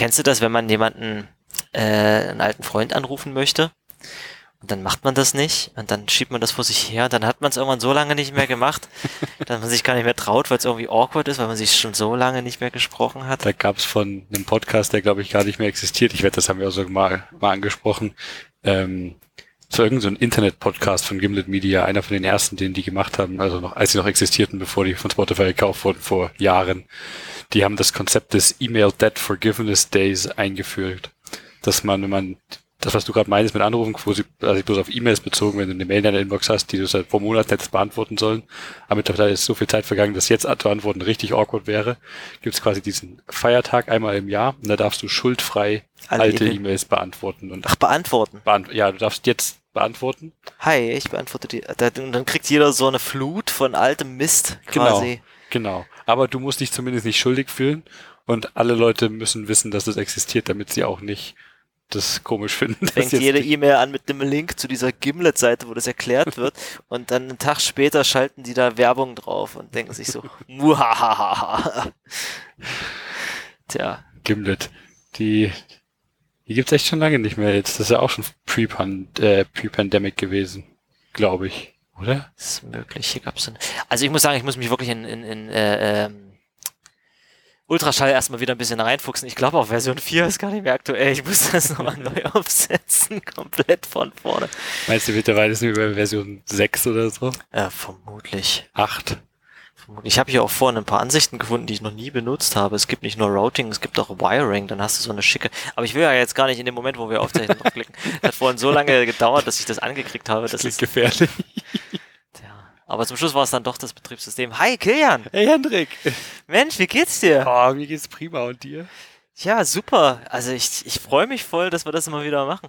kennst du das, wenn man jemanden, äh, einen alten Freund anrufen möchte? Und dann macht man das nicht und dann schiebt man das vor sich her und dann hat man es irgendwann so lange nicht mehr gemacht, dass man sich gar nicht mehr traut, weil es irgendwie awkward ist, weil man sich schon so lange nicht mehr gesprochen hat. Da gab es von einem Podcast, der glaube ich gar nicht mehr existiert. Ich wette, das haben wir auch so mal, mal angesprochen. Ähm, so irgendein so Internet-Podcast von Gimlet Media, einer von den ersten, den die gemacht haben, also noch, als sie noch existierten, bevor die von Spotify gekauft wurden vor Jahren. Die haben das Konzept des Email Debt Forgiveness Days eingeführt. Dass man, wenn man das, was du gerade meinst mit Anrufen, wo sie also bloß auf E-Mails bezogen, wenn du eine Mail in deiner Inbox hast, die du seit vor Monaten hättest beantworten sollen, aber mittlerweile ist so viel Zeit vergangen, dass jetzt zu antworten richtig awkward wäre, gibt es quasi diesen Feiertag einmal im Jahr und da darfst du schuldfrei Alle alte E-Mail- E-Mails beantworten und Ach, beantworten. beant ja, du darfst jetzt beantworten. Hi, ich beantworte die. Da, und dann kriegt jeder so eine Flut von altem Mist quasi. Genau. Aber du musst dich zumindest nicht schuldig fühlen und alle Leute müssen wissen, dass das existiert, damit sie auch nicht das komisch finden. Fängt jede E-Mail an mit einem Link zu dieser Gimlet-Seite, wo das erklärt wird. und dann einen Tag später schalten die da Werbung drauf und denken sich so, muhahaha. Tja, Gimlet. Die, die gibt's echt schon lange nicht mehr jetzt. Das ist ja auch schon äh, pre-pandemic gewesen, glaube ich. Oder? ist möglich. Hier gab's einen. Also ich muss sagen, ich muss mich wirklich in, in, in äh, ähm, Ultraschall erstmal wieder ein bisschen reinfuchsen. Ich glaube auch Version 4 ist gar nicht mehr aktuell. Ich muss das nochmal neu aufsetzen. Komplett von vorne. Meinst du mittlerweile sind wir bei Version 6 oder so? Äh, vermutlich. 8. Ich habe hier auch vorhin ein paar Ansichten gefunden, die ich noch nie benutzt habe. Es gibt nicht nur Routing, es gibt auch Wiring, dann hast du so eine schicke. Aber ich will ja jetzt gar nicht in dem Moment, wo wir aufzeichnen, draufklicken. Das hat vorhin so lange gedauert, dass ich das angekriegt habe. Das Klingt ist, gefährlich. ja. Aber zum Schluss war es dann doch das Betriebssystem. Hi, Kilian! Hey Hendrik. Mensch, wie geht's dir? Oh, mir geht's prima und dir? Ja, super. Also ich, ich freue mich voll, dass wir das immer wieder machen.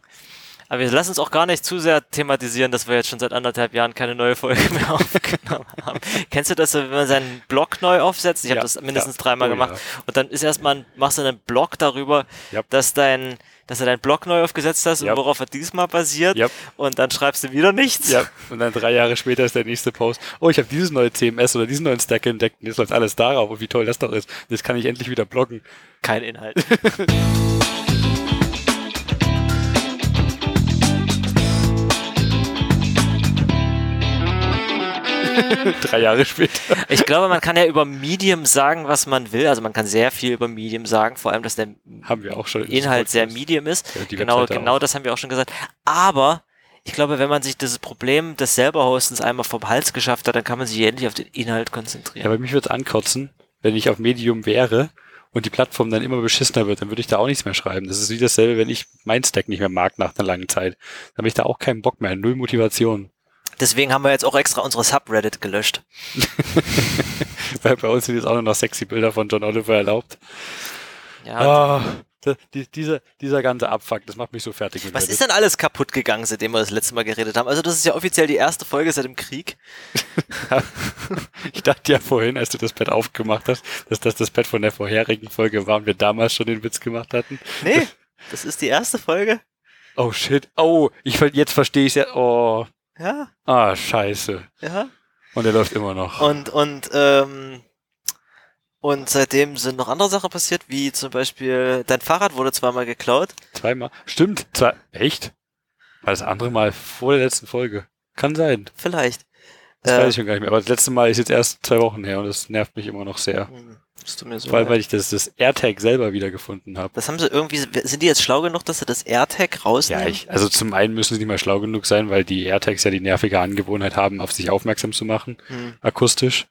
Aber wir lassen uns auch gar nicht zu sehr thematisieren, dass wir jetzt schon seit anderthalb Jahren keine neue Folge mehr aufgenommen haben. Kennst du das, wenn man seinen Blog neu aufsetzt? Ich habe Ja, das mindestens ja. dreimal Oh, gemacht. ja. Und dann ist erstmal, machst du einen Blog darüber, dass dein, dass du deinen Blog neu aufgesetzt hast und worauf er diesmal basiert. Und dann schreibst du wieder nichts. Und dann drei Jahre später ist der nächste Post. Oh, ich habe dieses neue CMS oder diesen neuen Stack entdeckt und jetzt läuft alles darauf und wie toll das doch ist. Jetzt kann ich endlich wieder bloggen. Kein Inhalt. drei Jahre später. Ich glaube, man kann ja über Medium sagen, was man will. Also man kann sehr viel über Medium sagen, vor allem, dass der Inhalt sehr. Medium ist. Ja, genau, genau auch. das haben wir auch schon gesagt. Aber ich glaube, wenn man sich das Problem des selber-Hostens einmal vom Hals geschafft hat, dann kann man sich endlich auf den Inhalt Ja, konzentrieren. aber mich würde es ankotzen, wenn ich auf Medium wäre und die Plattform dann immer beschissener wird, dann würde ich da auch nichts mehr schreiben. Das ist wie dasselbe, wenn ich mein Stack nicht mehr mag nach einer langen Zeit. Dann habe ich da auch keinen Bock mehr, null Motivation. Deswegen haben wir jetzt auch extra unsere Subreddit gelöscht. Weil bei uns sind jetzt auch nur noch sexy Bilder von John Oliver erlaubt. Ja, da- die, dieser, dieser ganze Abfuck, das macht mich so fertig Was ist denn alles kaputt gegangen, seitdem wir das letzte Mal geredet haben? Also das ist ja offiziell die erste Folge seit dem Krieg. Ich dachte ja vorhin, als du das Pad aufgemacht hast, dass das das Pad von der vorherigen Folge war und wir damals schon den Witz gemacht hatten. Nee, das ist die erste Folge. Oh shit. Oh, ich, jetzt verstehe ich ja. Oh. Ja, Ah, scheiße. ja. Und er läuft immer noch. Und, und, ähm, und seitdem sind noch andere Sachen passiert, wie zum Beispiel, dein Fahrrad wurde zweimal geklaut. Zweimal. Stimmt. Zwei. Echt? War das andere Mal vor der letzten Folge? Kann sein. Vielleicht. Das Äh, weiß ich schon gar nicht mehr. Aber das letzte Mal ist jetzt erst zwei Wochen her und das nervt mich immer noch sehr. Hm, Das tut mir so Vor allem, leid. weil ich das, das AirTag selber wiedergefunden habe. Das haben sie irgendwie, sind die jetzt schlau genug, dass sie das AirTag rausnehmen? Ja, ich, also zum einen müssen sie nicht mal schlau genug sein, weil die AirTags ja die nervige Angewohnheit haben, auf sich aufmerksam zu machen, Hm. akustisch.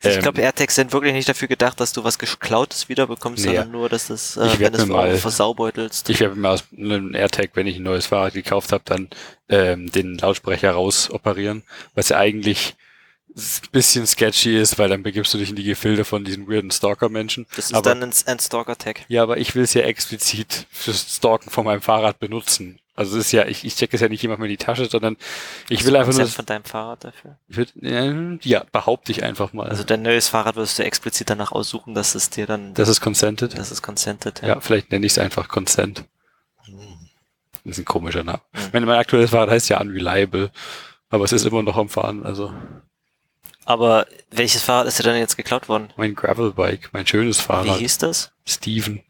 Ich Ähm, glaube, AirTags sind wirklich nicht dafür gedacht, dass du was Geklautes wiederbekommst, Nee. sondern nur, dass das, äh, wenn es mal- versaubeutelst. Ich werde mir aus einem AirTag, wenn ich ein neues Fahrrad gekauft habe, dann ähm, den Lautsprecher raus operieren, was ja eigentlich ein bisschen sketchy ist, weil dann begibst du dich in die Gefilde von diesen weirden Stalker-Menschen. Das ist aber, dann ein, ein Stalker-Tag. ja, aber ich will es ja explizit fürs Stalken von meinem Fahrrad benutzen. Also es ist ja, ich, ich checke es ja nicht jemand mehr in die Tasche, sondern ich will einfach nur, von deinem Fahrrad dafür. ich will, äh, ja, behaupte ich einfach mal. Also dein neues Fahrrad wirst du explizit danach aussuchen, dass es dir dann, das ist consented. das ist consented. Ja, vielleicht nenne ich es einfach Consent. Hm. Das ist ein komischer Name. Mhm. Mein, mein aktuelles Fahrrad heißt ja Unreliable, aber es ist immer noch am Fahren. Also Aber welches Fahrrad ist dir denn jetzt geklaut worden? mein Gravelbike, mein schönes Wie Fahrrad. hieß das? Steven.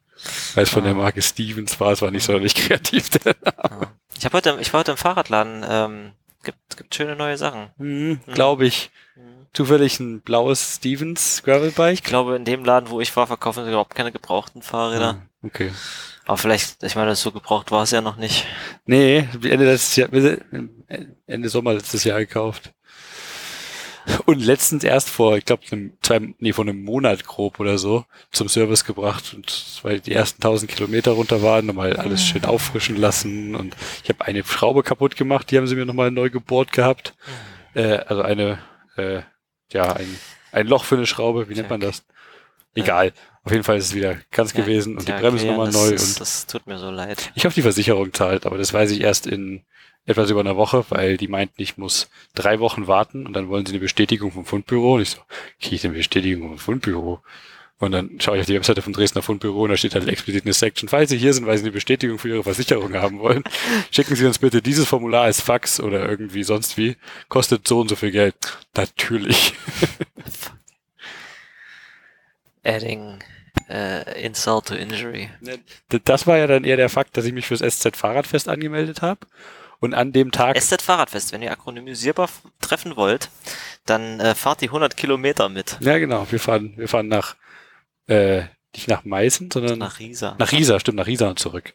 weil es von Ah. der Marke Stevens war. Es war nicht sonderlich kreativ. der Name. Ja. Ich habe heute, ich war heute im Fahrradladen. Ähm, gibt, gibt schöne neue Sachen. Hm, Glaube ich. Mhm. Zufällig ein blaues Stevens Gravelbike. Ich glaube, in dem Laden, wo ich war, verkaufen sie überhaupt keine gebrauchten Fahrräder. Ah, Okay. Aber vielleicht, ich meine, so gebraucht war es ja noch nicht. Nee, Ende letztes Jahr, Ende Sommer letztes Jahr gekauft. Und letztens erst vor, ich glaube, einem, zwei, nee, vor einem Monat grob oder so zum Service gebracht und weil die ersten 1000 Kilometer runter waren, nochmal alles schön auffrischen lassen und ich habe eine Schraube kaputt gemacht, die haben sie mir nochmal neu gebohrt gehabt. Äh, also eine, äh, ja, ein, ein Loch für eine Schraube, wie nennt man das? Egal. Auf jeden Fall ist es wieder ganz Ja, gewesen und ja, die Bremsen okay, nochmal das, neu das, das tut mir so leid. ich hoffe, die Versicherung zahlt, aber das weiß ich erst in etwas über einer Woche, weil die meinten, ich muss drei Wochen warten und dann wollen sie eine Bestätigung vom Fundbüro. Und ich so, kriege ich eine Bestätigung vom Fundbüro? Und dann schaue ich auf die Webseite vom Dresdner Fundbüro und da steht halt explizit eine Section. Falls Sie hier sind, weil Sie eine Bestätigung für Ihre Versicherung haben wollen, schicken Sie uns bitte dieses Formular als Fax oder irgendwie sonst wie. Kostet so und so viel Geld. Natürlich. Adding äh, insult to injury. Das war ja dann eher der Fakt, dass ich mich fürs SZ Fahrradfest angemeldet habe. Und an dem Tag SZ Fahrradfest, wenn ihr akronymisierbar treffen wollt, dann äh, fahrt die 100 Kilometer mit. Ja, genau. Wir fahren, wir fahren nach, äh, nicht nach Meißen, sondern nach, Riesa. nach Riesa, stimmt, nach Riesa und zurück.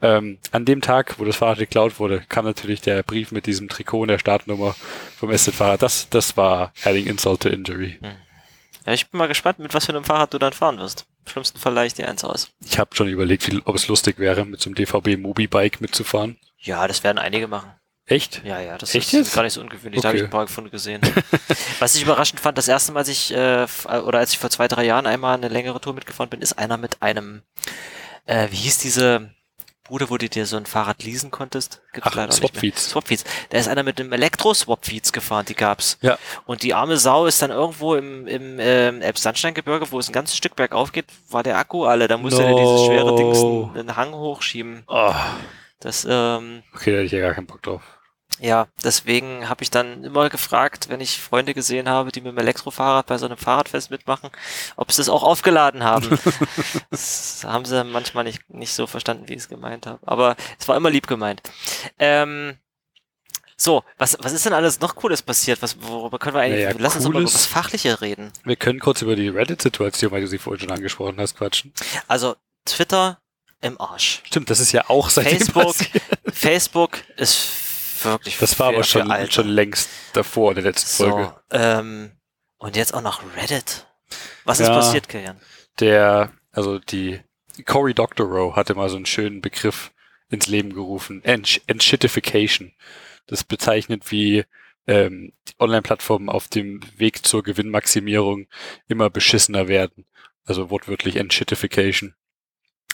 Ähm, an dem Tag, wo das Fahrrad geklaut wurde, kam natürlich der Brief mit diesem Trikot und der Startnummer vom SZ-Fahrrad. Das, das war Adding Insult to Injury. Ja, ich bin mal gespannt, mit was für einem Fahrrad du dann fahren wirst. Im schlimmsten Fall leih ich dir eins aus. Ich habe schon überlegt, wie, ob es lustig wäre, mit so einem DVB Mobi-Bike mitzufahren. Ja, das werden einige machen. Echt? Ja, ja, das Echt ist jetzt? gar nicht so ungewöhnlich. Da habe ich Okay. ein paar gefunden gesehen. Was ich überraschend fand, das erste Mal, als ich, äh, f- oder als ich vor zwei, drei Jahren einmal eine längere Tour mitgefahren bin, ist einer mit einem, äh, wie hieß diese Bude, wo du dir so ein Fahrrad leasen konntest? Gibt's Ach, leider. Swapfeeds. Swapfeeds. Da ist einer mit einem Elektro-Swapfeeds gefahren, die gab's. Ja. Und die arme Sau ist dann irgendwo im, im ähm, Elbsandsteingebirge, wo es ein ganzes Stück bergauf geht, war der Akku alle. Da musste er dieses schwere Dings No. einen, einen Hang hochschieben. Oh, Das, ähm, okay, da hätte ich ja gar keinen Bock drauf. Ja, deswegen habe ich dann immer gefragt, wenn ich Freunde gesehen habe, die mit dem Elektrofahrrad bei so einem Fahrradfest mitmachen, ob sie es auch aufgeladen haben. das haben sie manchmal nicht, nicht so verstanden, wie ich es gemeint habe. Aber es war immer lieb gemeint. Ähm, so, was, was ist denn alles noch Cooles passiert? Was, worüber können wir eigentlich, Naja, lass uns mal über das Fachliche reden. Wir können kurz über die Reddit-Situation, weil du sie vorhin schon angesprochen hast, quatschen. Also, Twitter im Arsch. Stimmt, das ist ja auch seitdem Facebook, passiert. Facebook ist wirklich Das war aber schon, schon längst davor in der letzten Folge. So, ähm, und jetzt auch noch Reddit. Was ist Ja. passiert, Kilian? Der, also die Cory Doctorow hatte mal so einen schönen Begriff ins Leben gerufen. Enshittification. Das bezeichnet, wie ähm, die Online-Plattformen auf dem Weg zur Gewinnmaximierung immer beschissener werden. Also wortwörtlich Enshittification.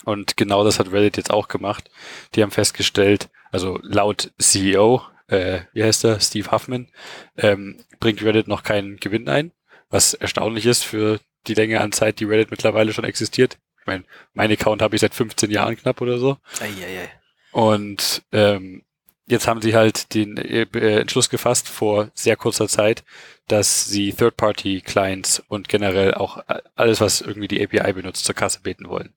Und genau das hat Reddit jetzt auch gemacht. Die haben festgestellt, also laut CEO, äh, wie heißt er, Steve Huffman, ähm, bringt Reddit noch keinen Gewinn ein, was erstaunlich ist für die Länge an Zeit, die Reddit mittlerweile schon existiert. Ich meine, mein Account habe ich seit 15 Jahren knapp oder so. Eieiei. Und ähm, jetzt haben sie halt den äh, äh, Entschluss gefasst vor sehr kurzer Zeit, dass sie Third-Party-Clients und generell auch äh, alles, was irgendwie die API benutzt, zur Kasse beten wollen.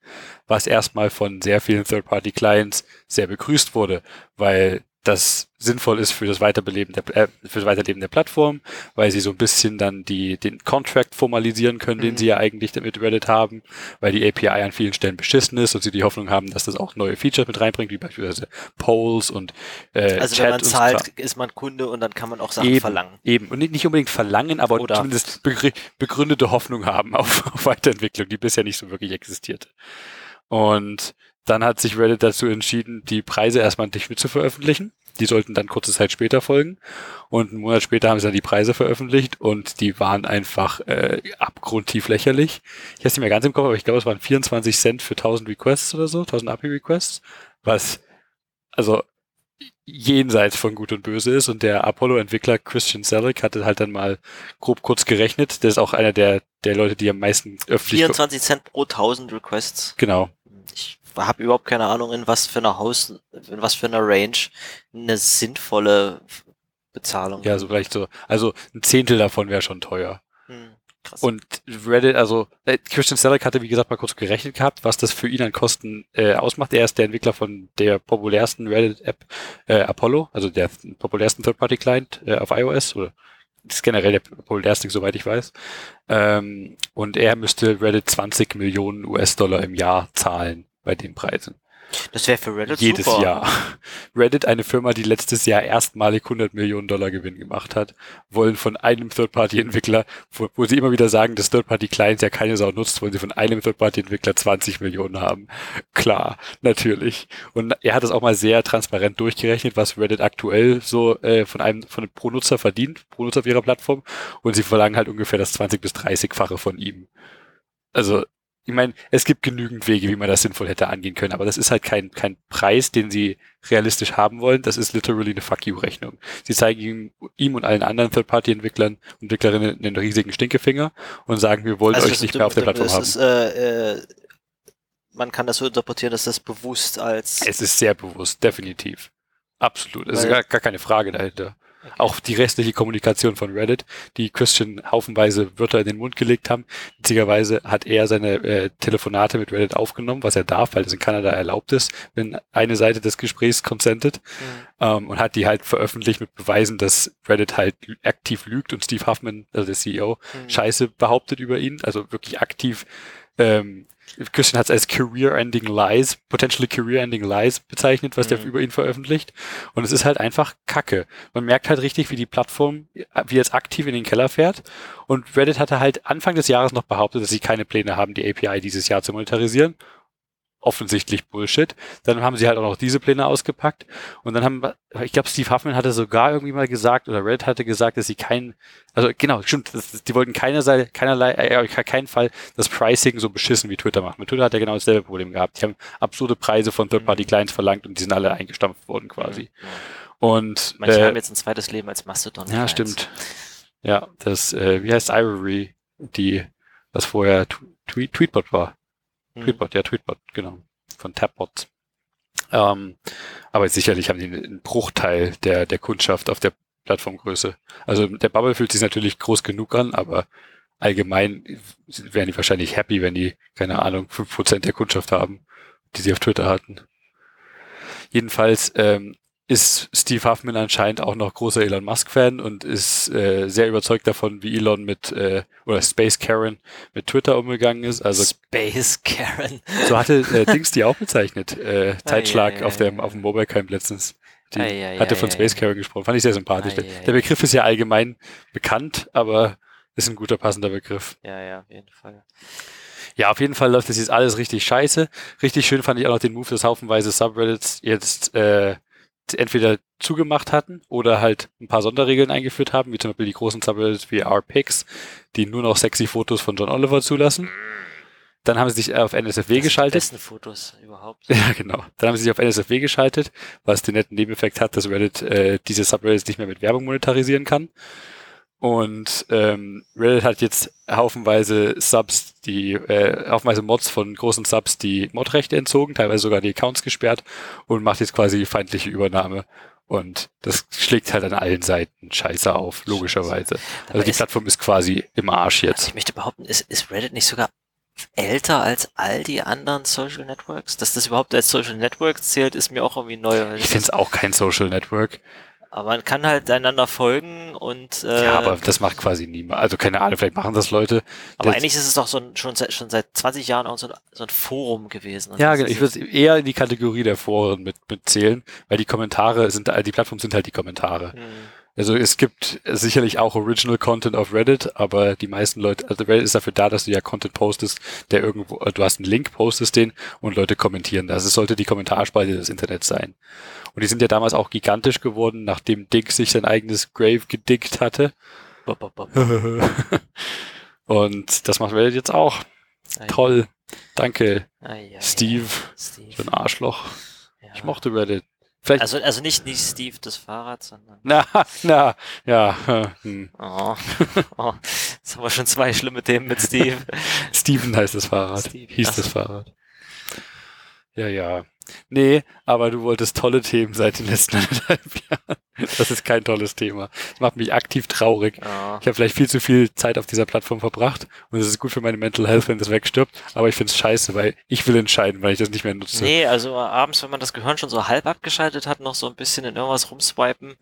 Was erstmal von sehr vielen Third-Party-Clients sehr begrüßt wurde, weil das sinnvoll ist für das Weiterbeleben der, äh, für das Weiterleben der Plattform, weil sie so ein bisschen dann die, den Contract formalisieren können, den Mhm. sie ja eigentlich mit Reddit haben, weil die API an vielen Stellen beschissen ist und sie die Hoffnung haben, dass das auch neue Features mit reinbringt, wie beispielsweise Polls und äh, Also Chat wenn man zahlt, ist man Kunde und dann kann man auch Sachen Eben. verlangen. Eben. Und nicht unbedingt verlangen, aber Oder- zumindest begr- begründete Hoffnung haben auf, auf Weiterentwicklung, die bisher nicht so wirklich existierte. Und dann hat sich Reddit dazu entschieden, die Preise erstmal nicht mit zu veröffentlichen. Die sollten dann kurze Zeit später folgen. Und einen Monat später haben sie dann die Preise veröffentlicht und die waren einfach äh, abgrundtief lächerlich. Ich habe es nicht mehr ganz im Kopf, aber ich glaube, es waren 24 Cent für 1000 Requests oder so, 1000 API-Requests, was also jenseits von Gut und Böse ist. Und der Apollo-Entwickler Christian Selleck hatte halt dann mal grob kurz gerechnet. Der ist auch einer der, der Leute, die am meisten öffentlich... 24 Cent pro 1000 Requests. Genau. Habe überhaupt keine Ahnung, in was für einer Haus, in was für einer Range eine sinnvolle Bezahlung. Ja, so vielleicht so. Also ein Zehntel davon wäre schon teuer. Hm. Krass. Und Reddit, also äh, Christian Selleck hatte, wie gesagt, mal kurz gerechnet gehabt, was das für ihn an Kosten äh, ausmacht. Er ist der Entwickler von der populärsten Reddit-App äh, Apollo, also der populärsten Third-Party-Client äh, auf iOS oder das ist generell der populärste, soweit ich weiß. Ähm, und er müsste Reddit 20 Millionen US-Dollar im Jahr zahlen bei den Preisen. Das wäre für Reddit Jedes super. Jahr. Reddit, eine Firma, die letztes Jahr erstmalig 100 Millionen Dollar Gewinn gemacht hat, wollen von einem Third-Party-Entwickler, wo, wo sie immer wieder sagen, dass Third-Party-Clients ja keine Sau nutzt, wollen sie von einem Third-Party-Entwickler 20 Millionen haben. Klar, natürlich. Und er hat es auch mal sehr transparent durchgerechnet, was Reddit aktuell so äh, von einem von einem pro Nutzer verdient, pro Nutzer auf ihrer Plattform. Und sie verlangen halt ungefähr das 20 bis 30-fache von ihm. Also ich meine, es gibt genügend Wege, wie man das sinnvoll hätte angehen können, aber das ist halt kein, kein Preis, den sie realistisch haben wollen. Das ist literally eine Fuck you-Rechnung. Sie zeigen ihm, ihm und allen anderen Third-Party-Entwicklern und Entwicklerinnen einen riesigen Stinkefinger und sagen, wir wollen Also euch nicht mehr auf der Plattform haben. Ist, äh, äh, man kann das so interpretieren, dass das bewusst als es ist sehr bewusst, definitiv. Absolut. Es ist gar, gar keine Frage dahinter. Auch die restliche Kommunikation von Reddit, die Christian haufenweise Wörter in den Mund gelegt haben. Witzigerweise hat er seine äh, Telefonate mit Reddit aufgenommen, was er darf, weil es in Kanada erlaubt ist, wenn eine Seite des Gesprächs consentet. Mhm. ähm, und hat die halt veröffentlicht mit Beweisen, dass Reddit halt aktiv lügt und Steve Huffman, also der CEO, Mhm. Scheiße behauptet über ihn, also wirklich aktiv. Ähm, Christian hat es als Career-Ending Lies, potentially Career-Ending Lies bezeichnet, was der Mhm. über ihn veröffentlicht. Und es ist halt einfach Kacke. Man merkt halt richtig, wie die Plattform, wie jetzt aktiv in den Keller fährt. Und Reddit hatte halt Anfang des Jahres noch behauptet, dass sie keine Pläne haben, die API dieses Jahr zu monetarisieren. Offensichtlich Bullshit. Dann haben sie halt auch noch diese Pläne ausgepackt. Und dann haben, ich glaube, Steve Huffman hatte sogar irgendwie mal gesagt, oder Reddit hatte gesagt, dass sie keinen, also genau, stimmt, das, die wollten keinerlei, keinerlei, äh, auf keinen Fall das Pricing so beschissen wie Twitter macht. Mit Twitter hat er genau dasselbe Problem gehabt. Die haben absurde Preise von Third-Party-Clients verlangt und die sind alle eingestampft worden quasi. Ja. Und Manche äh, haben jetzt ein zweites Leben als Mastodon. ja, stimmt. Ja, das, äh, wie heißt Ivory, die, was vorher Tw- Tweet, Tweetbot war. Mhm. Tweetbot, ja, Tweetbot, genau. Von Tapbot. Ähm, aber sicherlich haben die einen Bruchteil der, der Kundschaft auf der Plattformgröße. Also der Bubble fühlt sich natürlich groß genug an, aber allgemein wären die wahrscheinlich happy, wenn die, keine Ahnung, fünf Prozent der Kundschaft haben, die sie auf Twitter hatten. Jedenfalls ähm, ist Steve Huffman anscheinend auch noch großer Elon Musk-Fan und ist äh, sehr überzeugt davon, wie Elon mit, äh, oder Space Karen mit Twitter umgegangen ist. Also Space Karen. so hatte äh, Dings die auch bezeichnet. Äh, Zeitschlag Ei, ei, auf dem auf dem Mobile Camp letztens. Die ei, hatte von Space. Karen gesprochen. Fand ich sehr sympathisch. Ei, Der. Begriff ist ja allgemein bekannt, aber ist ein guter passender Begriff. Ja, ja, auf jeden Fall. Ja, auf jeden Fall läuft das jetzt alles richtig scheiße. Richtig schön fand ich auch noch den Move, dass haufenweise Subreddits jetzt äh, entweder zugemacht hatten oder halt ein paar Sonderregeln eingeführt haben, wie zum Beispiel die großen Subreddits wie RPix, die nur noch sexy Fotos von John Oliver zulassen. Dann haben sie sich auf NSFW Das sind die geschaltet. besten Fotos überhaupt. Ja, genau. Dann haben sie sich auf NSFW geschaltet, was den netten Nebeneffekt hat, dass Reddit äh, diese Subreddits nicht mehr mit Werbung monetarisieren kann. Und ähm, Reddit hat jetzt haufenweise Subs, die äh, haufenweise Mods von großen Subs, die Modrechte entzogen, teilweise sogar die Accounts gesperrt und macht jetzt quasi feindliche Übernahme. Und das schlägt halt an allen Seiten scheiße auf, logischerweise. Aber Also die ist- Plattform ist quasi im Arsch jetzt. ich möchte behaupten, ist, ist Reddit nicht sogar älter als all die anderen Social Networks? Dass das überhaupt als Social Network zählt, ist mir auch irgendwie neu. Ich finde es auch kein Social Network. Aber man kann halt einander folgen und äh, Ja, aber das macht quasi niemand. Also keine Ahnung, vielleicht machen das Leute. aber eigentlich ist es doch so ein, schon, seit, schon seit 20 Jahren auch so ein, so ein Forum gewesen. Und Ja, genau. Ich würde es eher in die Kategorie der Foren mit, mit zählen, weil die Kommentare sind, die Plattformen sind halt die Kommentare. Hm. Also es gibt sicherlich auch Original Content auf Reddit, aber die meisten Leute, also Reddit ist dafür da, dass du ja Content postest, der irgendwo, äh, du hast einen Link, postest den und Leute kommentieren das. Es sollte die Kommentarspalte des Internets sein. Und die sind ja damals auch gigantisch geworden, nachdem Dick sich sein eigenes Grave gedickt hatte. Bop, bop, bop. und das macht Reddit jetzt auch. Ei, Toll. Danke, ei, ei. Steve. Steve. So ein Arschloch. Ja. Ich mochte Reddit. Vielleicht Also, also nicht, nicht Steve das Fahrrad, sondern. Na, na, ja. Hm. Oh, oh, jetzt haben wir schon zwei schlimme Themen mit Steve. Steven heißt das Fahrrad. Steve, Hieß das Fahrrad. Ja, ja. Nee, aber du wolltest tolle Themen seit den letzten anderthalb Jahren. Das ist kein tolles Thema. Das macht mich aktiv traurig. Ja. Ich habe vielleicht viel zu viel Zeit auf dieser Plattform verbracht und es ist gut für meine Mental Health, wenn das wegstirbt, aber ich finde es scheiße, weil ich will entscheiden, weil ich das nicht mehr nutze. Nee, also abends, wenn man das Gehirn schon so halb abgeschaltet hat, noch so ein bisschen in irgendwas rumswipen,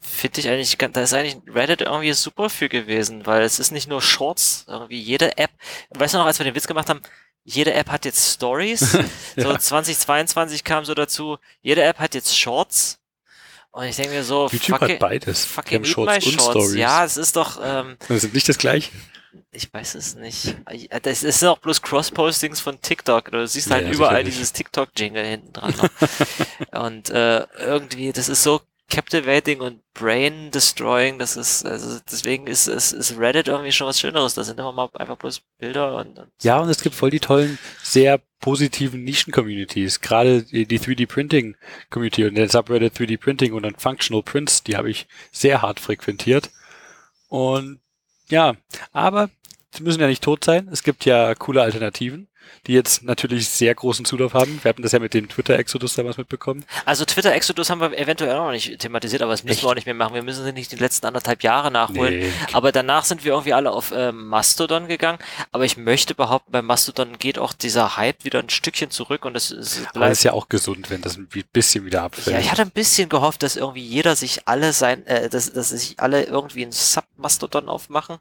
finde ich eigentlich, da ist eigentlich Reddit irgendwie super für gewesen, weil es ist nicht nur Shorts, irgendwie jede App, weißt du noch, als wir den Witz gemacht haben, jede App hat jetzt Stories, so Ja. 2022 kam so dazu, jede App hat jetzt Shorts und ich denke mir so, YouTube fuck hat beides. Die Fucking haben eat Shorts und Shorts. Stories. Ja, es ist doch, ähm, Das sind nicht das gleiche. ich weiß es nicht. Das ist auch bloß Cross-Postings von TikTok. Du siehst halt Ja, überall sicherlich. dieses TikTok-Jingle hinten dran. und äh, irgendwie, das ist so captivating und brain destroying. Das ist, also deswegen ist, ist, ist Reddit irgendwie schon was Schöneres. Da sind immer mal einfach bloß Bilder und, und Ja, und es gibt voll die tollen, sehr positiven Nischen-Communities. Gerade die, die 3D-Printing-Community und der Subreddit 3D-Printing und dann Functional Prints, die habe ich sehr hart frequentiert. Und ja, aber sie müssen ja nicht tot sein. Es gibt ja coole Alternativen, die jetzt natürlich sehr großen Zulauf haben. Wir hatten das ja mit dem Twitter-Exodus damals mitbekommen. Also Twitter Exodus haben wir eventuell auch noch nicht thematisiert, aber das müssen Echt? wir auch nicht mehr machen. Wir müssen sie nicht die letzten anderthalb Jahre nachholen. Nee. Aber danach sind wir irgendwie alle auf ähm, Mastodon gegangen. Aber ich möchte behaupten, bei Mastodon geht auch dieser Hype wieder ein Stückchen zurück und es, es Aber ist ja auch gesund, wenn das ein bisschen wieder abfällt. Ja, ich hatte ein bisschen gehofft, dass irgendwie jeder sich alle sein, äh, dass, dass sich alle irgendwie ein Submastodon aufmachen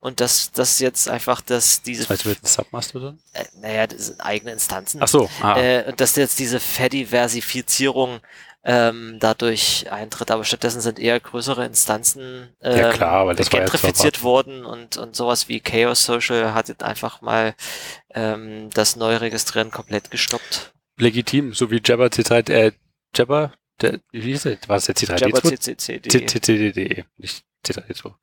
und dass das jetzt einfach, dass diese, Weißt du, mit dem Submastodon? äh, naja, das sind eigene Instanzen, Ach so, ah. äh, und dass jetzt diese Fediversifizierung ähm, dadurch eintritt, aber stattdessen sind eher größere Instanzen ähm, Ja, klar, weil das gentrifiziert worden und, und sowas wie Chaos Social hat jetzt einfach mal ähm, das Neuregistrieren komplett gestoppt. legitim, so wie Jabber C3, äh, Jabber, der, wie hieß der? War es der C3D2? Jabber CCCD. CCCD, nicht C3D2.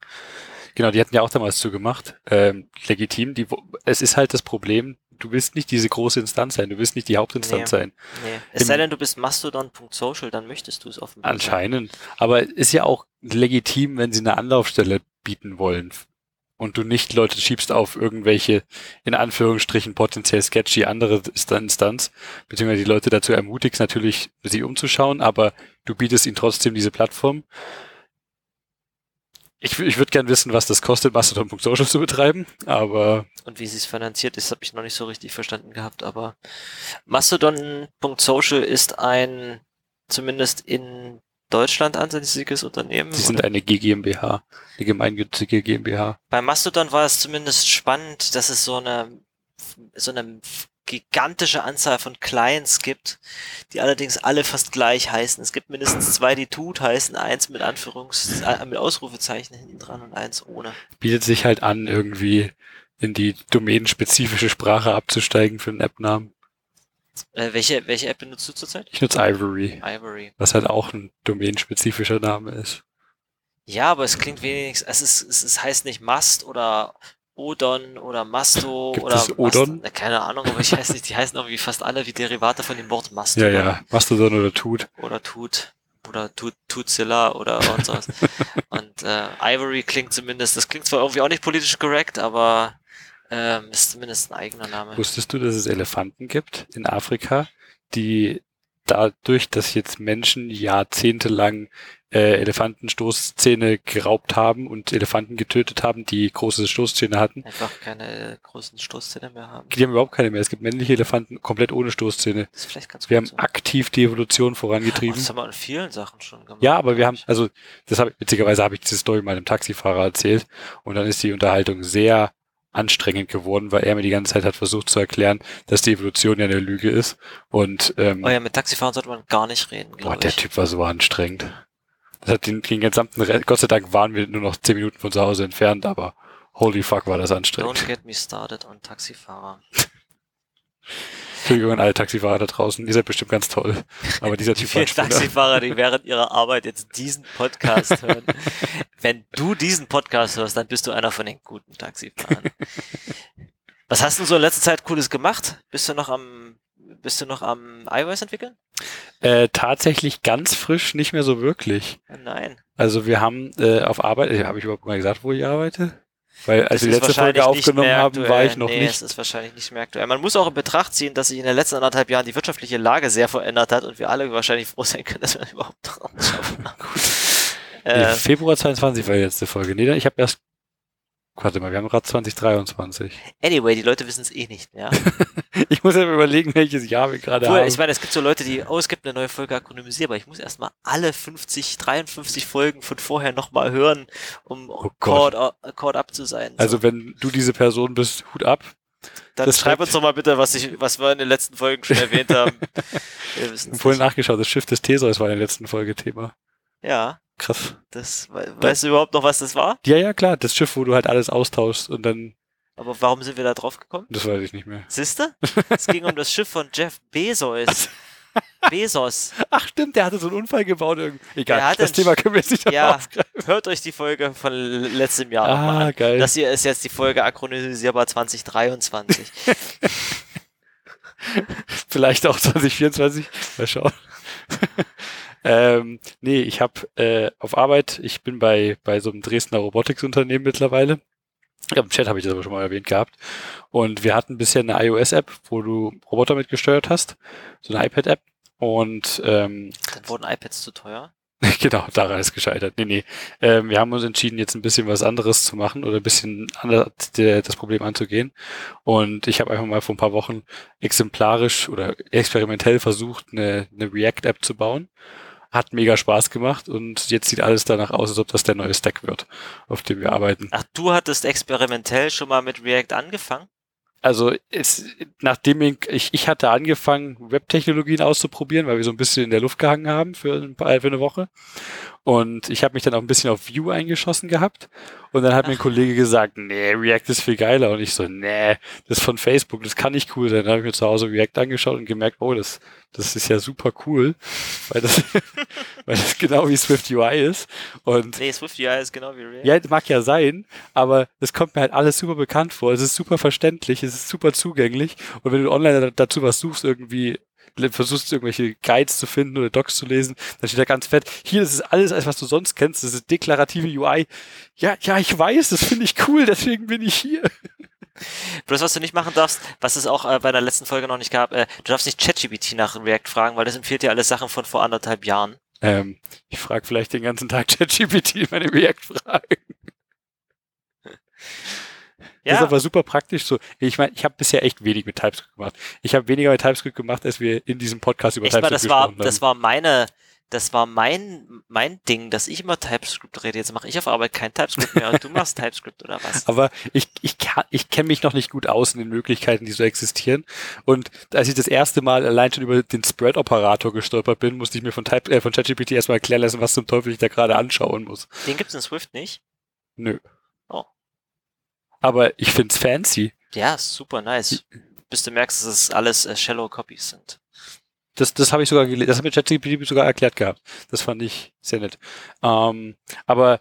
Genau, die hatten ja auch damals zugemacht. Ähm, legitim. Die, es ist halt das Problem, du willst nicht diese große Instanz sein, du willst nicht die Hauptinstanz Nee. sein. Nee. Es Im- sei denn, du bist mastodon.social, dann möchtest du es offenbar. Anscheinend. Aber ist ja auch legitim, wenn sie eine Anlaufstelle bieten wollen. Und du nicht Leute schiebst auf irgendwelche, in Anführungsstrichen, potenziell sketchy andere Insta- Instanz, beziehungsweise die Leute dazu ermutigst, natürlich sich umzuschauen, aber du bietest ihnen trotzdem diese Plattform. Ich, ich würde gern wissen, was das kostet, Mastodon.social zu betreiben, aber Und wie sie es finanziert ist, habe ich noch nicht so richtig verstanden gehabt. Aber Mastodon.social ist ein zumindest in Deutschland ansässiges Unternehmen. sie sind eine GmbH, eine gemeinnützige GmbH. Bei Mastodon war es zumindest spannend, dass es so eine so eine gigantische Anzahl von Clients gibt, die allerdings alle fast gleich heißen. Es gibt mindestens zwei, die Tut heißen, eins mit Anführungs äh, mit Ausrufezeichen hinten dran und eins ohne. Bietet sich halt an, irgendwie in die domänenspezifische Sprache abzusteigen für einen App-Namen. Äh, welche welche App benutzt du zurzeit? Ich nutze Ivory. Ivory. was halt auch ein domänenspezifischer Name ist. Ja, aber es klingt wenigstens, es ist, es heißt nicht Mast oder Odon oder Masto Gibt oder es Odon? Mast, keine Ahnung, aber ich weiß nicht, die heißen irgendwie fast alle wie Derivate von dem Wort Mast Ja, ja, Mastodon oder Tut. oder Tut oder Tut, Tutzilla oder und sowas. und äh, Ivory klingt zumindest, das klingt zwar irgendwie auch nicht politisch korrekt, aber ähm, ist zumindest ein eigener Name. Wusstest du, dass es Elefanten gibt in Afrika, die dadurch, dass jetzt Menschen jahrzehntelang äh, Elefantenstoßzähne geraubt haben und Elefanten getötet haben, die große Stoßzähne hatten, Einfach keine großen Stoßzähne mehr haben. die haben überhaupt keine mehr. Es gibt männliche Elefanten komplett ohne Stoßzähne. Das ist vielleicht ganz Wir haben so. aktiv die Evolution Oh, vorangetrieben. das haben wir in vielen Sachen schon gemacht. Ja, aber wir haben, ich. also das habe witzigerweise habe ich diese Story mal einem Taxifahrer erzählt und dann ist die Unterhaltung sehr anstrengend geworden, weil er mir die ganze Zeit hat versucht zu erklären, dass die Evolution ja eine Lüge ist. Und ähm, Oh ja, mit Taxifahren sollte man gar nicht reden, boah, glaube der ich. Typ war so anstrengend. Das hat den, den gesamten Re Gott sei Dank waren wir nur noch zehn Minuten von zu Hause entfernt, aber holy fuck war das anstrengend. Don't get me started on Taxifahrer. Entschuldigung an alle Taxifahrer da draußen, ihr seid bestimmt ganz toll. Aber dieser Die Typ war vielen Spinner. Taxifahrer, die während ihrer Arbeit jetzt diesen Podcast hören. Wenn du diesen Podcast hörst, dann bist du einer von den guten Taxifahrern. Was hast du so in letzter Zeit Cooles gemacht? Bist du noch am, bist du noch am iOS entwickeln? Äh, tatsächlich ganz frisch nicht mehr so wirklich. Nein. Also wir haben äh, auf Arbeit, äh, habe ich überhaupt mal gesagt, wo ich arbeite? Weil als Das wir die letzte Folge aufgenommen haben, war ich noch nee, nicht. es ist wahrscheinlich nicht mehr aktuell. Man muss auch in Betracht ziehen, dass sich in den letzten anderthalb Jahren die wirtschaftliche Lage sehr verändert hat und wir alle wahrscheinlich froh sein können, dass wir überhaupt dran schaffen. Nee, äh, Februar 22 war die letzte Folge. Nee, ich habe erst. Warte mal, wir haben gerade 2023. anyway, die Leute wissen es eh nicht mehr. Ich muss ja überlegen, welches Jahr wir gerade haben. ich meine, es gibt so Leute, die, oh, es gibt eine neue Folge akronymisiert, aber ich muss erstmal alle 50, 53 Folgen von vorher nochmal hören, um Oh caught, caught up zu sein. also wenn du diese Person bist, Hut ab. Dann das schreib uns doch mal bitte, was, ich, was wir in den letzten Folgen schon erwähnt haben. Wir Ich habe vorhin nachgeschaut, das Schiff des Theseus war in der letzten Folge Thema. Ja, Krass. das, we- weißt du überhaupt noch, was das war? Ja, ja, klar, das Schiff, wo du halt alles austauschst und dann, Aber warum sind wir da drauf gekommen? das weiß ich nicht mehr. Siehste? Es ging um das Schiff von Jeff Bezos. Bezos. Ach stimmt, der hatte so einen Unfall gebaut. irgendwie. Egal, das Thema können wir jetzt nicht Ja. Hört euch die Folge von letztem Jahr nochmal Ah, an. geil. Das hier ist jetzt die Folge akronymisierbar 2023. Vielleicht auch 2024. Mal schauen. Ähm, nee, ich habe äh, auf Arbeit, ich bin bei, bei so einem Dresdner Robotics-Unternehmen mittlerweile. Ja, Im Chat habe ich das aber schon mal erwähnt gehabt. Und wir hatten bisher eine iOS-App, wo du Roboter mitgesteuert hast. So eine iPad-App. Und ähm, Dann wurden iPads zu teuer. genau, daran ist gescheitert. Nee, nee. Ähm, wir haben uns entschieden, jetzt ein bisschen was anderes zu machen oder ein bisschen anders der, das Problem anzugehen. Und ich habe einfach mal vor ein paar Wochen exemplarisch oder experimentell versucht, eine, eine React-App zu bauen. Hat mega Spaß gemacht und jetzt sieht alles danach aus, als ob das der neue Stack wird, auf dem wir arbeiten. Ach, du hattest experimentell schon mal mit React angefangen? Also es, nachdem ich, ich, hatte angefangen, Web-Technologien auszuprobieren, weil wir so ein bisschen in der Luft gehangen haben für, ein paar, für eine Woche. Und ich habe mich dann auch ein bisschen auf Vue eingeschossen gehabt. Und dann hat mir ein Ach. Kollege gesagt, nee, React ist viel geiler. Und ich so, nee, das ist von Facebook, das kann nicht cool sein. Dann habe ich mir zu Hause React angeschaut und gemerkt, oh, das, das ist ja super cool, weil das, weil das genau wie Swift UI ist. Und Nee, SwiftUI ist genau wie React. ja, das mag ja sein, aber es kommt mir halt alles super bekannt vor. Es ist super verständlich, es ist super zugänglich. Und wenn du online da- dazu was suchst, irgendwie versuchst irgendwelche Guides zu finden oder Docs zu lesen, dann steht da ganz fett, hier, das ist alles, was du sonst kennst, das ist deklarative UI. Ja, ja, ich weiß, das finde ich cool, deswegen bin ich hier. Bloß was du nicht machen darfst, was es auch äh, bei der letzten Folge noch nicht gab, äh, du darfst nicht ChatGPT nach React fragen, weil das empfiehlt dir alles Sachen von vor anderthalb Jahren. Ähm, ich frage vielleicht den ganzen Tag ChatGPT meine React-Fragen. Das ist Ja, aber super praktisch so. Ich meine, ich habe bisher echt wenig mit TypeScript gemacht. Ich habe weniger mit TypeScript gemacht, als wir in diesem Podcast über echt mal, TypeScript das war, gesprochen haben. das war meine, das war mein, mein Ding, dass ich immer TypeScript rede. Jetzt mache ich auf Arbeit kein TypeScript mehr und du machst TypeScript oder was? Aber ich, ich, kann- ich kenne mich noch nicht gut aus in den Möglichkeiten, die so existieren. Und als ich das erste Mal allein schon über den Spread-Operator gestolpert bin, musste ich mir von, Type, äh, von ChatGPT erstmal erklären lassen, was zum Teufel ich da gerade anschauen muss. Den gibt's in Swift nicht. Nö. Oh. Aber ich find's fancy. Ja, super nice. Bis du merkst, dass es alles äh, Shallow Copies sind. Das, das habe ich sogar gelesen. Das hat mir ChatGPT sogar erklärt gehabt. Das fand ich sehr nett. Ähm, aber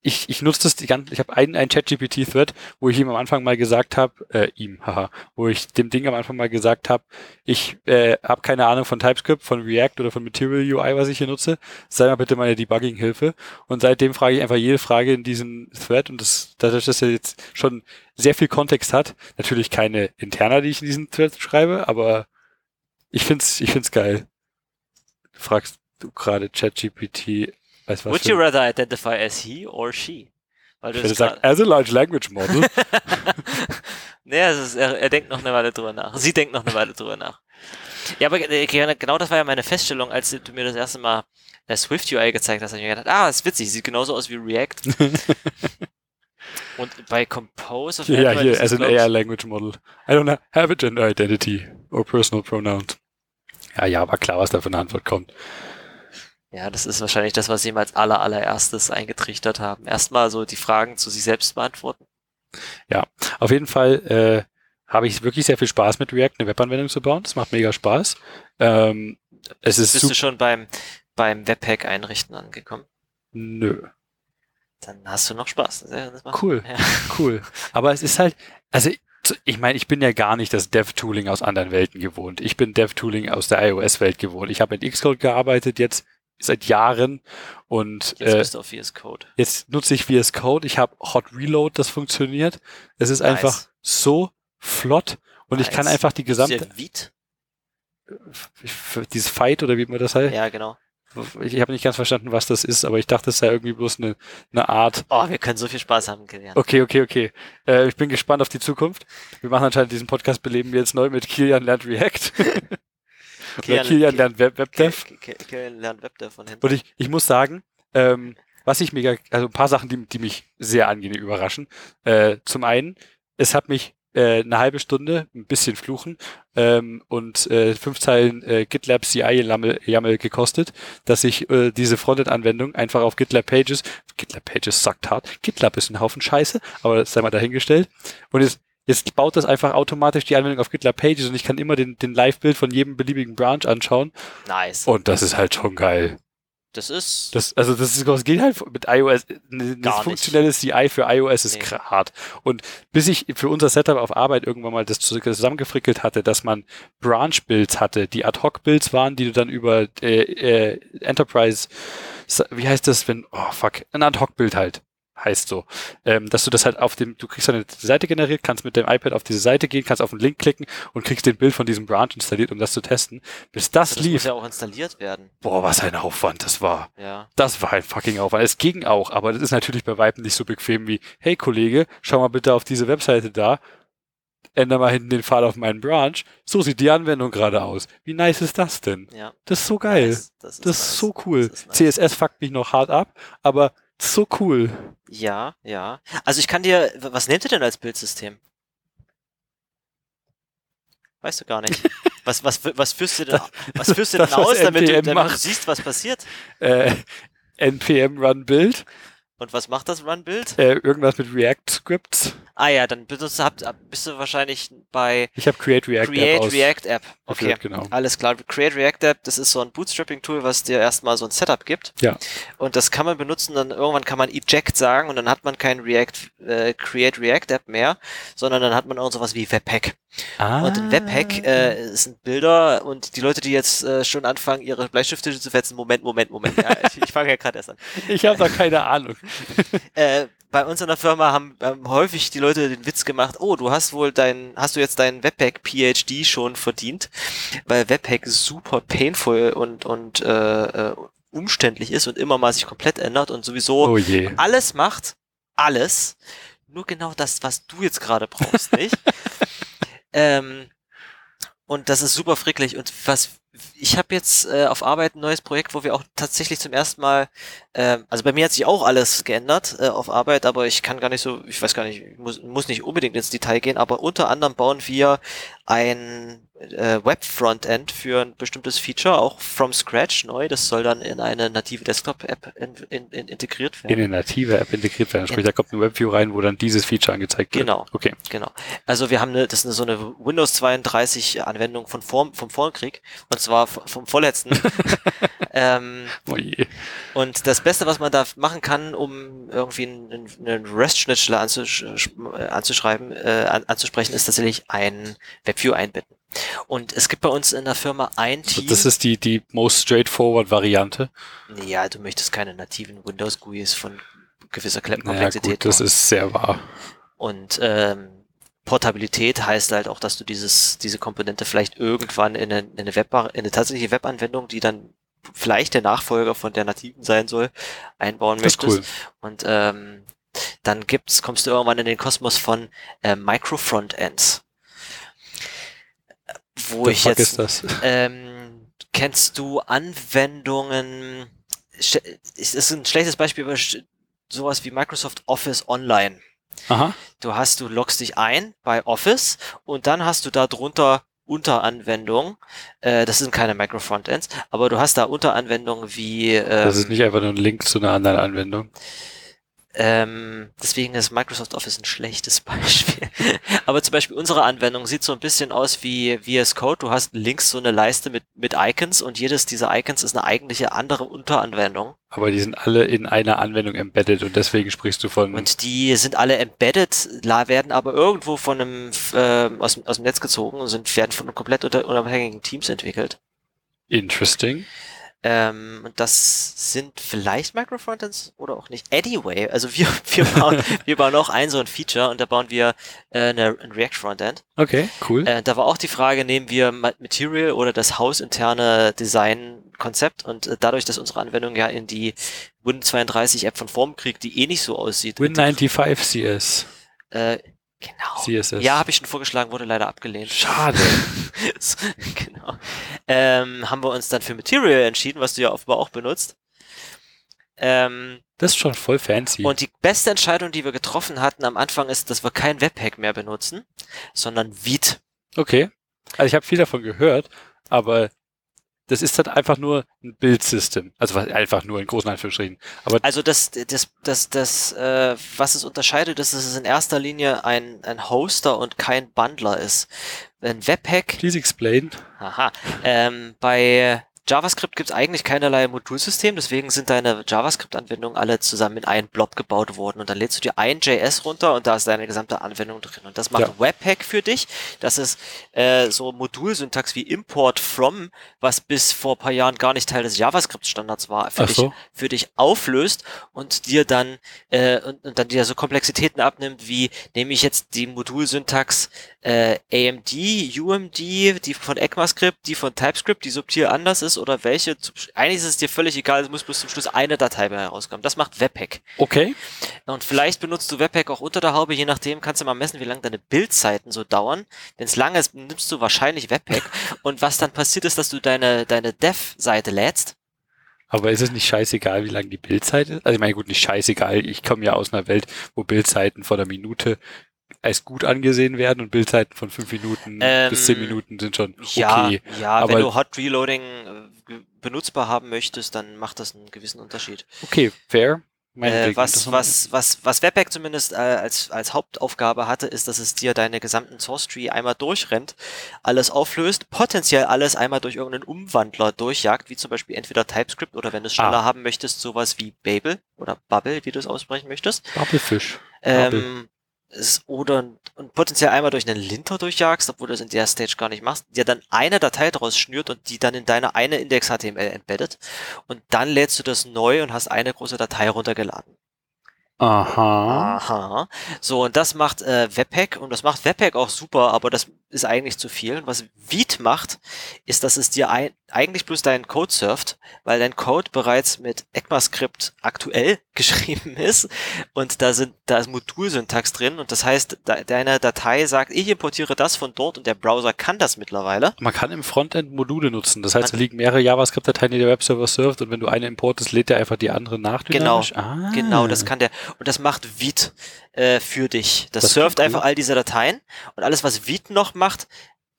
ich, ich nutze das die ganze, ich habe einen, einen ChatGPT-Thread, wo ich ihm am Anfang mal gesagt habe, äh, ihm, haha, wo ich dem Ding am Anfang mal gesagt habe, ich äh, habe keine Ahnung von TypeScript, von React oder von Material UI, was ich hier nutze. Sei mal bitte meine Debugging-Hilfe. Und seitdem frage ich einfach jede Frage in diesem Thread und das, dadurch, dass er jetzt schon sehr viel Kontext hat, natürlich keine interner, die ich in diesen Thread schreibe, aber ich find's, ich find's geil. Du fragst du gerade ChatGPT, weiß was Would you rather identify as he or she? Weil du Wenn er es sagt, grad- as a large language model, es ist, er, er denkt noch eine Weile drüber nach. Sie denkt noch eine Weile drüber nach. Ja, aber äh, genau das war ja meine Feststellung, als du mir das erste Mal äh, Swift UI gezeigt hast, habe ich mir gedacht, ah, ist witzig, sieht genauso aus wie React. Und bei Compose auf ja, hier, as an AI language model. I don't have a gender identity or personal pronouns. Ja, ja, war klar, was da für eine Antwort kommt. Ja, das ist wahrscheinlich das, was sie ihm als aller, allererstes eingetrichtert haben. Erstmal so die Fragen zu sich selbst beantworten. Auf jeden Fall äh, habe ich wirklich sehr viel Spaß mit React, eine Webanwendung zu bauen. Das macht mega Spaß. Ähm, es ist Bist du schon beim, beim Webpack einrichten angekommen? Nö. Dann hast du noch Spaß. Cool. Ja. Cool. Aber es ist halt, also ich meine, ich bin ja gar nicht das Dev-Tooling aus anderen Welten gewohnt. Ich bin Dev-Tooling aus der iOS-Welt gewohnt. Ich habe mit Xcode gearbeitet, jetzt seit Jahren und Jetzt äh, bist du auf VS Code. jetzt nutze ich VS Code. Ich habe Hot Reload, das funktioniert. Es ist Nice. einfach so flott und ich kann Nice. einfach die gesamte, ich- dieses Fight oder wie man das heißt. Ja, genau. Ich habe nicht ganz verstanden, was das ist, aber ich dachte, es sei irgendwie bloß eine, eine Art. Oh, wir können so viel Spaß haben, Kilian. Okay, okay, okay. Äh, ich bin gespannt auf die Zukunft. Wir machen anscheinend diesen Podcast beleben wir jetzt neu mit Kilian lernt React. Oder Kilian lernt Web, WebDev. Ki- Ki- Kilian lernt Webdev von hinten. Und ich, ich muss sagen, ähm, was ich mega, also ein paar Sachen, die, die mich sehr angenehm überraschen. Äh, zum einen, es hat mich äh, eine halbe Stunde, ein bisschen fluchen ähm, und äh, fünf Zeilen äh, GitLab CI YAML, YAML gekostet, dass ich äh, diese Frontend-Anwendung einfach auf GitLab Pages, GitLab Pages sagt hart, GitLab ist ein Haufen Scheiße, aber das sei mal dahingestellt. Und jetzt, jetzt baut das einfach automatisch die Anwendung auf GitLab Pages und ich kann immer den, den Live-Bild von jedem beliebigen Branch anschauen Nice. und das ist halt schon geil. Das ist. Das, also das, ist, das geht halt mit iOS, ein Gar nicht. funktionelles CI für iOS ist Nee. hart. Und bis ich für unser Setup auf Arbeit irgendwann mal das zusammengefrickelt hatte, dass man Branch-Builds hatte, die Ad-Hoc-Builds waren, die du dann über äh, äh, Enterprise, wie heißt das, wenn, oh fuck, ein Ad-Hoc-Bild halt heißt so, ähm, dass du das halt auf dem, du kriegst eine Seite generiert, kannst mit dem iPad auf diese Seite gehen, kannst auf einen Link klicken und kriegst den Bild von diesem Branch installiert, um das zu testen. Bis das, das muss lief, ja auch installiert werden. boah, was ein Aufwand das war. Ja. Das war ein fucking Aufwand. Es ging auch, aber das ist natürlich bei Weitem nicht so bequem wie, hey Kollege, schau mal bitte auf diese Webseite da, änder mal hinten den Pfad auf meinen Branch. So sieht die Anwendung gerade aus. Wie nice ist das denn? Ja. Das ist so geil. Nice. Das ist, Das ist nice. so cool. Das ist nice. CSS fuckt mich noch hart ab, aber so cool. Ja, ja. Also ich kann dir, was nehmt ihr denn als Bildsystem? Weißt du gar nicht. Was, was, was führst du denn, was führst du Das, denn was aus, damit du, damit du siehst, was passiert? Äh, npm run build, Und was macht das Run-Build? äh, irgendwas mit React Scripts. Ah ja, dann benutzt, habt, bist du wahrscheinlich bei Ich habe Create React Create App aus. React App. Okay, geführt, genau. alles klar. Create React App, das ist so ein Bootstrapping-Tool, was dir erstmal so ein Setup gibt. Ja. Und das kann man benutzen, dann irgendwann kann man Eject sagen und dann hat man kein React, äh, Create React App mehr, sondern dann hat man auch sowas wie Webpack. Ah. Und in Webpack äh, sind Bilder und die Leute, die jetzt äh, schon anfangen, ihre Bleistifte zu fetzen, Moment, Moment, Moment. Ja, ich, ich fange ja gerade erst an. Ich habe da keine Ahnung. Äh, bei uns in der Firma haben, haben häufig die Leute den Witz gemacht, oh, du hast wohl dein, hast du jetzt deinen Webpack PhD schon verdient, weil Webpack super painful und, und äh, äh, umständlich ist und immer mal sich komplett ändert und sowieso Oh alles macht, alles, nur genau das, was du jetzt gerade brauchst, nicht? ähm, und das ist super fricklich und was ich habe jetzt äh, auf Arbeit ein neues Projekt, wo wir auch tatsächlich zum ersten Mal, ähm, also bei mir hat sich auch alles geändert äh, auf Arbeit, aber ich kann gar nicht so, ich weiß gar nicht, ich muss, muss nicht unbedingt ins Detail gehen, aber unter anderem bauen wir ein äh, Web-Frontend für ein bestimmtes Feature, auch from scratch neu. Das soll dann in eine native Desktop-App in, in, in integriert werden. In eine native App integriert werden. Sprich, da kommt ein Webview rein, wo dann dieses Feature angezeigt wird. Genau. Okay. Genau. Also wir haben eine, das ist eine, so eine Windows 32 Anwendung von vor, vom Vorkrieg und zwar vom vorletzten. ähm, Oh je. und das Beste, was man da machen kann, um irgendwie einen, einen REST-Schnittstelle anzusch äh, anzuschreiben, äh, an, anzusprechen, ist tatsächlich ein Webview einbinden. Und es gibt bei uns in der Firma ein Also Team. das ist die, die most straightforward Variante. ja, du möchtest keine nativen Windows GUIs von gewisser Kle- Naja, Komplexität. gut, das machen. ist sehr wahr. Und ähm, Portabilität heißt halt auch, dass du dieses, diese Komponente vielleicht irgendwann in eine, in eine, Web in eine tatsächliche Webanwendung, die dann vielleicht der Nachfolger von der nativen sein soll, einbauen Das möchtest. cool. Und ähm, dann gibt's, kommst du irgendwann in den Kosmos von äh, Micro-Frontends. Wo The ich fuck jetzt ähm, kennst du Anwendungen? Es ist ein schlechtes Beispiel, aber sowas wie Microsoft Office Online. Aha. Du hast, du loggst dich ein bei Office und dann hast du da drunter Unteranwendungen. Äh, das sind keine Microfrontends, aber du hast da Unteranwendungen wie ähm, Das ist nicht einfach nur ein Link zu einer anderen Anwendung. Ähm, deswegen ist Microsoft Office ein schlechtes Beispiel. Aber zum Beispiel unsere Anwendung sieht so ein bisschen aus wie VS Code. Du hast links so eine Leiste mit, mit Icons und jedes dieser Icons ist eine eigentliche andere Unteranwendung. Aber die sind alle in einer Anwendung embedded und deswegen sprichst du von. Und die sind alle embedded, werden aber irgendwo von einem, äh, aus, dem- aus dem Netz gezogen und sind, werden von komplett unter, unabhängigen Teams entwickelt. Interesting. Ähm, und das sind vielleicht Microfrontends oder auch nicht. Anyway, also wir, wir, bauen, wir bauen auch ein so ein Feature und da bauen wir äh, eine, ein React Frontend. Okay, cool. Äh, da war auch die Frage, nehmen wir Material oder das hausinterne Design-Konzept und äh, dadurch, dass unsere Anwendung ja in die Win32-App von Form kriegt, die eh nicht so aussieht. Win95 CS. Äh, genau. CSS. Ja, habe ich schon vorgeschlagen, wurde leider abgelehnt. Schade. genau. Ähm, haben wir uns dann für Material entschieden, was du ja offenbar auch benutzt. Ähm, das ist schon voll fancy. und die beste Entscheidung, die wir getroffen hatten am Anfang, ist, dass wir kein Webpack mehr benutzen, sondern Vite. okay. Also ich habe viel davon gehört, aber das ist halt einfach nur ein Bildsystem. Also einfach nur in großen Anführungsstrichen. Aber Also das, das, das, das, äh, was es unterscheidet, ist, dass es in erster Linie ein, ein Hoster und kein Bundler ist. Ein Webpack please explain. Aha. Ähm, bei JavaScript gibt es eigentlich keinerlei Modulsystem, deswegen sind deine JavaScript-Anwendungen alle zusammen in einen Blob gebaut worden. Und dann lädst du dir ein JS runter und da ist deine gesamte Anwendung drin. Und das macht Ja. Webpack für dich. Das ist äh, so Modulsyntax wie Import from, was bis vor ein paar Jahren gar nicht Teil des JavaScript-Standards war, für, Ach dich, so. für dich auflöst und dir dann äh, und, und dann dir so Komplexitäten abnimmt, wie nehme ich jetzt die Modulsyntax äh, AMD, UMD, die von ECMAScript, die von TypeScript, die subtil anders ist oder welche. Eigentlich ist es dir völlig egal, es muss bis zum Schluss eine Datei bei herauskommen. Das macht Webpack. Okay. Und vielleicht benutzt du Webpack auch unter der Haube, je nachdem kannst du mal messen, wie lange deine Bildzeiten so dauern. Wenn es lang ist, nimmst du wahrscheinlich Webpack. Und was dann passiert ist, dass du deine, deine Dev-Seite lädst. Aber ist es nicht scheißegal, wie lang die Bildzeit ist? Also ich meine, gut, nicht scheißegal. Ich komme ja aus einer Welt, wo Bildzeiten von der Minute als gut angesehen werden und Bildzeiten von fünf Minuten Ähm, bis zehn Minuten sind schon Ja, okay. ja aber- wenn du Hot Reloading äh, benutzbar haben möchtest, dann macht das einen gewissen Unterschied. Okay, fair. Äh, was, was, was, was Webpack zumindest äh, als, als Hauptaufgabe hatte, ist, dass es dir deine gesamten Source Tree einmal durchrennt, alles auflöst, potenziell alles einmal durch irgendeinen Umwandler durchjagt, wie zum Beispiel entweder TypeScript oder wenn du es schneller Ah. haben möchtest, sowas wie Babel oder Bubble, wie du es aussprechen möchtest. Bubblefish. Bubble. Es, oder und potenziell einmal durch einen Linter durchjagst, obwohl du es in der Stage gar nicht machst, dir dann eine Datei draus schnürt und die dann in deine eine Index.html embeddet und dann lädst du das neu und hast eine große Datei runtergeladen. Aha. Aha. So, und das macht äh, Webpack und das macht Webpack auch super, aber das ist eigentlich zu viel. Und was Vite macht, ist, dass es dir ein, eigentlich bloß deinen Code surft, weil dein Code bereits mit ECMAScript aktuell geschrieben ist und da sind da ist Modulsyntax drin und das heißt, da, deine Datei sagt, ich importiere das von dort und der Browser kann das mittlerweile. Man kann im Frontend Module nutzen. Das heißt, da liegen mehrere JavaScript-Dateien, die der Webserver surft und wenn du eine importest, lädt er einfach die andere nach. Genau? Ah. Genau, das kann der und das macht Vite äh, für dich. Das, Das surft einfach all diese Dateien und alles, was Vite noch macht,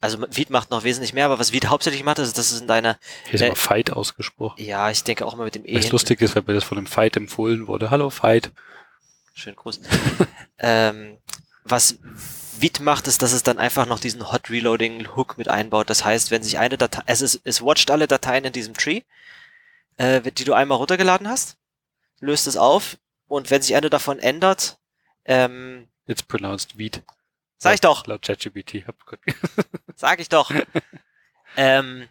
also Vite macht noch wesentlich mehr, aber was Vite hauptsächlich macht, ist, dass es in deiner, Hier ist äh, immer Fight ausgesprochen. ja, ich denke auch immer mit dem E. Was lustig ist, weil mir das von einem Fight empfohlen wurde. Hallo Fight. Schönen Gruß. ähm, was Vite macht, ist, dass es dann einfach noch diesen Hot Reloading Hook mit einbaut. Das heißt, wenn sich eine Datei, es ist, es watcht alle Dateien in diesem Tree, äh, die du einmal runtergeladen hast, löst es auf und wenn sich eine davon ändert, ähm, It's pronounced Weed. Sag ich doch, Laut ChatGPT. Sag ich doch. ähm,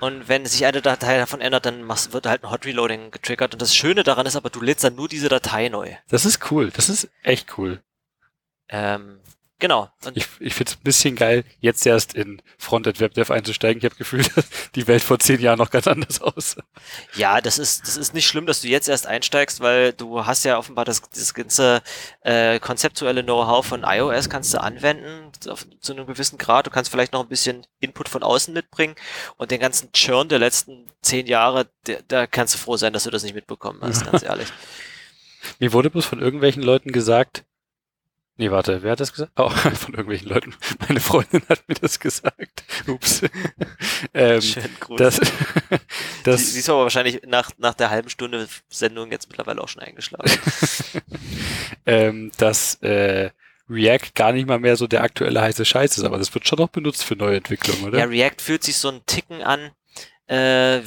und wenn sich eine Datei davon ändert, dann machst, wird halt ein Hot Reloading getriggert. Und das Schöne daran ist aber, du lädst dann nur diese Datei neu. Das ist cool. Das ist echt cool. Ähm, genau. Und Ich, ich finde es ein bisschen geil, jetzt erst in Frontend WebDev einzusteigen. Ich habe Gefühl, dass die Welt vor zehn Jahren noch ganz anders aussah. ja, das ist, das ist nicht schlimm, dass du jetzt erst einsteigst, weil du hast ja offenbar das, das ganze äh, konzeptuelle Know-how von iOS kannst du anwenden auf, zu einem gewissen Grad. Du kannst vielleicht noch ein bisschen Input von außen mitbringen und den ganzen Churn der letzten zehn Jahre, der, da kannst du froh sein, dass du das nicht mitbekommen hast, ganz ehrlich. Mir wurde bloß von irgendwelchen Leuten gesagt, nee, warte, wer hat das gesagt? Oh, von irgendwelchen Leuten. Meine Freundin hat mir das gesagt. Ups. ähm, Schön Gruß. das, sie, das, sie ist aber wahrscheinlich nach, nach der halben Stunde Sendung jetzt mittlerweile auch schon eingeschlafen. ähm, dass äh, React gar nicht mal mehr so der aktuelle heiße Scheiß ist, aber das wird schon noch benutzt für neue Entwicklungen, oder? Ja, React fühlt sich so ein Ticken an, äh,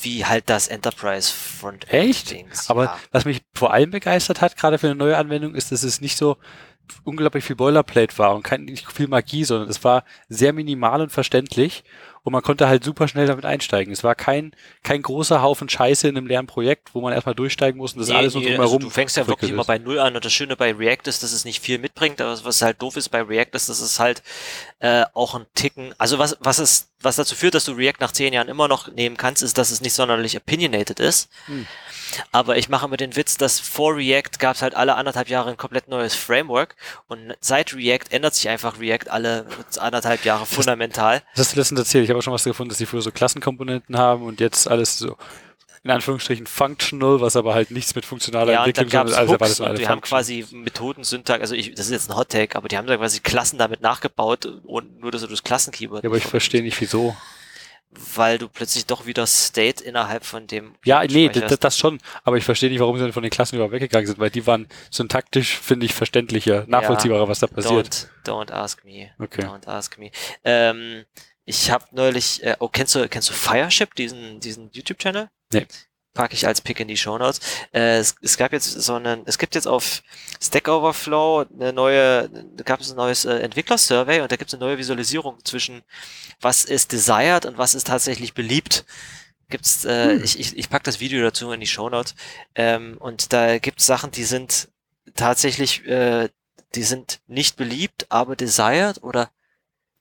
wie halt das Enterprise Frontend. Echt? Dings. Aber ja. was mich vor allem begeistert hat, gerade für eine neue Anwendung, ist, dass es nicht so unglaublich viel Boilerplate war und kein, nicht viel Magie, sondern es war sehr minimal und verständlich. und man konnte halt super schnell damit einsteigen. Es war kein, kein großer Haufen Scheiße in einem leeren Projekt, wo man erstmal durchsteigen muss und das Nee, alles nee, drumherum. also du fängst ja wirklich entwickelt immer ist. bei Null an und das Schöne bei React ist, dass es nicht viel mitbringt, aber was halt doof ist bei React ist, dass es halt äh, auch ein Ticken, also was, was es, was dazu führt, dass du React nach zehn Jahren immer noch nehmen kannst, ist, dass es nicht sonderlich opinionated ist. Hm. Aber ich mache immer den Witz, dass vor React gab es halt alle anderthalb Jahre ein komplett neues Framework und seit React ändert sich einfach React alle anderthalb Jahre fundamental. Was hast du letztens erzählt? Ich habe auch schon was gefunden, dass die früher so Klassenkomponenten haben und jetzt alles so in Anführungsstrichen functional, was aber halt nichts mit funktionaler Ja, Entwicklung, sondern alles Hooks erwartet und die haben quasi Methodensyntax, also ich, das ist jetzt ein Hot Take, aber die haben da quasi Klassen damit nachgebaut und nur, dass du das Klassenkeyword Ja, aber ich verstehe nicht, wieso. weil du plötzlich doch wieder State innerhalb von dem Ja, nee, das, das schon. Aber ich verstehe nicht, warum sie dann von den Klassen überhaupt weggegangen sind, weil die waren syntaktisch, finde ich, verständlicher, nachvollziehbarer, was da passiert. Don't, don't ask me. Okay. Don't ask me. Ähm, ich habe neulich, äh, oh, kennst du, kennst du Fireship, diesen, diesen YouTube-Channel? Nee. Packe ich als Pick in die Show Notes. Äh, es, es gab jetzt so einen, es gibt jetzt auf Stack Overflow eine neue, gab es ein neues äh, Entwickler-Survey und da gibt es eine neue Visualisierung zwischen was ist desired und was ist tatsächlich beliebt. Gibt's, äh, Hm. ich, ich, ich pack das Video dazu in die Show Notes. Ähm, und da gibt's Sachen, die sind tatsächlich, äh, die sind nicht beliebt, aber desired oder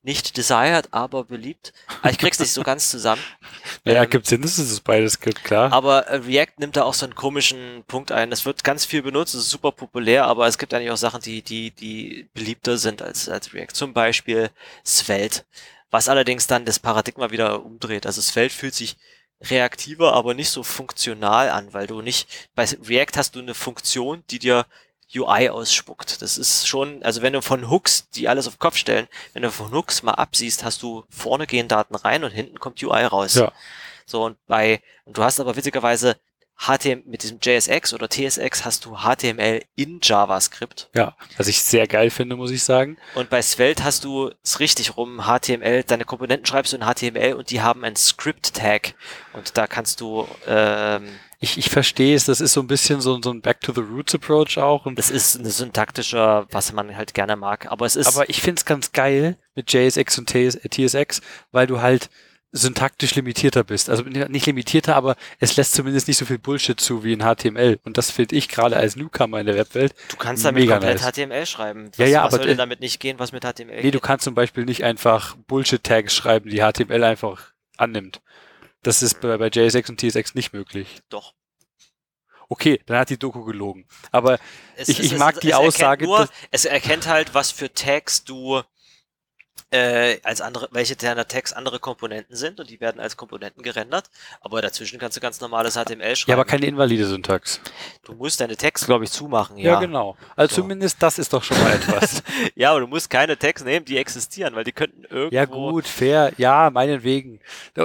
nicht desired, aber beliebt. Aber ich krieg's nicht so ganz zusammen. Ja, Ähm, gibt Sinn, dass es beides gibt, klar. aber äh, React nimmt da auch so einen komischen Punkt ein. Es wird ganz viel benutzt, es ist super populär, aber es gibt eigentlich auch Sachen, die, die, die beliebter sind als, als React. Zum Beispiel Svelte. Was allerdings dann das Paradigma wieder umdreht. Also Svelte fühlt sich reaktiver, aber nicht so funktional an, weil du nicht, bei React hast du eine Funktion, die dir UI ausspuckt. Das ist schon, also wenn du von Hooks, die alles auf den Kopf stellen, wenn du von Hooks mal absiehst, hast du vorne gehen Daten rein und hinten kommt UI raus. Ja. So, und bei, und du hast aber witzigerweise HTML, mit diesem JSX oder TSX hast du HTML in JavaScript. Ja, was ich sehr geil finde, muss ich sagen. Und bei Svelte hast du es richtig rum, HTML, deine Komponenten schreibst du in HTML und die haben einen Script-Tag. Und da kannst du, ähm, Ich, ich verstehe es, das ist so ein bisschen so, so ein Back-to-the-Roots-Approach auch. Und, das ist ein syntaktischer, was man halt gerne mag. Aber es ist, aber ich finde es ganz geil mit JSX und TS, äh, TSX, weil du halt syntaktisch limitierter bist. Also nicht limitierter, aber es lässt zumindest nicht so viel Bullshit zu wie in HTML. Und das finde ich gerade als Newcomer in der Webwelt. du kannst damit mega komplett nice. HTML schreiben. Was, Ja, ja, was aber soll denn damit nicht gehen, was mit HTML Nee, du geht? kannst zum Beispiel nicht einfach Bullshit-Tags schreiben, die HTML einfach annimmt. Das ist bei, bei JSX und TSX nicht möglich. Doch. Okay, dann hat die Doku gelogen. Aber Es, Ich- ich mag die erkennt Aussage, Nur, es erkennt halt, was für Tags du äh, als andere, welche deiner Tags andere Komponenten sind und die werden als Komponenten gerendert. Aber dazwischen kannst du ganz normales HTML schreiben. ja, aber keine invalide Syntax. du musst deine Tags, glaube ich, zumachen. Ja, Ja, genau. Also So. zumindest das ist doch schon mal etwas. ja, aber du musst keine Tags nehmen, die existieren, weil die könnten irgendwo. ja, gut, fair. Ja, meinetwegen.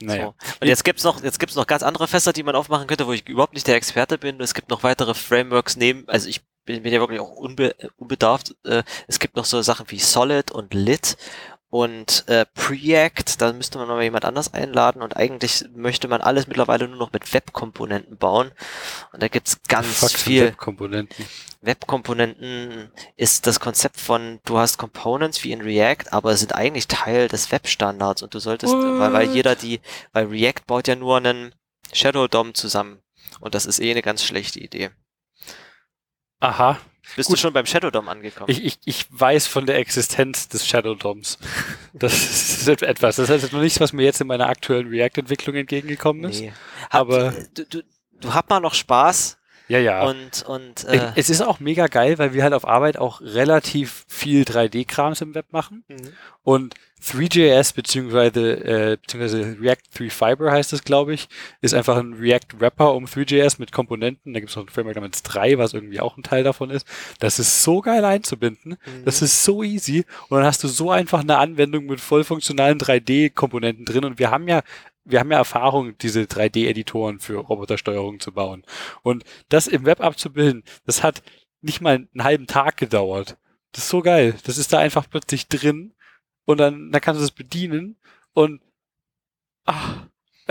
Naja. So. Und jetzt gibt's noch, jetzt gibt's noch ganz andere Fässer, die man aufmachen könnte, wo ich überhaupt nicht der Experte bin. Es gibt noch weitere Frameworks neben, also ich bin, bin ja wirklich auch unbe, unbedarft. Äh, es gibt noch so Sachen wie Solid und Lit und äh, Preact. Da müsste man noch mal jemand anders einladen und eigentlich möchte man alles mittlerweile nur noch mit Webkomponenten bauen. Und da gibt's ganz Fuck viel. Webkomponenten. Webkomponenten ist das Konzept von, du hast Components wie in React, aber sind eigentlich Teil des Webstandards und du solltest, weil, weil jeder die, weil React baut ja nur einen Shadow DOM zusammen und das ist eh eine ganz schlechte Idee. Aha. Bist Gut. du schon beim Shadow DOM angekommen? Ich, ich, ich weiß von der Existenz des Shadow DOMs. Das ist etwas. Das ist noch nichts, was mir jetzt in meiner aktuellen React-Entwicklung entgegengekommen ist. nee. aber- du, du, du hab mal noch Spaß Ja, ja. und, und äh, es ist auch mega geil, weil wir halt auf Arbeit auch relativ viel 3D-Krams im Web machen. Mhm. Und 3JS beziehungsweise, äh, beziehungsweise React 3 Fiber heißt es, glaube ich, ist einfach ein React Wrapper um 3JS mit Komponenten. Da gibt es noch ein Framework namens 3, was irgendwie auch ein Teil davon ist. Das ist so geil einzubinden. Mhm. Das ist so easy. Und dann hast du so einfach eine Anwendung mit voll funktionalen 3D-Komponenten drin. Und wir haben ja wir haben ja Erfahrung, diese 3D-Editoren für Robotersteuerung zu bauen. Und das im Web abzubilden, das hat nicht mal einen halben Tag gedauert. Das ist so geil. Das ist da einfach plötzlich drin und dann, dann kannst du es bedienen und ach,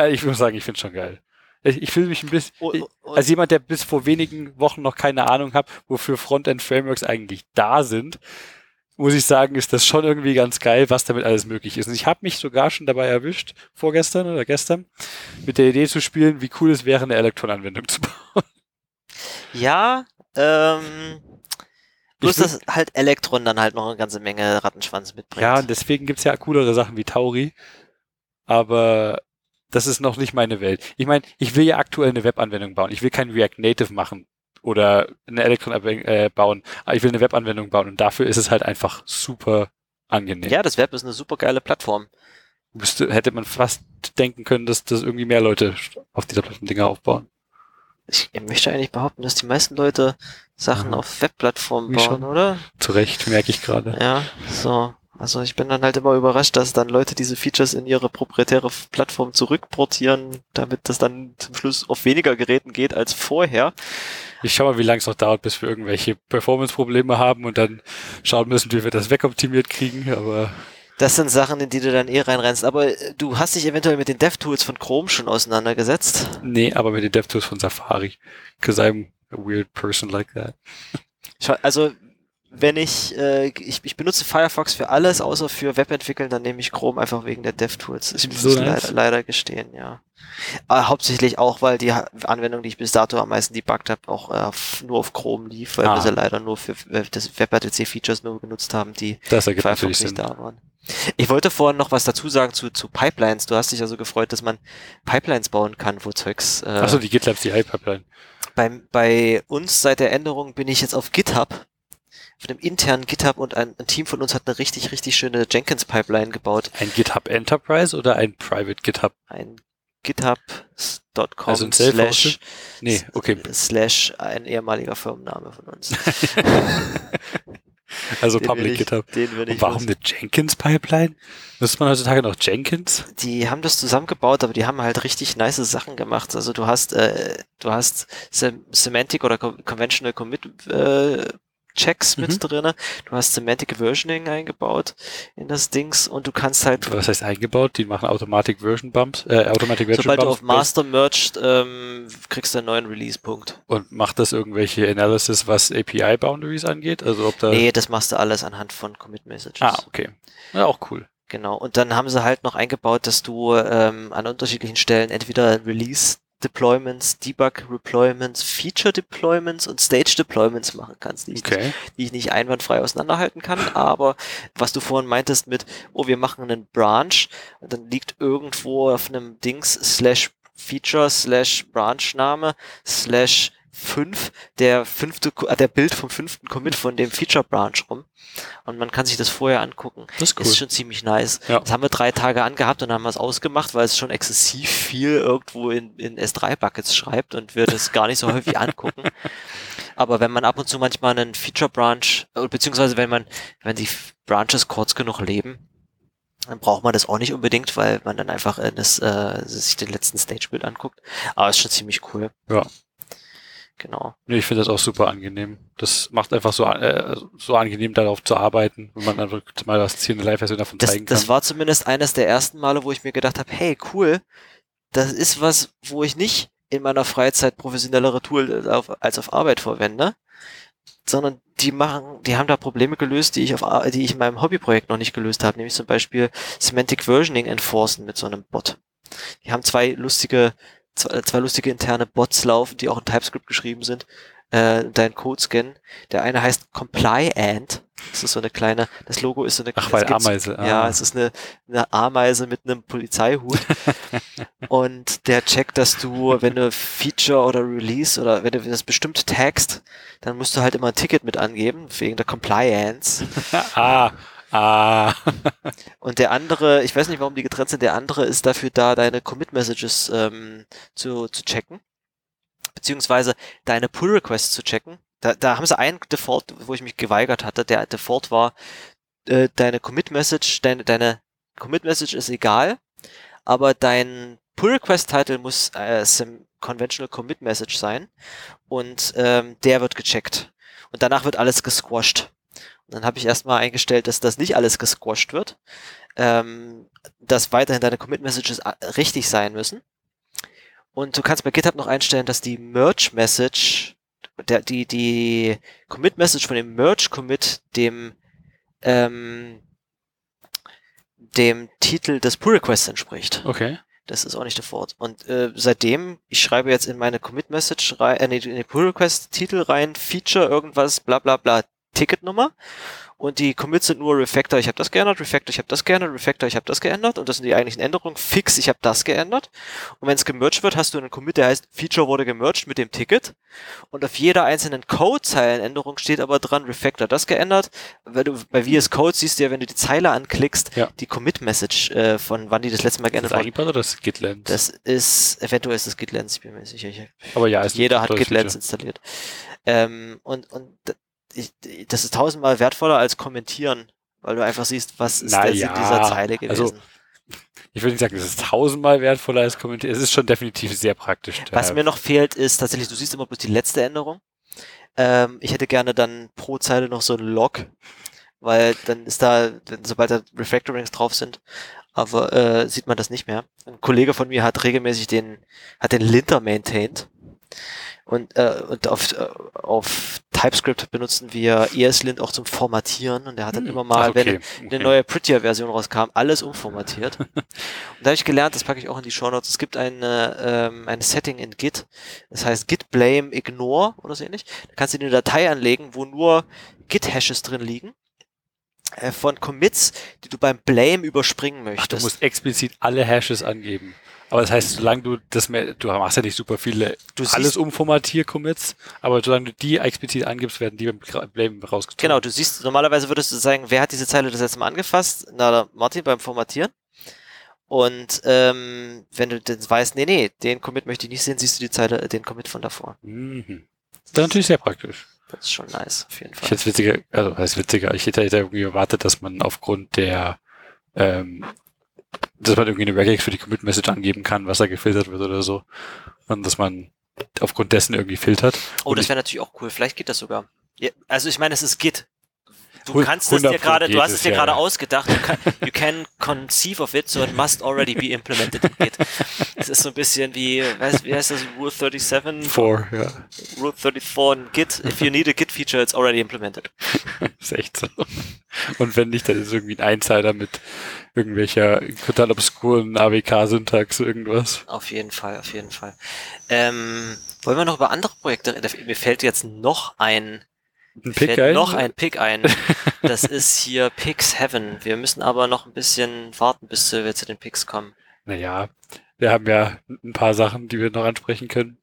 ich muss sagen, ich finde schon geil. Ich, ich fühle mich ein bisschen, ich, und- als jemand, der bis vor wenigen Wochen noch keine Ahnung hat, wofür Frontend-Frameworks eigentlich da sind, muss ich sagen, ist das schon irgendwie ganz geil, was damit alles möglich ist. Und ich habe mich sogar schon dabei erwischt, vorgestern oder gestern, mit der Idee zu spielen, wie cool es wäre, eine Elektron-Anwendung zu bauen. Ja, ähm, bloß, dass halt Elektron dann halt noch eine ganze Menge Rattenschwanz mitbringt. Ja, und deswegen gibt's ja coolere Sachen wie Tauri. Aber das ist noch nicht meine Welt. Ich meine, ich will ja aktuell eine Webanwendung bauen. Ich will kein React Native machen oder eine Elektron äh, bauen. Aber ich will eine Webanwendung bauen und dafür ist es halt einfach super angenehm. Ja, das Web ist eine super geile Plattform. Müsste, hätte man fast denken können, dass das irgendwie mehr Leute auf dieser Dinger aufbauen. Ich möchte eigentlich behaupten, dass die meisten Leute Sachen Ja. auf Webplattformen bauen, schon. oder? Zu Recht, merke ich gerade. Ja, so. Also ich bin dann halt immer überrascht, dass dann Leute diese Features in ihre proprietäre Plattform zurückportieren, damit das dann zum Schluss auf weniger Geräten geht als vorher. Ich schau mal, wie lange es noch dauert, bis wir irgendwelche Performance-Probleme haben und dann schauen müssen, wie wir das wegoptimiert kriegen. Aber Das sind Sachen, in die du dann eh reinrennst. Aber äh, du hast dich eventuell mit den DevTools von Chrome schon auseinandergesetzt. nee, aber mit den DevTools von Safari. Cause I'm a weird person like that. Schau, Also wenn ich, äh, ich, ich benutze Firefox für alles, außer für Webentwickeln, dann nehme ich Chrome einfach wegen der DevTools. Ich muss So leider, leider gestehen, ja. Aber hauptsächlich auch, weil die Anwendung, die ich bis dato am meisten debuggt habe, auch äh, nur auf Chrome lief, weil Ah. wir sie leider nur für äh, das WebRTC-Features nur genutzt haben, die Firefox Sinn. nicht da waren. Ich wollte vorhin noch was dazu sagen zu, zu Pipelines. Du hast dich also gefreut, dass man Pipelines bauen kann, wo Zeugs. Äh, Achso, die GitLab CI-Pipeline. bei, bei uns seit der Änderung bin ich jetzt auf GitHub, auf dem internen GitHub und ein, ein Team von uns hat eine richtig, richtig schöne Jenkins-Pipeline gebaut. Ein GitHub Enterprise oder ein Private GitHub? Ein github.com Also ein slash? Nee, okay. slash ein ehemaliger Firmenname von uns. Also Den Public ich- GitHub. Warum eine Jenkins-Pipeline? Nutzt man heutzutage noch Jenkins? Die haben das zusammengebaut, aber die haben halt richtig nice Sachen gemacht. Also du hast, äh, du hast Sem Semantic oder Co Conventional Commit äh, Checks mit Mhm. drinne. Du hast Semantic Versioning eingebaut in das Dings und du kannst halt Was heißt eingebaut? Die machen Automatic Version Bumps, äh, Automatic Version Sobald du Bumps auf Master merged, ähm, kriegst du einen neuen Release-Punkt. und macht das irgendwelche Analysis, was API Boundaries angeht? Also ob da. Nee, das machst du alles anhand von Commit Messages. Ah, okay. Ja, auch cool. Genau. Und dann haben sie halt noch eingebaut, dass du ähm, an unterschiedlichen Stellen entweder Release Deployments, Debug Deployments, Feature Deployments und Stage Deployments machen kannst, die ich, Okay. nicht, die ich nicht einwandfrei auseinanderhalten kann. Aber was du vorhin meintest mit, oh, wir machen einen Branch und dann liegt irgendwo auf einem Dings slash Feature slash Branch-Name slash 5 der fünfte, äh, der Bild vom fünften Commit von dem Feature Branch rum. Und man kann sich das vorher angucken. Das ist cool. Ist schon ziemlich nice. Ja. Das haben wir drei Tage angehabt und dann haben wir es ausgemacht, weil es schon exzessiv viel irgendwo in, in S3-Buckets schreibt und wir das gar nicht so häufig angucken. Aber wenn man ab und zu manchmal einen Feature Branch, äh, beziehungsweise wenn man, wenn die Branches kurz genug leben, dann braucht man das auch nicht unbedingt, weil man dann einfach in das, äh, sich den letzten Stage-Bild anguckt. Aber ist schon ziemlich cool. Ja. Genau. Nee, ich finde das auch super angenehm. Das macht einfach so, äh, so angenehm, darauf zu arbeiten, wenn man einfach mal das Ziel eine Live-Version davon Das, zeigen kann. das war zumindest eines der ersten Male, wo ich mir gedacht habe, hey, cool, das ist was, wo ich nicht in meiner Freizeit professionellere Tool auf, als auf Arbeit verwende, sondern die machen, die haben da Probleme gelöst, die ich auf, die ich in meinem Hobbyprojekt noch nicht gelöst habe, nämlich zum Beispiel Semantic Versioning enforcen mit so einem Bot. Die haben zwei lustige, zwei, zwei lustige interne Bots laufen, die auch in TypeScript geschrieben sind, äh, deinen Code scannen. Der eine heißt Comply Ant. Das ist so eine kleine, das Logo ist so eine Ach, weil Ameise. Ah. ja, es ist eine, eine Ameise mit einem Polizeihut. und der checkt, dass du, wenn du Feature oder Release oder wenn du das bestimmt tagst, dann musst du halt immer ein Ticket mit angeben, wegen der Compliance. ah, ah. Und der andere, ich weiß nicht, warum die getrennt sind, der andere ist dafür da, deine Commit-Messages ähm, zu, zu checken. Beziehungsweise deine Pull-Requests zu checken. Da, da haben sie einen Default, wo ich mich geweigert hatte. Der Default war, äh, deine Commit-Message, deine, deine Commit-Message ist egal, aber dein Pull-Request-Title muss äh, Sim Conventional Commit-Message sein und ähm, der wird gecheckt. Und danach wird alles gesquashed. Und dann habe ich erstmal eingestellt, dass das nicht alles gesquashed wird, ähm, dass weiterhin deine Commit-Messages a- richtig sein müssen. Und du kannst bei GitHub noch einstellen, dass die Merge-Message, die, die Commit-Message von dem Merge-Commit dem ähm, dem Titel des Pull Requests entspricht. Okay. Das ist auch nicht default. Und äh, seitdem, ich schreibe jetzt in meine Commit Message rein, äh, in den Pull Request Titel rein, Feature, irgendwas, bla bla bla, Ticketnummer und die Commits sind nur Refactor, ich habe das geändert, Refactor, ich habe das geändert, Refactor, ich habe das geändert und das sind die eigentlichen Änderungen. Fix, ich habe das geändert. Und wenn es gemerged wird, hast du einen Commit, der heißt Feature wurde gemerged mit dem Ticket und auf jeder einzelnen Codezeilenänderung steht aber dran Refactor das geändert. Wenn du bei VS Code siehst du ja, wenn du die Zeile anklickst, Ja. die Commit Message äh, von wann die das letzte Mal das geändert wurde. Oder ist das GitLens? Das ist eventuell ist das GitLens, ich bin mir sicher. Ich, Aber ja, jeder hat GitLens installiert. Ähm, und und ich, das ist tausendmal wertvoller als kommentieren, weil du einfach siehst, was ist Na der Sinn ja, dieser Zeile gewesen. also, Ich würde nicht sagen, es ist tausendmal wertvoller als kommentieren. Es ist schon definitiv sehr praktisch. was mir noch fehlt, ist tatsächlich, du siehst immer bloß die letzte Änderung. Ähm, ich hätte gerne dann pro Zeile noch so ein Log, weil dann ist da, sobald da Refactorings drauf sind, aber äh, sieht man das nicht mehr. Ein Kollege von mir hat regelmäßig den, hat den Linter maintained. Und, äh, und auf, äh, auf TypeScript benutzen wir ESLint auch zum Formatieren und der hat dann Hm. immer mal, Ach, wenn okay, eine okay. neue Prettier-Version rauskam, alles umformatiert. und da habe ich gelernt, das packe ich auch in die Show Notes, es gibt eine, ähm, eine Setting in Git, das heißt Git Blame Ignore oder so ähnlich. Da kannst du dir eine Datei anlegen, wo nur Git-Hashes drin liegen äh, von Commits, die du beim Blame überspringen Ach, du möchtest. musst explizit alle Hashes angeben. Aber das heißt, solange du das mehr, du machst ja nicht super viele Du alles umformatier-Commits, aber solange du die explizit angibst, werden die beim Blame rausgezogen. Genau, du siehst, normalerweise würdest du sagen, wer hat diese Zeile das letzte Mal angefasst? Na, Martin beim Formatieren. Und ähm, wenn du dann weißt, nee, nee, den Commit möchte ich nicht sehen, siehst du die Zeile, äh, den Commit von davor. Mhm. Das ist natürlich sehr praktisch. Das ist schon nice, auf jeden Ich Fall. hätte es witziger, also heißt witziger, ich hätte hätte irgendwie erwartet, dass man aufgrund der, ähm, dass man irgendwie eine Regex für die Commit-Message angeben kann, was da gefiltert wird oder so. Und dass man aufgrund dessen irgendwie filtert. Oh, das wäre natürlich auch cool. Vielleicht geht das sogar. Ja, also ich meine, es ist Git. Du kannst es dir 100 gerade, du hast es, es dir ja, gerade ja. ausgedacht. Du kann, you can conceive of it, so it must already be implemented in Git. Es ist so ein bisschen wie, weißt, wie heißt das, Rule 37? For, ja. Rule 34 in Git. If you need a Git feature, it's already implemented. Ist echt so. Und wenn nicht, dann ist irgendwie ein Einzeiler mit irgendwelcher total obskuren AWK-Syntax irgendwas. Auf jeden Fall, auf jeden Fall. Ähm, wollen wir noch über andere Projekte reden? Mir fällt jetzt noch ein, Ein Pick ein? noch ein Pick ein. Das ist hier Picks Heaven. Wir müssen aber noch ein bisschen warten, bis wir zu den Picks kommen. Naja, wir haben ja ein paar Sachen, die wir noch ansprechen können.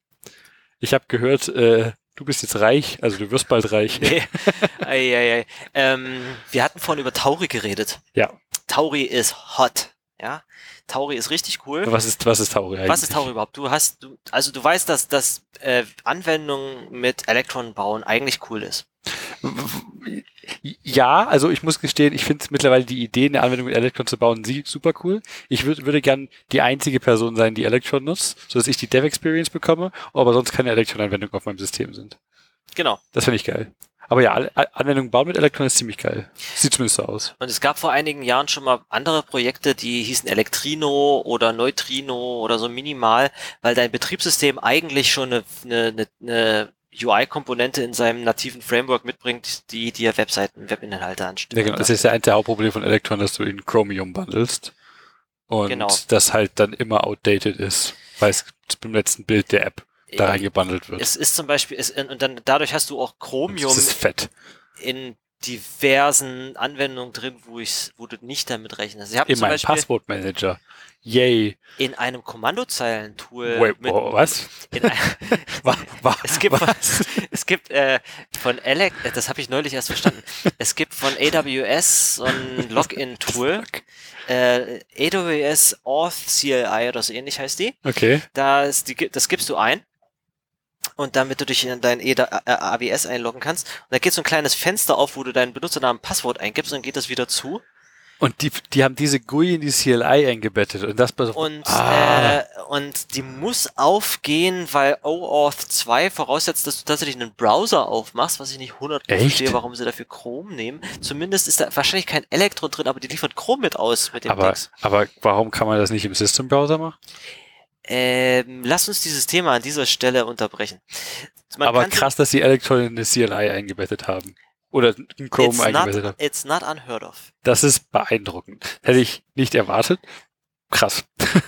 Ich habe gehört, äh, du bist jetzt reich, also du wirst bald reich. Nee. ei, ei, ei. Ähm, wir hatten vorhin über Tauri geredet. Ja. Tauri ist hot. Ja. Tauri ist richtig cool. Was ist, was ist Tauri eigentlich? Was ist Tauri überhaupt? Du hast, du, also du weißt, dass, dass äh, Anwendungen mit Elektronen bauen eigentlich cool ist. Ja, also ich muss gestehen, ich finde mittlerweile die Idee, eine Anwendung mit Electron zu bauen, super cool. Ich würd, würde gern die einzige Person sein, die Electron nutzt, sodass ich die Dev Experience bekomme, aber sonst keine Electron-Anwendungen auf meinem System sind. Genau. Das finde ich geil. Aber ja, Anwendungen bauen mit Electron ist ziemlich geil. Sieht zumindest so aus. Und es gab vor einigen Jahren schon mal andere Projekte, die hießen Elektrino oder Neutrino oder so minimal, weil dein Betriebssystem eigentlich schon eine, eine, eine UI-Komponente in seinem nativen Framework mitbringt, die dir Webseiten, Webinhalte anstimmt. Ja, genau. Das ist ja eins der Hauptprobleme von Electron, dass du in Chromium bundelst. Und Genau. das halt dann immer outdated ist, weil es beim letzten Bild der App da reingebundelt wird. Es ist zum Beispiel, es, und dann dadurch hast du auch Chromium in diversen Anwendungen drin, wo ich, wo du nicht damit rechnest. Ich habe In zum Beispiel Passwortmanager. Yay. in einem Kommandozeilentool Wait, mit, wo, was? in ein, Wa- wa- Es gibt, was? es gibt äh, von Alec, äh, das habe ich neulich erst verstanden. Es gibt von AWS so ein Login-Tool, äh, AWS Auth CLI oder so ähnlich heißt die. Okay. Das, die, das gibst du ein. Und damit du dich in dein äh, AWS einloggen kannst. Und da geht so ein kleines Fenster auf, wo du deinen Benutzernamen und Passwort eingibst und dann geht das wieder zu. Und die, die haben diese GUI in die CLI eingebettet und das Und, ah, äh, und die muss aufgehen, weil OAuth 2 voraussetzt, dass du tatsächlich einen Browser aufmachst, was ich nicht 100 Echt? verstehe, warum sie dafür Chrome nehmen. Zumindest ist da wahrscheinlich kein Elektron drin, aber die liefert Chrome mit aus mit dem aber, Text. aber warum kann man das nicht im System Browser machen? Ähm, lass uns dieses Thema an dieser Stelle unterbrechen. Man aber krass, dass sie Electron in eine CLI eingebettet haben. Oder ein Chrome it's, eingebettet not, habe. it's not unheard of. Das ist beeindruckend. Hätte ich nicht erwartet. Krass.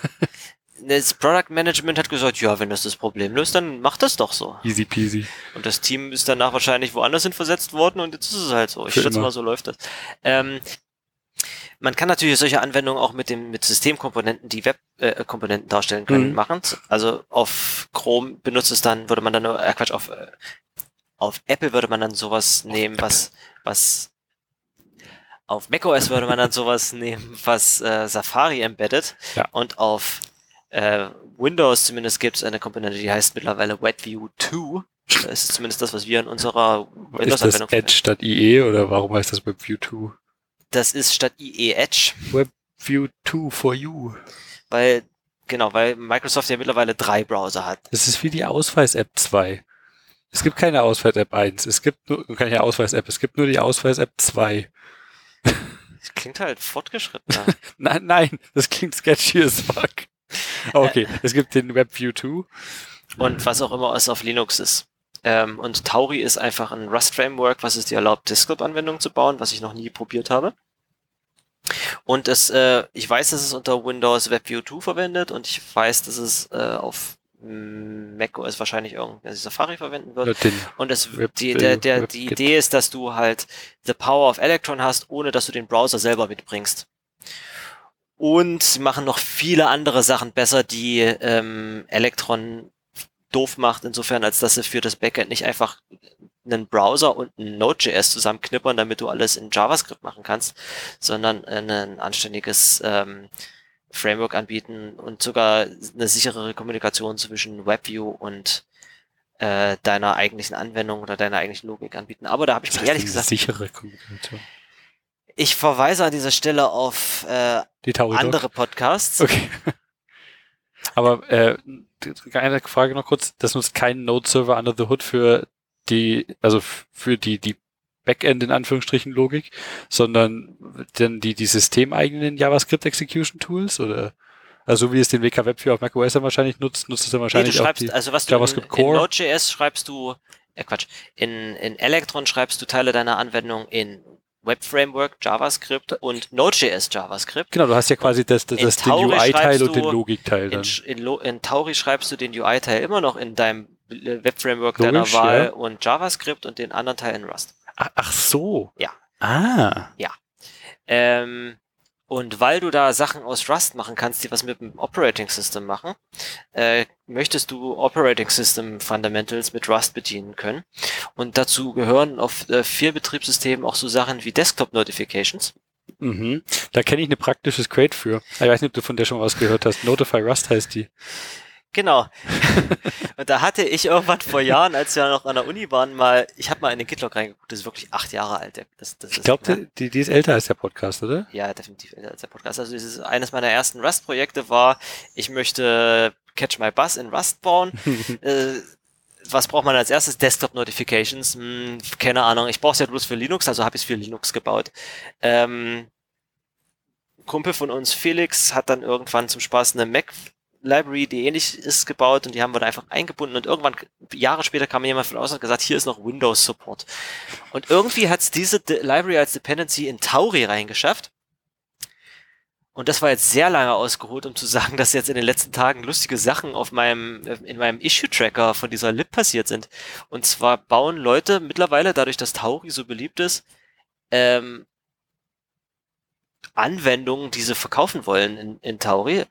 Das Product Management hat gesagt, ja, wenn das das Problem löst, dann mach das doch so. Easy peasy. Und das Team ist danach wahrscheinlich woanders hin versetzt worden und jetzt ist es halt so. Ich Für schätze immer. mal, so läuft das. Ähm, man kann natürlich solche Anwendungen auch mit dem mit Systemkomponenten, die Web-Komponenten äh, darstellen können, Mhm. machen. Also auf Chrome benutzt es dann, würde man dann, nur- äh, Quatsch, auf, äh, auf Apple würde man dann sowas nehmen, was, was auf macOS würde man dann sowas nehmen, was äh, Safari embedded. Ja. Und auf äh, Windows zumindest gibt es eine Komponente, die heißt mittlerweile WebView 2. Das ist zumindest das, was wir in unserer Ist das Windows-Anwendung Edge statt IE oder warum heißt das WebView 2? Das ist statt IE Edge, View 2 for you. weil, genau, weil Microsoft ja mittlerweile drei Browser hat. Das ist wie die Ausweis-App 2. Es gibt keine Ausweis-App 1. Es gibt nur, keine Ausweis-App. Es gibt nur die Ausweis-App 2. Das klingt halt fortgeschrittener. Nein, nein, das klingt sketchy as fuck. Okay, es gibt den WebView 2. und was auch immer es auf Linux ist. Ähm, und Tauri ist einfach ein Rust-Framework, was es dir erlaubt, Desktop-Anwendungen zu bauen, was ich noch nie probiert habe. Und es, äh, ich weiß, dass es unter Windows WebView 2 verwendet und ich weiß, dass es äh, auf macOS wahrscheinlich irgendwie Safari verwenden wird. Und es, Web- die, der, der, die. Idee ist, dass du halt the power of Electron hast, ohne dass du den Browser selber mitbringst. Und sie machen noch viele andere Sachen besser, die ähm, Electron doof macht, insofern, als dass sie für das Backend nicht einfach einen Browser und ein Node.js zusammenknippern, damit du alles in JavaScript machen kannst, sondern äh, ein anständiges ähm, Framework anbieten und sogar eine sicherere Kommunikation zwischen WebView und äh, deiner eigentlichen Anwendung oder deiner eigentlichen Logik anbieten. Aber da habe ich mir ehrlich gesagt, sichere Kommunikation. ich verweise an dieser Stelle auf äh, andere Podcasts. Okay. Aber äh, eine Frage noch kurz. Das nutzt kein Node-Server under the hood für die, also für die, die Backend in Anführungsstrichen Logik, sondern dann die, die systemeigenen JavaScript Execution Tools oder also wie es den WK Web für auf macOS dann wahrscheinlich nutzt, nutzt es dann Nee, du wahrscheinlich auch schreibst, die, also was du in, JavaScript in Core. Node.js schreibst du, äh Quatsch, in, in Electron schreibst du Teile deiner Anwendung in Web Framework JavaScript und Node.js JavaScript. Genau, du hast ja quasi das, das, das den UI-Teil und den Logik-Teil In, in, in Tauri schreibst du den UI-Teil immer noch in deinem Web Framework Logisch, deiner Wahl ja. und JavaScript und den anderen Teil in Rust. Ach, ach so. Ja. Ah. Ähm, und weil du da Sachen aus Rust machen kannst, die was mit dem Operating System machen, äh, möchtest du Operating System Fundamentals mit Rust bedienen können. Und dazu gehören auf äh, vier Betriebssystemen auch so Sachen wie Desktop Notifications. Mhm. Da kenne ich eine praktische Crate für. Ich weiß nicht, ob du von der schon was gehört hast. Notify Rust heißt die. Genau. und da hatte ich irgendwann vor Jahren, als wir noch an der Uni waren, mal, ich habe mal in den Gitlog reingeguckt, das ist wirklich acht Jahre alt. Das, das Ich glaube, die, die, ist älter als der Podcast, oder? Ja, definitiv älter als der Podcast. Also dieses, eines meiner ersten Rust-Projekte war, ich möchte Catch My Bus in Rust bauen. äh, was braucht man als erstes? Desktop-Notifications. Hm, keine Ahnung. Ich brauche es ja bloß für Linux, also habe ich es für Linux gebaut. Ähm, Kumpel von uns, Felix, hat dann irgendwann zum Spaß eine Mac Library, die ähnlich ist, gebaut und die haben wir da einfach eingebunden und irgendwann, Jahre später kam jemand von außen und gesagt, hier ist noch Windows Support. Und irgendwie hat es diese De Library als Dependency in Tauri reingeschafft. Und das war jetzt sehr lange ausgeholt, um zu sagen, dass jetzt in den letzten Tagen lustige Sachen auf meinem, in meinem Issue-Tracker von dieser Lib passiert sind. Und zwar bauen Leute mittlerweile, dadurch, dass Tauri so beliebt ist, ähm, Anwendungen, die sie verkaufen wollen in, in Tauri.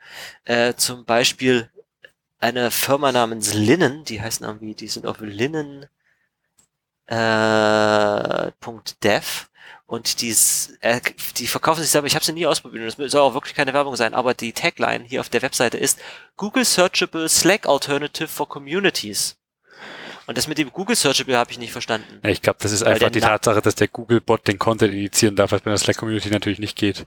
Äh, zum Beispiel eine Firma namens Linen, die heißen irgendwie, die sind auf Linen äh, .dev und die, äh, die verkaufen sich selber, ich habe sie nie ausprobiert, das soll auch wirklich keine Werbung sein, aber die Tagline hier auf der Webseite ist Google Searchable Slack Alternative for Communities. Und das mit dem Google Searchable habe ich nicht verstanden. Ja, ich glaube, das ist Weil einfach die Na- Tatsache, dass der Google-Bot den Content initiieren darf, was bei der Slack-Community natürlich nicht geht.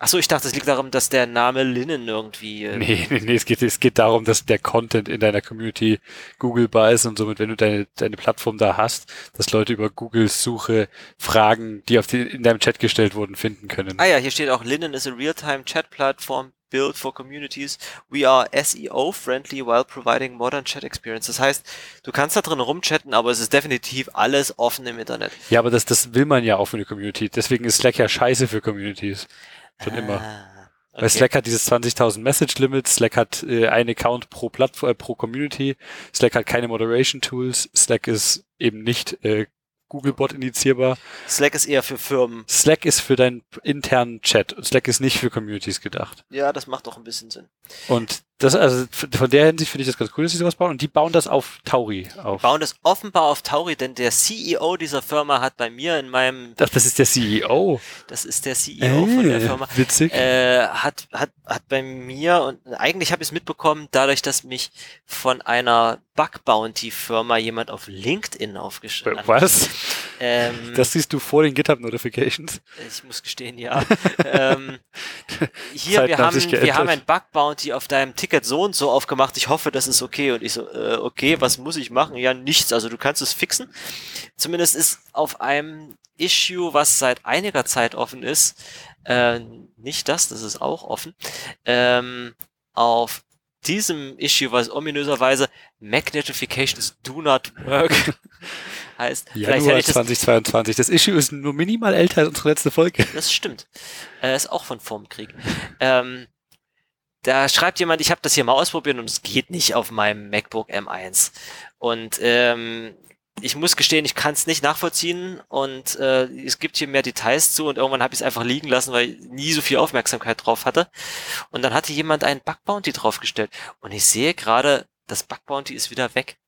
Ach so, ich dachte, es liegt darum, dass der Name Linen irgendwie. Äh, Nee, nee, nee, es geht, es geht darum, dass der Content in deiner Community Googlebar ist und somit, wenn du deine, deine Plattform da hast, dass Leute über Googles Suche Fragen, die auf die, in deinem Chat gestellt wurden, finden können. Ah ja, hier steht auch, Linen is a real-time chat platform built for communities. We are SEO friendly while providing modern chat experience. Das heißt, du kannst da drin rumchatten, aber es ist definitiv alles offen im Internet. Ja, aber das, das will man ja auch für eine Community. Deswegen ist Slack ja scheiße für Communities. Schon immer. Ah, Weil okay. Slack hat dieses 20.000 Message-Limit, Slack hat äh, einen Account pro Plattform, äh, pro Community, Slack hat keine Moderation-Tools, Slack ist eben nicht äh, Googlebot initiierbar. Slack ist eher für Firmen. Slack ist für deinen internen Chat. Slack ist nicht für Communities gedacht. Ja, das macht doch ein bisschen Sinn. Und das, also von der Hinsicht finde ich das ganz cool, dass sie sowas bauen. Und die bauen das auf Tauri auf. Bauen das offenbar auf Tauri, denn der CEO dieser Firma hat bei mir in meinem, Ach, das ist der CEO. das ist der CEO von der Äh, Firma, Witzig. äh, hat, hat, hat bei mir und eigentlich habe ich es mitbekommen, dadurch, dass mich von einer Bug Bounty Firma jemand auf LinkedIn aufgeschrieben hat. Was? Ähm, Das siehst du vor den GitHub-Notifications. ich muss gestehen, ja. ähm, hier, Zeiten wir haben haben, wir haben ein Bug Bounty auf deinem Ticket so und so aufgemacht. Ich hoffe, das ist okay. Und ich so, äh, okay, was muss ich machen? Ja, nichts. Also du kannst es fixen. Zumindest ist auf einem Issue, was seit einiger Zeit offen ist, äh, nicht das, das ist auch offen, ähm, auf diesem Issue, was ominöserweise Mac Notifications do not work heißt. Januar ich das 2022. Das Issue ist nur minimal älter als unsere letzte Folge. Das stimmt. Äh, ist auch von vorm Krieg. Ähm, da schreibt jemand, ich habe das hier mal ausprobiert und es geht nicht auf meinem MacBook M1. Und ähm, ich muss gestehen, ich kann es nicht nachvollziehen und äh, es gibt hier mehr Details zu und irgendwann habe ich es einfach liegen lassen, weil ich nie so viel Aufmerksamkeit drauf hatte. Und dann hatte jemand einen Bug Bounty draufgestellt und ich sehe gerade, das Bug Bounty ist wieder weg.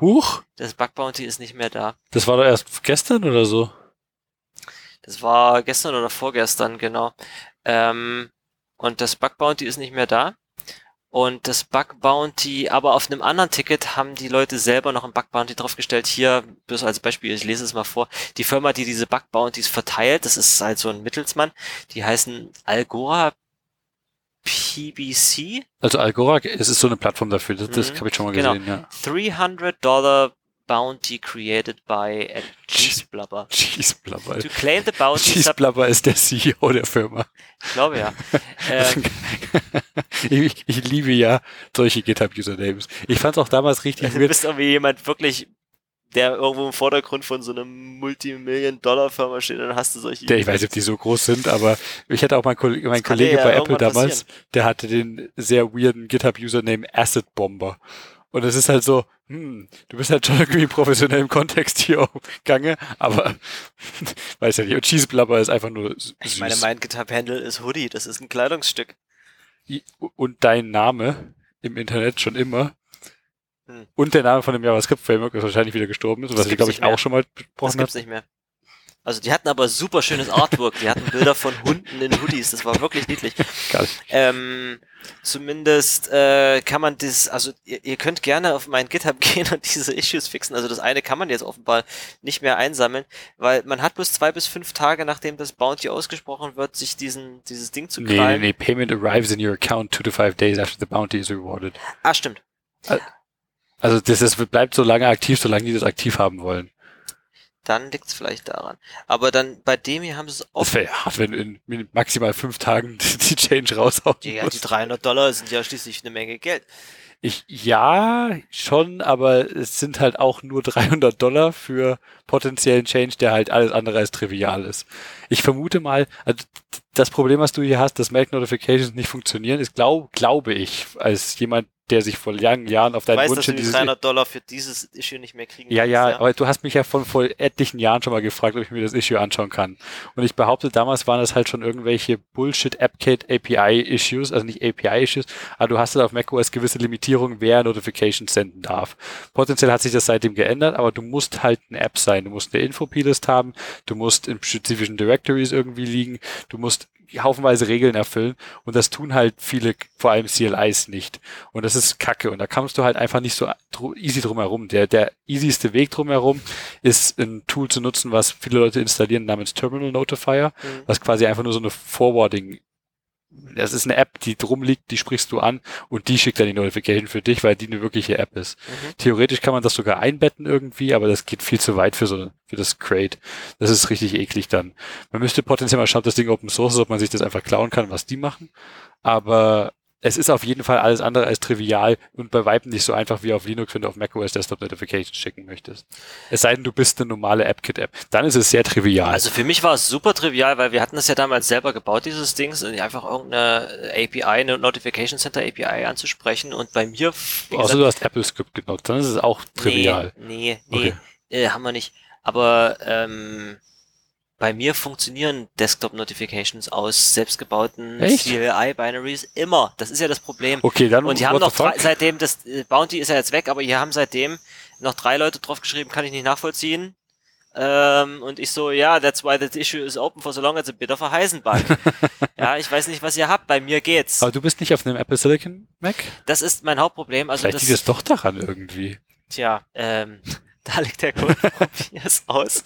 Huch, Das Bug Bounty ist nicht mehr da. das war doch erst gestern oder so. Das war gestern oder vorgestern, genau. Ähm, und das Bug Bounty ist nicht mehr da. Und das Bug Bounty, aber auf einem anderen Ticket haben die Leute selber noch ein Bug Bounty draufgestellt. Hier, bloß als Beispiel, ich lese es mal vor. Die Firma, die diese Bug Bounties verteilt, das ist halt so ein Mittelsmann, die heißen Algora PBC. Also Algora, es ist so eine Plattform dafür. Das, Mhm, habe ich schon mal genau. gesehen, ja. 300 Dollar Bounty created by a Cheeseblubber. Cheeseblubber. To claim the bounty, Cheeseblubber ist der CEO der Firma. ich glaube ja. Ähm, ich, ich liebe ja solche GitHub-Usernames. Ich fand es auch damals richtig Also du bist irgendwie jemand wirklich, der irgendwo im Vordergrund von so einer Multimillion-Dollar-Firma steht, dann hast du solche. Der, ich weiß nicht, ob die so groß sind, aber ich hatte auch mein, Koll- mein Kollege ja bei Apple damals, der hatte den sehr weirden GitHub-Username Acid Bomber. Und es ist halt so, hm, du bist halt schon irgendwie professionell im Kontext hier auf Gange, aber weiß ja nicht. Und Cheeseblubber ist einfach nur s- ich süß. meine, mein GitHub-Handle ist Hoodie, das ist ein Kleidungsstück. Und dein Name im Internet schon immer. Hm. Und der Name von dem JavaScript-Framework, das wahrscheinlich wieder gestorben ist, Das was ich glaube ich mehr. auch schon mal Das besprochen gibt's habe. nicht mehr. Also die hatten aber super schönes Artwork, die hatten Bilder von Hunden in Hoodies, das war wirklich niedlich. Geil. Ähm, zumindest äh, kann man das, also ihr, ihr könnt gerne auf mein GitHub gehen und diese Issues fixen. Also das eine kann man jetzt offenbar nicht mehr einsammeln, weil man hat bloß zwei bis fünf Tage, nachdem das Bounty ausgesprochen wird, sich diesen dieses Ding zu Nee, nee, krallen. nee, Payment arrives in your account two to five days after the bounty is rewarded. Ah, stimmt. Also das, das bleibt so lange aktiv, solange die das aktiv haben wollen. Dann liegt's vielleicht daran. Aber dann bei dem hier haben sie es oft. hart, wenn in maximal fünf Tagen die Change raushauen Ja, die muss. 300 Dollar sind ja schließlich eine Menge Geld. Ich, ja, schon, aber es sind halt auch nur 300 Dollar für potenziellen Change, der halt alles andere als trivial ist. Ich vermute mal, also das Problem, was du hier hast, dass Make Notifications nicht funktionieren, ist, glaub, glaube ich, als jemand, der sich vor langen Jahren auf Ich deinen weiß, Wunsch dass du in die dieses 300 Dollar für dieses Issue nicht mehr kriegen Ja, ja, aber du hast mich ja von vor etlichen Jahren schon mal gefragt, ob ich mir das Issue anschauen kann. Und ich behaupte, damals waren das halt schon irgendwelche Bullshit AppKit API Issues, also nicht API Issues, aber du hast halt auf macOS gewisse Limitierungen, wer Notifications senden darf. Potenziell hat sich das seitdem geändert, aber du musst halt eine App sein. Du musst eine Info-Plist haben, du musst in spezifischen Directories irgendwie liegen, du musst haufenweise Regeln erfüllen und das tun halt viele, vor allem CLIs nicht. Und das ist Kacke und da kommst du halt einfach nicht so easy drum herum. Der, der easyste Weg drum herum ist ein Tool zu nutzen, was viele Leute installieren namens Terminal Notifier, Mhm. was quasi einfach nur so eine Forwarding das ist eine App, die drum liegt, die sprichst du an und die schickt dann die Notification für dich, weil die eine wirkliche App ist. Mhm. Theoretisch kann man das sogar einbetten irgendwie, aber das geht viel zu weit für so für das Crate. Das ist richtig eklig dann. Man müsste potenziell mal schauen, ob das Ding Open Source ist, ob man sich das einfach klauen kann, was die machen. Aber es ist auf jeden Fall alles andere als trivial und bei Weitem nicht so einfach wie auf Linux, wenn du auf macOS Desktop Notifications schicken möchtest. Es sei denn, du bist eine normale AppKit-App. Dann ist es sehr trivial. Also für mich war es super trivial, weil wir hatten das ja damals selber gebaut, dieses Ding, einfach irgendeine API, eine Notification Center API anzusprechen und bei mir, Außer du hast AppleScript genutzt, dann ist es auch trivial. Nee, nee, Okay. nee äh, haben wir nicht. Aber ähm, bei mir funktionieren Desktop-Notifications aus selbstgebauten? CLI-Binaries immer. Das ist ja das Problem. Okay, dann Und die haben noch drei, seitdem, das äh, Bounty ist ja jetzt weg, aber hier haben seitdem noch drei Leute drauf geschrieben, kann ich nicht nachvollziehen. Ähm, und ich so, ja, that's why the issue is open for so long as a bit of a Heisenbug. ja, ich weiß nicht, was ihr habt, bei mir geht's. Aber du bist nicht auf einem Apple Silicon Mac? Das ist mein Hauptproblem. Also Vielleicht das, liegt es doch daran irgendwie. Tja, ähm, da liegt der Code, probier es aus.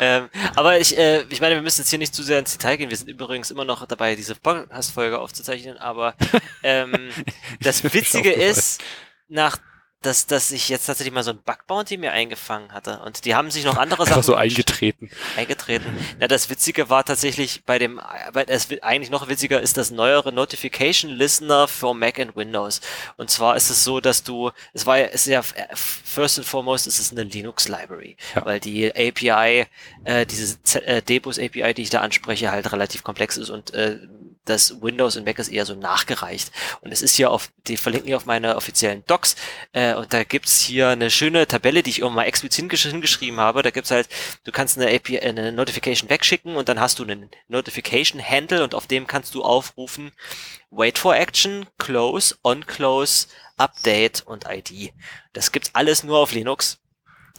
Ähm, aber ich, äh, ich meine, wir müssen jetzt hier nicht zu sehr ins Detail gehen. Wir sind übrigens immer noch dabei, diese Podcast-Folge aufzuzeichnen. Aber ähm, das Witzige ist, nach dass, dass ich jetzt tatsächlich mal so ein Bug-Bounty mir eingefangen hatte. Und die haben sich noch andere Sachen so eingetreten. eingetreten. Na, das Witzige war tatsächlich bei dem, weil es eigentlich noch witziger ist das neuere Notification Listener für Mac und Windows. Und zwar ist es so, dass du, es war ja, es ist ja, first and foremost ist es eine Linux Library, Ja. weil die API, äh, diese Z äh, Debus API, die ich da anspreche, halt relativ komplex ist und äh, das Windows und Mac ist eher so nachgereicht. Und es ist hier auf, die verlinken hier auf meine offiziellen Docs, äh, und da gibt's hier eine schöne Tabelle, die ich irgendwann mal explizit hingesch- hingeschrieben habe. Da gibt's halt, du kannst eine API, eine Notification wegschicken und dann hast du einen Notification Handle und auf dem kannst du aufrufen Wait for Action, Close, On Close, Update und ID. Das gibt's alles nur auf Linux.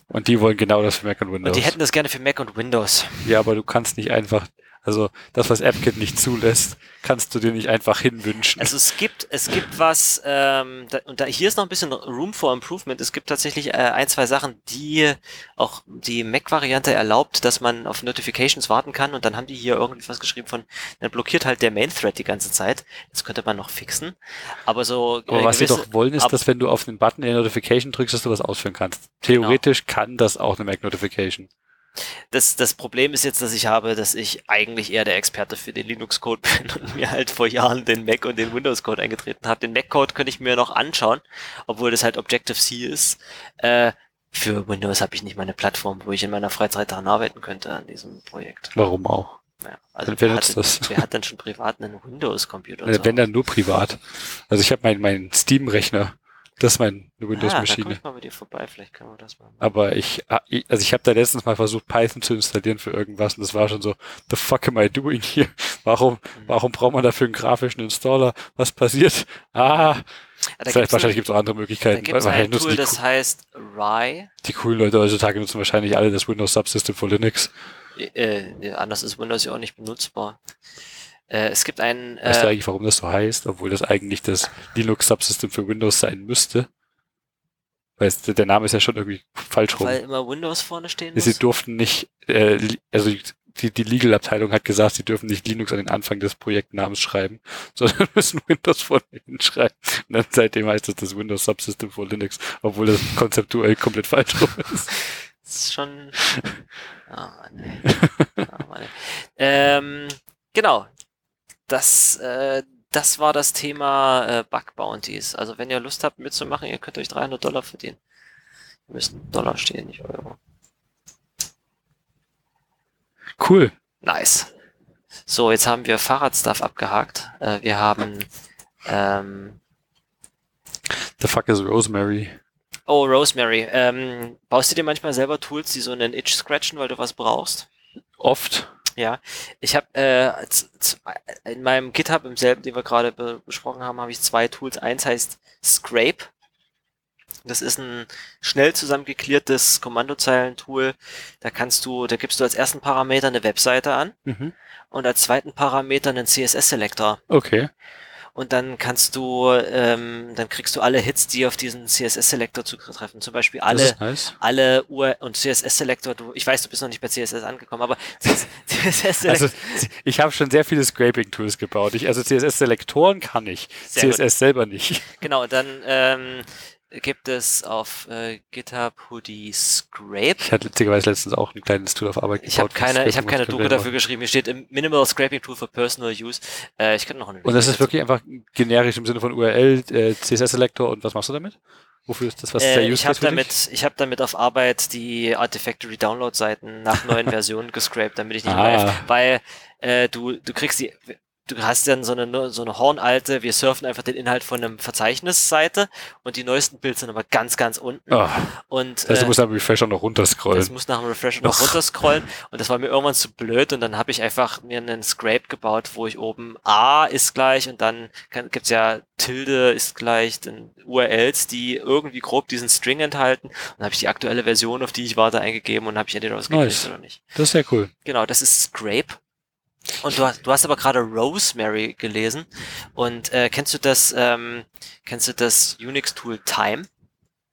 Und die wollen genau das für Mac und Windows. Und die hätten das gerne für Mac und Windows. ja, aber du kannst nicht einfach, also das, was AppKit nicht zulässt, kannst du dir nicht einfach hinwünschen. Also es gibt, es gibt was, ähm, da, und da, hier ist noch ein bisschen Room for Improvement. Es gibt tatsächlich äh, ein, zwei Sachen, die auch die Mac-Variante erlaubt, dass man auf Notifications warten kann und dann haben die hier irgendwas geschrieben von, dann blockiert halt der Main-Thread die ganze Zeit. Das könnte man noch fixen. Aber so aber äh, was sie doch wollen, ist, dass wenn du auf den Button in der Notification drückst, dass du was ausführen kannst. Theoretisch kann das auch eine Mac Notification. Das, das Problem ist jetzt, dass ich habe, dass ich eigentlich eher der Experte für den Linux-Code bin und mir halt vor Jahren den Mac und den Windows-Code eingetreten habe. Den Mac-Code könnte ich mir noch anschauen, obwohl das halt Objective-C ist. Äh, für Windows habe ich nicht mal eine Plattform, wo ich in meiner Freizeit daran arbeiten könnte an diesem Projekt. Warum auch? Ja, also Wer hat, das? wer hat denn schon privat einen Windows-Computer? Wenn dann nur privat. Also ich habe meinen mein Steam-Rechner. Das ist meine ah, da Windows-Maschine. mal mit dir vorbei, vielleicht können wir das mal machen. Aber ich, ah, ich- also ich habe da letztens mal versucht, Python zu installieren für irgendwas und das war schon so, the fuck am I doing here? Warum, warum braucht man dafür einen grafischen Installer? Was passiert? Ah, da vielleicht, wahrscheinlich ein, gibt es auch andere da Möglichkeiten. gibt's weil ein Tool, die, das heißt Rye. die coolen Leute heutzutage nutzen wahrscheinlich alle das Windows Subsystem für Linux. Äh, nee, anders ist Windows ja auch nicht benutzbar. Äh, es gibt einen, Weißt du äh, eigentlich, warum das so heißt? Obwohl das eigentlich das Linux Subsystem für Windows sein müsste. Weil es, der Name ist ja schon irgendwie falsch rum. weil immer Windows vorne stehen Sie muss. durften nicht, äh, also die, die Legal-Abteilung hat gesagt, sie dürfen nicht Linux an den Anfang des Projektnamens schreiben, sondern müssen Windows vorne hinschreiben. Und dann seitdem heißt es das Windows Subsystem for Linux, obwohl das konzeptuell komplett falsch rum ist. Das ist schon. Ah, Mann, ey. Ah, Mann, ey. ähm, genau. Das, äh, das war das Thema äh, Bug Bounties. Also wenn ihr Lust habt mitzumachen, ihr könnt euch 300 Dollar verdienen. Wir müssen Dollar stehen, nicht Euro. Cool. Nice. So, jetzt haben wir Fahrradstuff abgehakt. Äh, wir haben ähm, The fuck is Rosemary? Oh, Rosemary. Ähm, baust du dir manchmal selber Tools, die so einen Itch scratchen, weil du was brauchst? Oft. Ja, ich habe äh, in meinem GitHub im selben, den wir gerade be besprochen haben, habe ich zwei Tools. Eins heißt Scrape. Das ist ein schnell zusammengeklärtes Kommandozeilen-Tool. Da kannst du, da gibst du als ersten Parameter eine Webseite an Mhm. und als zweiten Parameter einen CSS-Selektor. Okay. Und dann kannst du, ähm, dann kriegst du alle Hits, die auf diesen CSS-Selektor zutreffen. Zum Beispiel alle, nice. alle Ur und CSS-Selektor, du, ich weiß, du bist noch nicht bei CSS angekommen, aber CSS-Selektor, Also ich habe schon sehr viele Scraping-Tools gebaut. Ich, also CSS-Selektoren kann ich, Sehr gut. CSS selber nicht. genau, dann ähm, gibt es auf äh, GitHub Hoodie Scrape. Ich hatte witzigerweise letztens auch ein kleines Tool auf Arbeit Ich habe gebaut, keine, ich habe keine Doku dafür geschrieben. Hier steht im Minimal Scraping Tool for Personal Use. Äh, ich kann noch einen Und das ist wirklich einfach generisch im Sinne von URL, äh, CSS-Selektor und was machst du damit? Wofür ist das? Was Äh, ich habe dich? damit, ich habe damit auf Arbeit die Artifactory Download Seiten nach neuen Versionen gescraped, damit ich nicht Ah. mehr, weil äh, du du kriegst die du hast dann so eine so eine hornalte, wir surfen einfach den Inhalt von einem Verzeichnisseite und die neuesten Bilder sind aber ganz ganz unten Oh, und das heißt, du äh, musst am Refresher noch das runterscrollen. muss nach dem Refresher noch runterscrollen und das war mir irgendwann zu blöd und dann habe ich einfach mir einen Scrape gebaut, wo ich oben A ist gleich und dann kann, gibt's ja Tilde ist gleich, dann URLs, die irgendwie grob diesen String enthalten und dann habe ich die aktuelle Version, auf die ich warte, eingegeben und habe ich entweder was gekriegt Nice. oder nicht. Das ist sehr cool. Genau, das ist Scrape. Und du hast, du hast aber gerade Rosemary gelesen und äh, kennst du das, ähm, kennst du das Unix-Tool Time?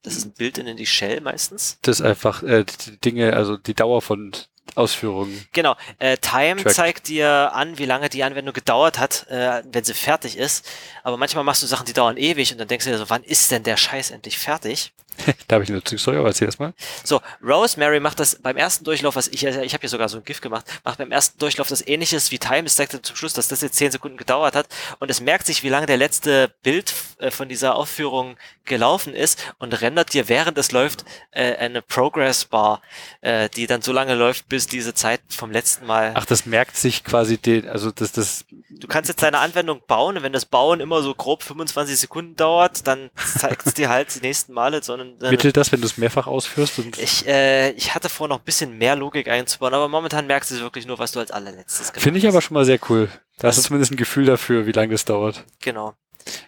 Das ist ein Build-in in die Shell meistens. Das ist einfach äh, die Dinge, also die Dauer von Ausführungen. Genau, äh, Time Track. zeigt dir an, wie lange die Anwendung gedauert hat, äh, wenn sie fertig ist. Aber manchmal machst du Sachen, die dauern ewig und dann denkst du dir so, wann ist denn der Scheiß endlich fertig? Da habe ich eine Story, aber erzähl das mal. So, Rosemary macht das beim ersten Durchlauf, was ich, ich habe hier sogar so ein GIF gemacht, macht beim ersten Durchlauf das ähnliches wie Time. Es dann zum Schluss, dass das jetzt 10 Sekunden gedauert hat und es merkt sich, wie lange der letzte Bild äh, von dieser Aufführung gelaufen ist und rendert dir, während es läuft, äh, eine Progress Bar, äh, die dann so lange läuft, bis diese Zeit vom letzten Mal Ach, das merkt sich quasi den, also das, das, Du kannst jetzt deine Anwendung bauen und wenn das Bauen immer so grob 25 Sekunden dauert, dann zeigt es dir halt die nächsten Male, sondern dann mittelt das, wenn du es mehrfach ausführst und ich, äh, ich hatte vor, noch ein bisschen mehr Logik einzubauen, aber momentan merkst du wirklich nur, was du als allerletztes gemacht finde ich aber schon mal sehr cool. Da hast du zumindest ein Gefühl dafür, wie lange das dauert. Genau.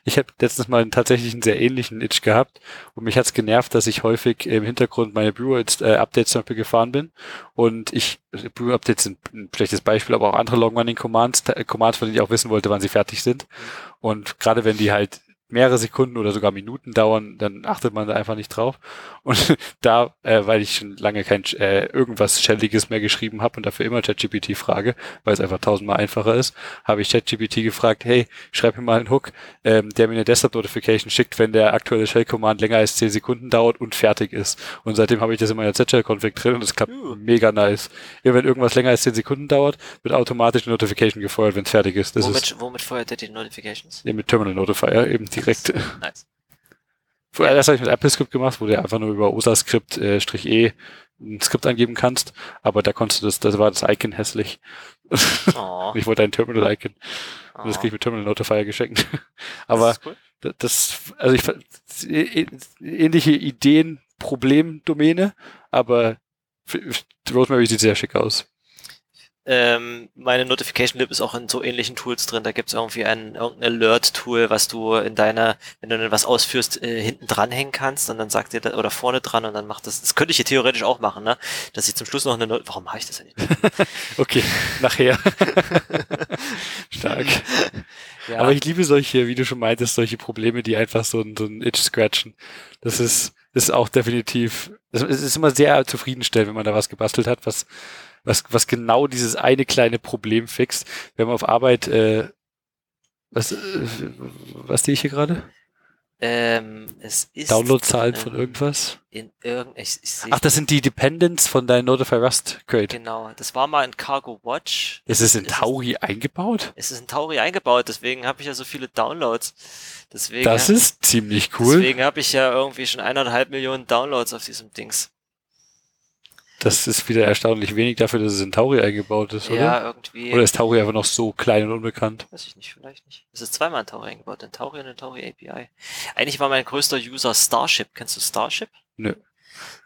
Ich habe letztens mal tatsächlich einen sehr ähnlichen Itch gehabt und mich hat's genervt, dass ich häufig im Hintergrund meine Brewer-Updates zum Beispiel gefahren bin und ich, Brewer-Updates sind ein schlechtes Beispiel, aber auch andere Long-Running-Commands, äh, Commands, von denen ich auch wissen wollte, wann sie fertig sind. Und gerade wenn die halt mehrere Sekunden oder sogar Minuten dauern, dann achtet man da einfach nicht drauf. Und da, äh, weil ich schon lange kein äh, irgendwas Shelliges mehr geschrieben habe und dafür immer ChatGPT frage, weil es einfach tausendmal einfacher ist, habe ich ChatGPT gefragt, hey, schreib mir mal einen Hook, ähm, der mir eine Desktop-Notification schickt, wenn der aktuelle Shell-Command länger als 10 Sekunden dauert und fertig ist. Und seitdem habe ich das in meiner Z-Shell-Config drin und das klappt Uh. mega nice. Immer wenn irgendwas länger als 10 Sekunden dauert, wird automatisch eine Notification gefeuert, wenn es fertig ist. Das ist Womit, womit feuert er die Notifications? ja, mit Terminal Notifier eben direkt. Nice. Vorher, das habe ich mit AppleScript gemacht, wo du einfach nur über OSA-Skript äh, ein Skript angeben kannst, aber da konntest du das, das war das Icon hässlich. Oh, Ich wollte ein Terminal-Icon oh. und das krieg ich mit Terminal Notifier geschenkt. Das aber ist cool. da- das, also ich fand, ä- ä- ähnliche Ideen, Problemdomäne, aber Rosemary sieht sehr schick aus. Ähm, meine Notification Lib ist auch in so ähnlichen Tools drin. Da gibt's irgendwie ein irgendein Alert-Tool, was du in deiner, wenn du dann was ausführst, äh, hinten dranhängen kannst und dann sagt dir das, oder vorne dran und dann macht das. Das könnte ich hier theoretisch auch machen, ne? Dass ich zum Schluss noch eine Not Warum mache ich das eigentlich nicht? Okay, nachher. Stark. Ja, Aber ich liebe solche, wie du schon meintest, solche Probleme, die einfach so ein, so ein Itch scratchen. Das ist, ist auch definitiv, es es ist immer sehr zufriedenstellend, wenn man da was gebastelt hat, was, was, was genau dieses eine kleine Problem fixt. Wir haben auf Arbeit, äh, was, äh, was sehe ich hier gerade? ähm, es ist Downloadzahlen von ähm, irgendwas? in irgend ich, ich Ach, das sind die Dependents von deinem Notify Rust Crate. genau. Das war mal in Cargo Watch. Ist es in ist- Tauri eingebaut? Es ist in Tauri eingebaut, deswegen habe ich ja so viele Downloads. Deswegen, Das ist ziemlich cool. deswegen habe ich ja irgendwie schon eineinhalb Millionen Downloads auf diesem Dings. Das ist wieder erstaunlich wenig dafür, dass es in Tauri eingebaut ist, oder? Ja, irgendwie. Oder ist Tauri einfach noch so klein und unbekannt? Weiß ich nicht, vielleicht nicht. Es ist zweimal in Tauri eingebaut, in Tauri und in Tauri API. Eigentlich war mein größter User Starship. Kennst du Starship? Nö.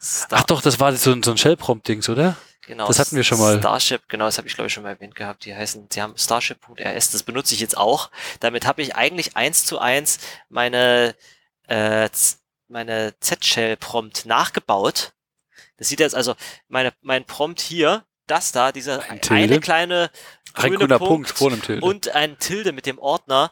Star Ach doch, das war so ein, so ein Shell-Prompt-Dings, oder? genau. das hatten wir schon mal. Starship, genau, das habe ich glaube ich schon mal erwähnt gehabt. Die heißen, die haben Starship.rs, das benutze ich jetzt auch. Damit habe ich eigentlich eins zu eins meine, äh, meine Z-Shell-Prompt nachgebaut. Das sieht jetzt also, meine, mein Prompt hier, das da, dieser Ein eine kleine Ein grüne grüner Punkt, Punkt vor einem Tilde. und ein Tilde mit dem Ordner.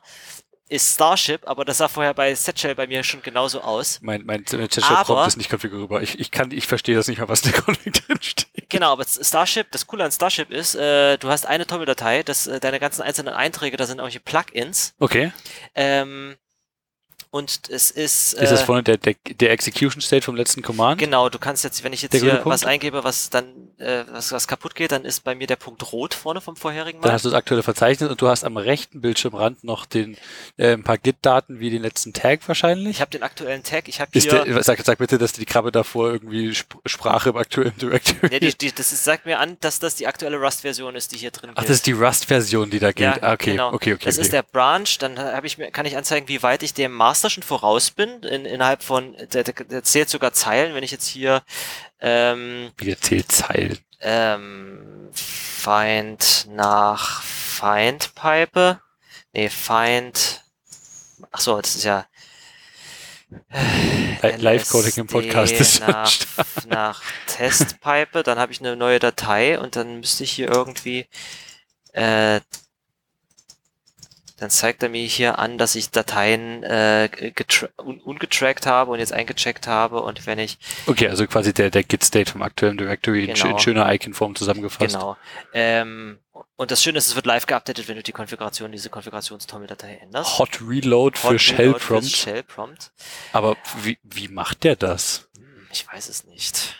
ist Starship, aber das sah vorher bei Setshell bei mir schon genauso aus. Mein, mein Chat Aber- Prompt ist nicht konfigurierbar. Ich, ich kann, ich verstehe das nicht mal, was der Config drin steht. Genau, aber Starship, das Coole an Starship ist, äh, du hast eine Toml-Datei, das, äh, deine ganzen einzelnen Einträge, da sind irgendwelche Plugins. Okay. Ähm, und es ist. Äh, Ist das vorne der, der, der Execution State vom letzten Command? Genau, du kannst jetzt, wenn ich jetzt Der hier was eingebe, was dann, äh, was, was kaputt geht, dann ist bei mir der Punkt rot vorne vom vorherigen Dann Mal. hast du das aktuelle Verzeichnis und du hast am rechten Bildschirmrand noch den, äh, ein paar Git-Daten wie den letzten Tag wahrscheinlich. Ich habe den aktuellen Tag, ich habe Ist hier. der, sag, sag bitte, dass die Krabbe davor irgendwie Sp Sprache im aktuellen Directory Ja, die, die, das ist, sagt mir an, dass das die aktuelle Rust-Version ist, die hier drin Ach, das ist die Rust-Version, die da gilt. ah, okay, genau. okay, okay. Das okay. ist der Branch, dann habe ich mir, kann ich anzeigen, wie weit ich dem Master schon voraus bin, in, innerhalb von, der, der, zählt sogar Zeilen, wenn ich jetzt hier, ähm, Wie zählt Zeilen. ähm, Feind nach Feind pipe, nee, Feind, ach so, das ist ja, Li- Live-Coding im Podcast ist nach, nach Testpipe, dann habe ich eine neue Datei und dann müsste ich hier irgendwie äh, dann zeigt er mir hier an, dass ich Dateien äh, un ungetrackt habe und jetzt eingecheckt habe und wenn ich Okay, also quasi der, der Git-State vom aktuellen Directory in, Genau. schö- in schöner Icon-Form zusammengefasst. genau ähm, und das Schöne ist, es wird live geupdatet, wenn du die Konfiguration, diese Konfigurationstommel-Datei änderst. Hot Reload für Hot Shell Reload fürs Prompt. Shell Prompt. Aber wie, wie macht der das? Hm, Ich weiß es nicht.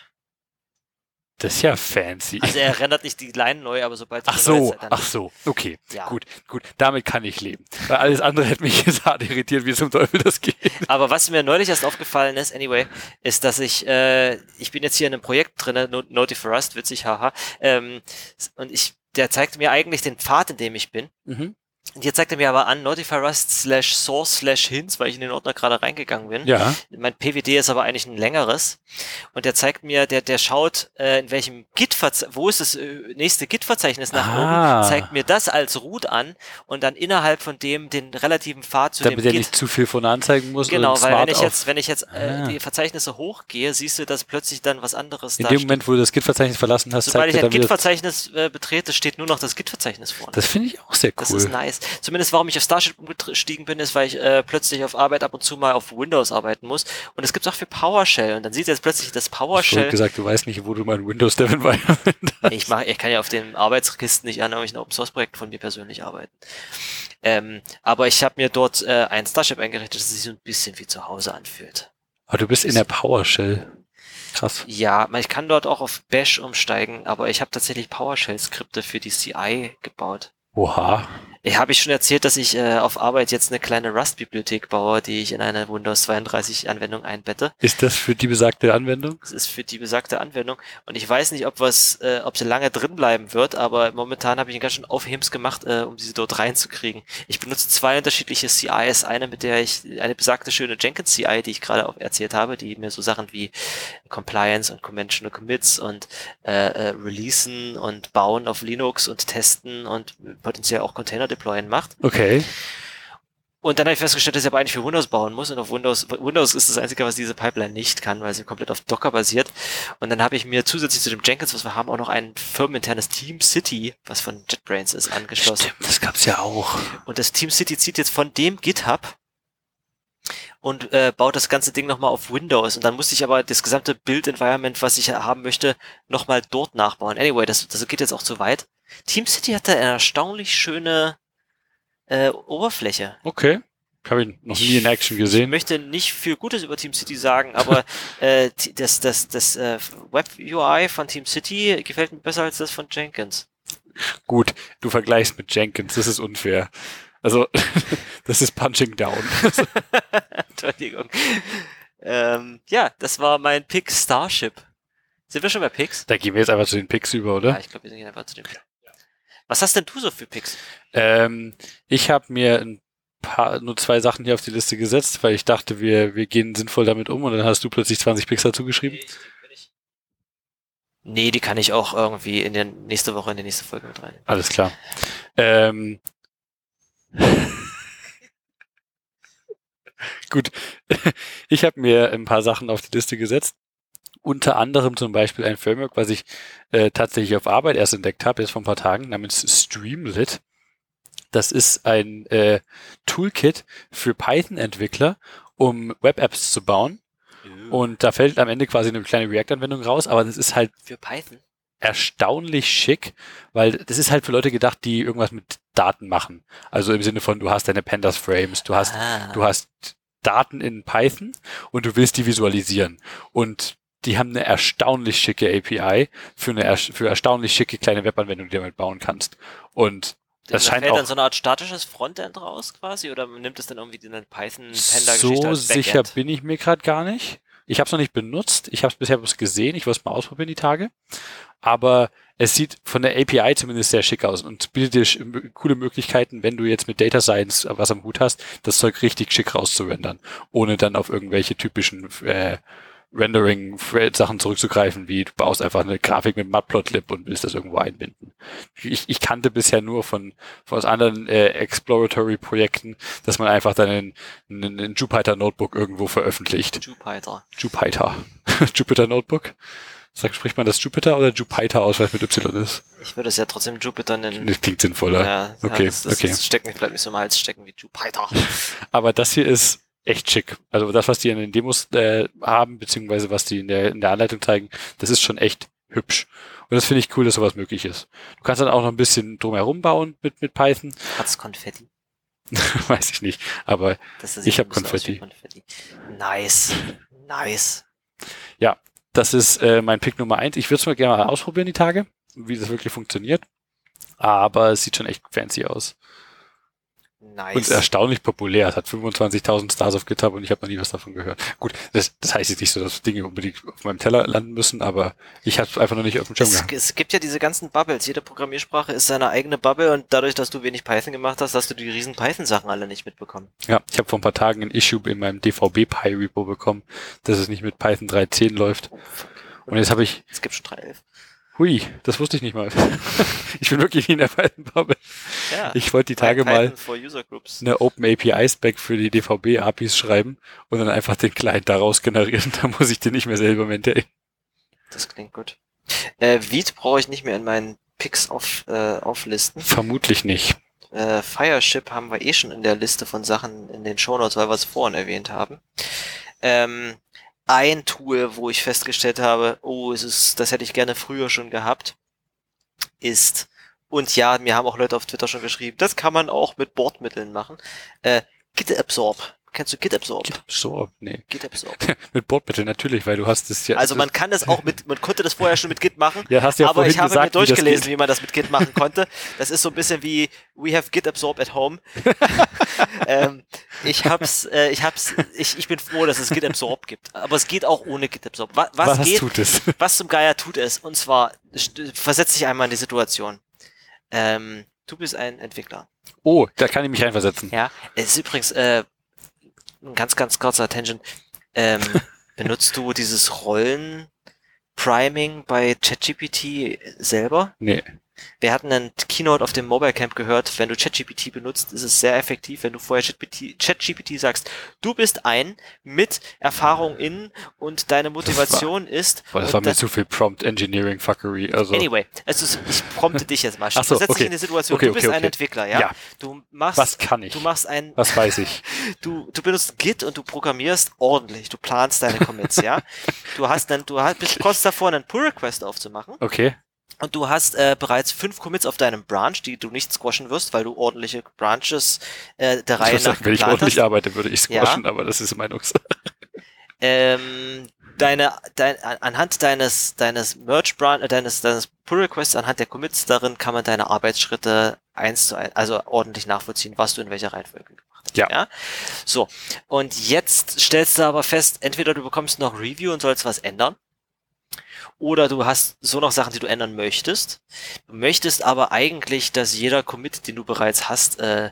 Das ist ja fancy. Also er rendert nicht die Line neu, aber sobald Ach so, dann- ach so, okay. Ja. Gut, gut, damit kann ich leben. Weil alles andere hätte mich jetzt hart irritiert, wie zum Teufel das geht. Aber was mir neulich erst aufgefallen ist, anyway, ist, dass ich, äh, ich bin jetzt hier in einem Projekt drin, Not- Naughty for Rust, witzig, haha, ähm, und ich, der zeigt mir eigentlich den Pfad, in dem ich bin. Mhm. Und hier zeigt er mir aber an, for Rust slash source slash hints, weil ich in den Ordner gerade reingegangen bin. Ja, Mein PWD ist aber eigentlich ein längeres. Und der zeigt mir, der, der schaut, äh, in welchem Git, wo ist das äh, nächste Git-Verzeichnis nach Ah. oben, zeigt mir das als Root an und dann innerhalb von dem den relativen Pfad zu damit dem er Git. nicht zu viel von anzeigen muss. Genau, weil wenn ich jetzt, wenn ich jetzt Ah. äh, die Verzeichnisse hochgehe, siehst du, dass plötzlich dann was anderes in da dem steht. Moment, wo du das Git-Verzeichnis verlassen hast, Sobald zeigt ich er ein. Git-Verzeichnis äh, betrete, steht nur noch das Git-Verzeichnis vorne. Das finde ich auch sehr Das cool. ist nice. Zumindest warum ich auf Starship umgestiegen bin, ist, weil ich äh, plötzlich auf Arbeit ab und zu mal auf Windows arbeiten muss. Und es gibt auch für PowerShell. Und dann sieht jetzt plötzlich das Ich habe PowerShell. gesagt, du weißt nicht, wo du mein Windows Dev Environment hast. Ich, mach, ich kann ja auf den Arbeitskisten nicht an irgendwelchen Open Source Projekten von mir persönlich arbeiten. Ähm, aber ich habe mir dort äh, ein Starship eingerichtet, das sich so ein bisschen wie zu Hause anfühlt. Aber du bist in der PowerShell. Krass. Ja, ich kann dort auch auf Bash umsteigen, aber ich habe tatsächlich PowerShell-Skripte für die CI gebaut. Oha. Ich habe ich schon erzählt, dass ich äh, auf Arbeit jetzt eine kleine Rust-Bibliothek baue, die ich in eine Windows 32 Anwendung einbette. Ist das für die besagte Anwendung? Das ist für die besagte Anwendung. Und ich weiß nicht, ob was, äh, ob sie lange drin bleiben wird, aber momentan habe ich einen ganz schön Aufhebens gemacht, äh, um sie dort reinzukriegen. Ich benutze zwei unterschiedliche CIs. Eine, mit der ich, eine besagte schöne Jenkins CI, die ich gerade auch erzählt habe, die mir so Sachen wie Compliance und Conventional Commits und äh, äh, Releasen und Bauen auf Linux und Testen und potenziell auch Container deployen macht. Okay. Und dann habe ich festgestellt, dass ich aber eigentlich für Windows bauen muss. Und auf Windows, Windows ist das Einzige, was diese Pipeline nicht kann, weil sie komplett auf Docker basiert. Und dann habe ich mir zusätzlich zu dem Jenkins, was wir haben, auch noch ein firmeninternes Team City, was von JetBrains ist, angeschlossen. Stimmt, das gab's ja auch. Und das Team City zieht jetzt von dem GitHub und äh, baut das ganze Ding nochmal auf Windows. Und dann musste ich aber das gesamte Build-Environment, was ich haben möchte, nochmal dort nachbauen. Anyway, das, das geht jetzt auch zu weit. Team City hat da eine erstaunlich schöne äh, Oberfläche. Okay. Habe ich noch nie in Action Ich gesehen. möchte nicht viel Gutes über Team City sagen, aber äh, das, das, das äh, Web-UI von Team City gefällt mir besser als das von Jenkins. Gut, du vergleichst mit Jenkins, das ist unfair. Also, das ist Punching Down. Entschuldigung. Ähm, ja, das war mein Pick Starship. Sind wir schon bei Picks? Da gehen wir jetzt einfach zu den Picks über, Ja, oder? ich glaube, wir sind einfach zu dem. Was hast denn du so für Picks? Ähm, ich habe mir ein paar, nur zwei Sachen hier auf die Liste gesetzt, weil ich dachte, wir, wir gehen sinnvoll damit um und dann hast du plötzlich 20 Picks dazu geschrieben. Nee, die kann ich auch irgendwie in der nächste Woche in die nächste Folge mit rein. Alles klar. Ähm, gut, ich habe mir ein paar Sachen auf die Liste gesetzt. Unter anderem zum Beispiel ein Framework, was ich äh, tatsächlich auf Arbeit erst entdeckt habe, jetzt vor ein paar Tagen, namens Streamlit. Das ist ein äh, Toolkit für Python-Entwickler, um Web-Apps zu bauen. Und da fällt am Ende quasi eine kleine React-Anwendung raus, aber das ist halt für Python. erstaunlich schick, weil das ist halt für Leute gedacht, die irgendwas mit Daten machen. Also im Sinne von, du hast deine Pandas-Frames, du hast, ah. du hast Daten in Python und du willst die visualisieren. Und die haben eine erstaunlich schicke API für eine für erstaunlich schicke kleine Webanwendung, die du damit bauen kannst. Und das da scheint fällt auch dann so eine Art statisches Frontend raus quasi oder nimmt es dann irgendwie den Python-Panda-Geschichte so als sicher Backend? bin ich mir gerade gar nicht. Ich habe es noch nicht benutzt. Ich habe es bisher bloß gesehen. Ich wollte es mal ausprobieren die Tage. Aber es sieht von der API zumindest sehr schick aus und bietet dir coole Möglichkeiten, wenn du jetzt mit Data Science was am Hut hast, das Zeug richtig schick rauszurendern, ohne dann auf irgendwelche typischen äh, Rendering-Sachen zurückzugreifen, wie du baust einfach eine Grafik mit Matplotlib und willst das irgendwo einbinden. Ich, ich kannte bisher nur von, von aus anderen äh, Exploratory-Projekten, dass man einfach dann ein, ein, ein Jupyter Notebook irgendwo veröffentlicht. Jupyter. Jupyter. Jupyter Notebook? Sag, spricht man das Jupyter oder Jupyter aus, weil es mit Y ist? Ich würde es ja trotzdem Jupyter nennen. Das klingt sinnvoller. Ja, Okay, ja, das, das, okay. das steckt mir bleibt mir so im Hals stecken wie Jupyter. Aber das hier ist echt schick. Also das, was die in den Demos äh, haben, beziehungsweise was die in der, in der Anleitung zeigen, das ist schon echt hübsch. Und das finde ich cool, dass sowas möglich ist. Du kannst dann auch noch ein bisschen drumherum bauen mit, mit Python. Hat's Konfetti? Weiß ich nicht. Aber Ich sieht hab ein bisschen aus wie Konfetti. Konfetti. Nice. Nice. Das ist äh, mein Pick Nummer eins. Ich würde es mal gerne mal ausprobieren, die Tage, wie das wirklich funktioniert. Aber es sieht schon echt fancy aus. Und Nice. erstaunlich populär. Es hat 25.000 Stars auf GitHub und ich habe noch nie was davon gehört. Gut, das, das heißt jetzt nicht so, dass Dinge unbedingt auf meinem Teller landen müssen, aber ich habe es einfach noch nicht auf dem Schirm Es, gehabt. es gibt ja diese ganzen Bubbles. Jede Programmiersprache ist seine eigene Bubble und dadurch, dass du wenig Python gemacht hast, hast du die riesen Python-Sachen alle nicht mitbekommen. Ja, ich habe vor ein paar Tagen ein Issue in meinem DVB-Pi-Repo bekommen, dass es nicht mit Python 3.10 läuft. Und jetzt habe ich, Es gibt schon 3.11. hui, das wusste ich nicht mal. ich bin wirklich nie in der Python-Bubble. Ja. Ich wollte die Tage mal eine Open API Spec für die DVB APIs schreiben und dann einfach den Client daraus generieren. Da muss ich den nicht mehr selber maintainen. Das klingt gut. Äh, Vite brauche ich nicht mehr in meinen Picks auf, äh, auflisten. Vermutlich nicht. Äh, Fireship haben wir eh schon in der Liste von Sachen in den Shownotes, weil wir es vorhin erwähnt haben. Ähm, ein Tool, wo ich festgestellt habe, oh, es ist, das hätte ich gerne früher schon gehabt, ist, und ja, mir haben auch Leute auf Twitter schon geschrieben, das kann man auch mit Bordmitteln machen. Äh, GitAbsorb. Kennst du GitAbsorb? So, nee. GitAbsorb. Mit Bordmittel natürlich, weil du hast es ja. Also man kann das auch mit, man konnte das vorher schon mit Git machen. ja, hast du ja aber ich habe gesagt, mir wie durchgelesen, geht. wie man das mit Git machen konnte. Das ist so ein bisschen wie We have Git absorb at home. ähm, ich hab's, äh, ich hab's, ich, ich bin froh, dass es Git absorb gibt. Aber es geht auch ohne Git absorb. Was, was, Was geht, tut es? was zum Geier tut es? Und zwar, versetz dich einmal in die Situation. Ähm, du bist ein Entwickler. Oh, da kann ich mich reinversetzen. Ja, es ist übrigens äh, ganz, ganz kurzer Tangent. Ähm, benutzt du dieses Rollen-Priming bei ChatGPT selber? Nee. Wir hatten einen Keynote auf dem Mobile Camp gehört, wenn du ChatGPT benutzt, ist es sehr effektiv, wenn du vorher ChatGPT, ChatGPT sagst, du bist ein mit Erfahrung in und deine Motivation ist. Boah, das war mir das- zu viel Prompt Engineering Fuckery. Also, Anyway, also ich prompte dich jetzt mal. Ach so, dich okay. in die Situation, Okay, du bist okay, ein. Entwickler, ja? Ja. Du machst, was kann ich? du machst ein, Was weiß ich? du, du benutzt Git und du programmierst ordentlich. Du planst deine Commits, ja? Du hast dann, du hast, bist kurz davor, einen Pull Request aufzumachen Okay. Und du hast äh, bereits fünf Commits auf deinem Branch, die du nicht squashen wirst, weil du ordentliche Branches äh, der Ich Reihe muss nach sagen, wenn ich ordentlich hast. arbeite, würde ich Ja. squashen, aber das ist Meinungssache. Ähm, deine, dein, an- anhand deines, deines Merge Branch, äh, deines, deines Pull Requests, anhand der Commits darin kann man deine Arbeitsschritte eins zu eins, also ordentlich nachvollziehen, was du in welcher Reihenfolge gemacht hast. Ja. ja? So. Und jetzt stellst du aber fest, entweder du bekommst noch Review und sollst was ändern. Oder du hast so noch Sachen, die du ändern möchtest. Du möchtest aber eigentlich, dass jeder Commit, den du bereits hast, äh,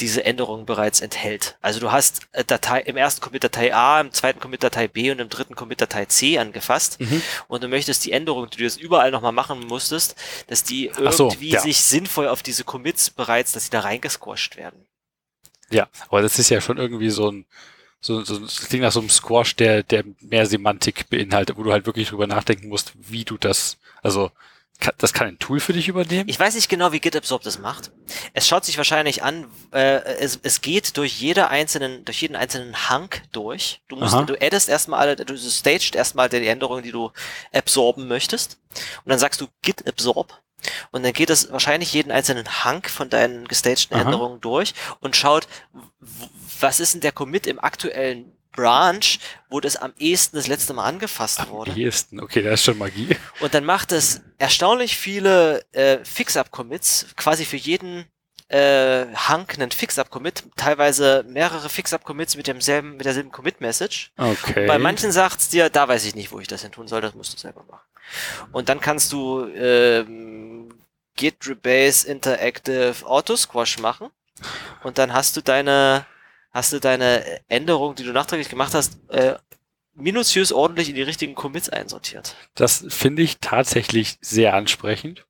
diese Änderungen bereits enthält. Also du hast äh, Datei, im ersten Commit Datei A, im zweiten Commit Datei B und im dritten Commit Datei C angefasst. Mhm. Und du möchtest die Änderungen, die du jetzt überall nochmal machen musstest, dass die Ach so, irgendwie ja. sich sinnvoll auf diese Commits bereits, dass sie da reingesquasht werden. Ja, aber das ist ja schon irgendwie so ein, so, so das klingt nach so einem Squash, der, der mehr Semantik beinhaltet, wo du halt wirklich drüber nachdenken musst, wie du das, also das kann ein Tool für dich übernehmen? Ich weiß nicht genau, wie GitAbsorb das macht. Es schaut sich wahrscheinlich an, äh, es, es geht durch jede einzelnen, durch jeden einzelnen Hunk durch. Du musst, Aha. du addest erstmal alle, du staged erstmal die Änderungen, die du absorben möchtest. Und dann sagst du Git absorb. Und dann geht es wahrscheinlich jeden einzelnen Hunk von deinen gestagten Aha. Änderungen durch und schaut, was ist denn der Commit im aktuellen Branch, wo das am ehesten das letzte Mal angefasst wurde. Am ehesten. Okay, das ist schon Magie. Und dann macht es erstaunlich viele äh, Fix-Up-Commits, quasi für jeden äh, Hunk einen Fix-Up-Commit, teilweise mehrere Fix-Up-Commits mit demselben, mit derselben Commit-Message. Okay. Bei manchen sagt's dir, da weiß ich nicht, wo ich das hin tun soll, das musst du selber machen. Und dann kannst du ähm, Git Rebase Interactive Auto Squash machen und dann hast du deine hast du deine Änderung, die du nachträglich gemacht hast, äh, minutiös ordentlich in die richtigen Commits einsortiert. Das finde ich tatsächlich sehr ansprechend.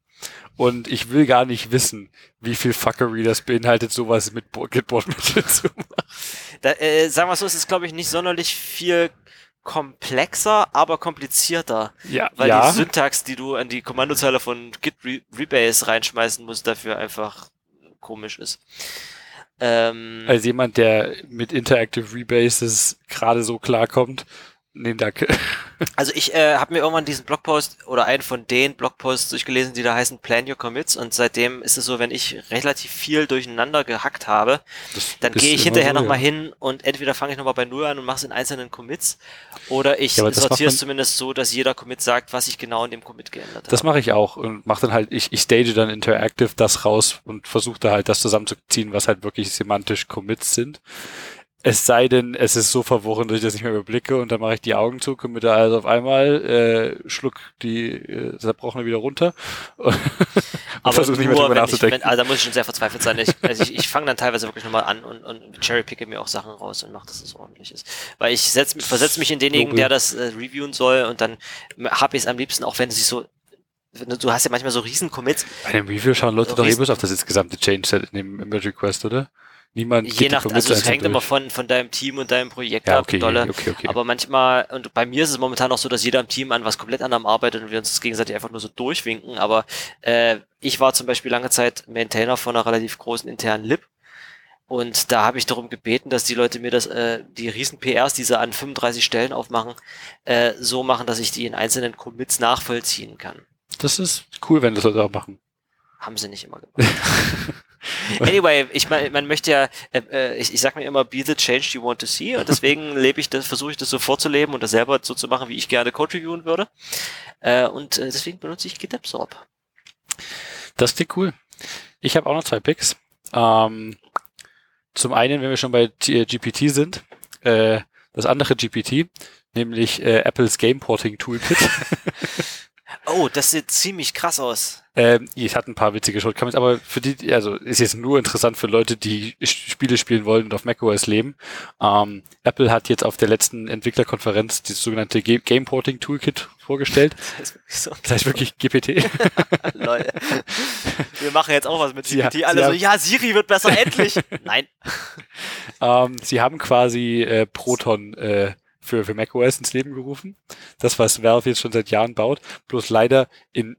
Und ich will gar nicht wissen, wie viel Fuckery das beinhaltet, sowas mit Bo- Gitboard-Mittel zu machen. Da, äh, sagen wir so, es ist, glaube ich, nicht sonderlich viel komplexer, aber komplizierter. Ja, Weil ja. die Syntax, die du an die Kommandozeile von Git Re Rebase reinschmeißen musst, dafür einfach komisch ist. Ähm, Als jemand, der mit Interactive Rebases gerade so klarkommt, nee, danke. Also ich äh, habe mir irgendwann diesen Blogpost oder einen von den Blogposts durchgelesen, die da heißen Plan Your Commits und seitdem ist es so, wenn ich relativ viel durcheinander gehackt habe, Das dann gehe ich hinterher so, nochmal ja. hin und entweder fange ich nochmal bei Null an und mache es in einzelnen Commits oder ich Ja, das sortiere es zumindest so, dass jeder Commit sagt, was ich genau in dem Commit geändert Das habe. mache ich auch und mache dann halt, ich, ich stage dann Interactive das raus und versuche da halt das zusammenzuziehen, was halt wirklich semantisch Commits sind. Es sei denn, es ist so verworren, dass ich das nicht mehr überblicke und dann mache ich die Augen zu, committe also auf einmal, äh, schluck die äh, Zerbrochene wieder runter und versuche nicht mehr drüber wenn ich, nachzudenken. wenn, also da muss ich schon sehr verzweifelt sein. Ich, also ich, ich fange dann teilweise wirklich nochmal an und, und cherrypicke mir auch Sachen raus und mache, dass es ordentlich ist. Weil ich setz, versetze mich in denjenigen, der das äh, reviewen soll und dann habe ich es am liebsten, auch wenn es sich so Du hast ja manchmal so riesen Commits, Bei dem Review schauen Leute So doch eh bloß auf das insgesamte Change-Set in dem Merge Request, oder? Niemand je nach, also es hängt immer von, von deinem Team und deinem Projekt Ja, ab, okay, dolle. okay, okay. Aber manchmal, und bei mir ist es momentan auch so, dass jeder im Team an was komplett anderem arbeitet und wir uns das gegenseitig einfach nur so durchwinken. Aber äh, ich war zum Beispiel lange Zeit Maintainer von einer relativ großen internen Lib. Und da habe ich darum gebeten, dass die Leute mir das, äh, die riesen PRs, die sie an 35 Stellen aufmachen, äh, so machen, dass ich die in einzelnen Commits nachvollziehen kann. Das ist cool, wenn das Leute auch machen. Haben sie nicht immer gemacht. anyway, ich meine, man möchte ja, äh, äh, ich, ich sag mir immer, be the change you want to see und deswegen lebe ich das, versuche ich das so vorzuleben und das selber so zu machen, wie ich gerne Code reviewen würde. Äh, und äh, deswegen benutze ich GitAbsorb. Das klingt cool. Ich habe auch noch zwei Picks. Ähm, zum einen, wenn wir schon bei G- äh, GPT sind, äh, das andere GPT, nämlich äh, Apples Game Porting Toolkit. Oh, das sieht ziemlich krass aus. ähm, es hat ein paar witzige Shortcomings, aber für die, also ist jetzt nur interessant für Leute, die Spiele spielen wollen und auf macOS leben. Ähm, Apple hat jetzt auf der letzten Entwicklerkonferenz das sogenannte Ge- Game Porting Toolkit vorgestellt. Das ist wirklich so. Das heißt wirklich GPT. Leute. Wir machen jetzt auch was mit GPT. sie Alle so, ja, Siri wird besser, endlich. Nein. Ähm, sie haben quasi äh, Proton äh, für, für macOS ins Leben gerufen. Das, was Valve jetzt schon seit Jahren baut. Bloß leider in,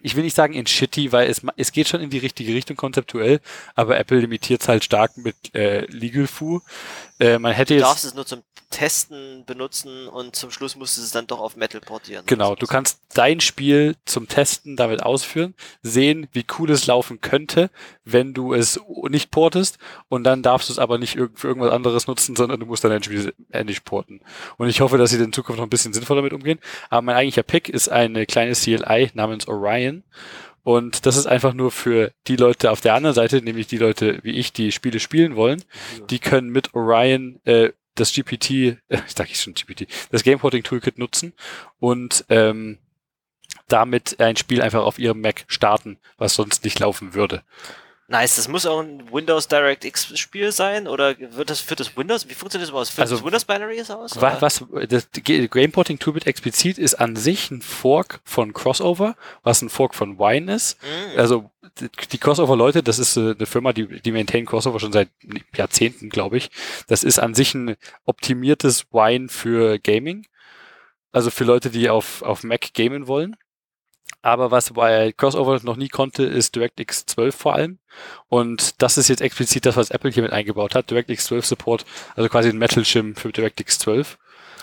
ich will nicht sagen in shitty, weil es, es geht schon in die richtige Richtung konzeptuell, aber Apple limitiert es halt stark mit äh, Legal Foo. Äh, man hätte Du jetzt, darfst es nur zum Testen benutzen und zum Schluss musst du es dann doch auf Metal portieren. genau, du kannst dein Spiel zum Testen damit ausführen, sehen, wie cool es laufen könnte, wenn du es nicht portest und dann darfst du es aber nicht für irgendwas anderes nutzen, sondern du musst dann dein Spiel endlich porten. Und ich hoffe, dass sie in Zukunft noch ein bisschen sinnvoller damit umgehen. Aber mein eigentlicher Pick ist eine kleine CLI namens Orion. Und das ist einfach nur für die Leute auf der anderen Seite, nämlich die Leute wie ich, die Spiele spielen wollen. Die können mit Orion äh, das GPT, äh, ich sag ich schon GPT, das Game Porting Toolkit nutzen und ähm, damit ein Spiel einfach auf ihrem Mac starten, was sonst nicht laufen würde. Nice, das muss auch ein Windows DirectX Spiel sein oder wird das für das Windows? Wie funktioniert das überhaupt? Führt Also, das Windows Binaries aus? Was, was das G- Game Porting Toolkit explizit ist an sich ein Fork von Crossover, was ein Fork von Wine ist. Mm. Also die- die Crossover-Leute, das ist äh, eine Firma, die, die maintain Crossover schon seit Jahrzehnten, glaube ich. Das ist an sich ein optimiertes Wine für Gaming. Also für Leute, die auf, auf Mac gamen wollen. Aber was bei Crossover noch nie konnte, ist DirectX 12 vor allem. Und das ist jetzt explizit das, was Apple hier mit eingebaut hat. DirectX 12 Support, also quasi ein Metal Shim für DirectX 12.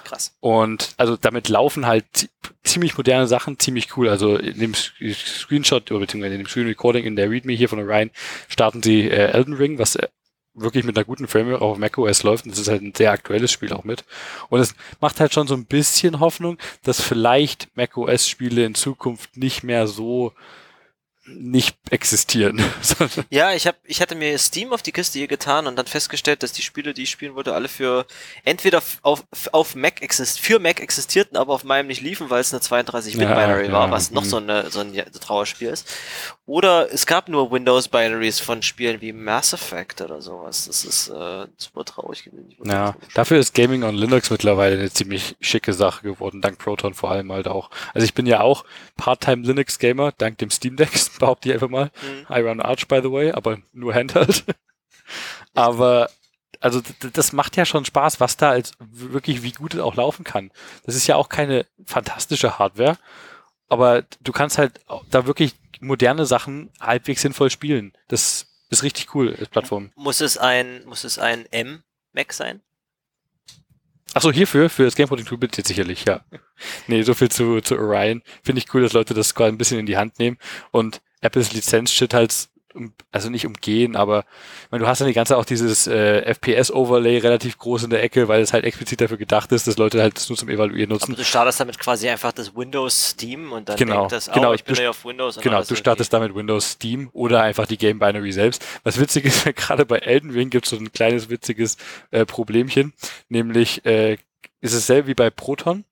Krass. Und also damit laufen halt ziemlich moderne Sachen, ziemlich cool. Also in dem Screenshot, oder beziehungsweise in dem Screen Recording in der README hier von Orion starten sie äh, Elden Ring, was äh, wirklich mit einer guten Framework auf macOS läuft. Und das ist halt ein sehr aktuelles Spiel auch mit. Und es macht halt schon so ein bisschen Hoffnung, dass vielleicht macOS-Spiele in Zukunft nicht mehr so nicht existieren. ja, ich hab, ich hatte mir Steam auf die Kiste hier getan und dann festgestellt, dass die Spiele, die ich spielen wollte, alle für entweder auf, auf Mac exist für Mac existierten, aber auf meinem nicht liefen, weil es eine 32-Bit-Binary ja, war, ja, was noch mhm. so, eine, so ein Trauerspiel ist. Oder es gab nur Windows-Binaries von Spielen wie Mass Effect oder sowas. Das ist äh, super traurig gewesen. Ja, dafür ist Gaming on Linux mittlerweile eine ziemlich schicke Sache geworden, dank Proton vor allem halt auch. Also ich bin ja auch Part-Time Linux-Gamer, dank dem Steam Deck behaupte ich einfach mal. Mhm. I run Arch, by the way, aber nur Handheld. aber also das macht ja schon Spaß, was da als wirklich, wie gut es auch laufen kann. Das ist ja auch keine fantastische Hardware, aber du kannst halt da wirklich moderne Sachen halbwegs sinnvoll spielen. Das ist richtig cool als Plattform. Muss es ein, muss es ein M-Mac sein? Achso, hierfür, für das Gamepoding Toolbit jetzt sicherlich, ja. Nee, so viel zu, zu Orion. Finde ich cool, dass Leute das quasi ein bisschen in die Hand nehmen und Apples Lizenz-Shit halt also nicht umgehen, aber ich meine, du hast ja die ganze auch dieses äh, FPS-Overlay relativ groß in der Ecke, weil es halt explizit dafür gedacht ist, dass Leute halt das nur zum Evaluieren nutzen. Aber du startest damit quasi einfach das Windows Steam und dann genau, denkt das, oh, genau, ich bin ja auf Windows. Genau, du startest okay. damit Windows Steam oder einfach die Game Binary selbst. Was witzig ist, gerade bei Elden Ring gibt es so ein kleines witziges äh, Problemchen, nämlich äh, ist es selber wie bei Proton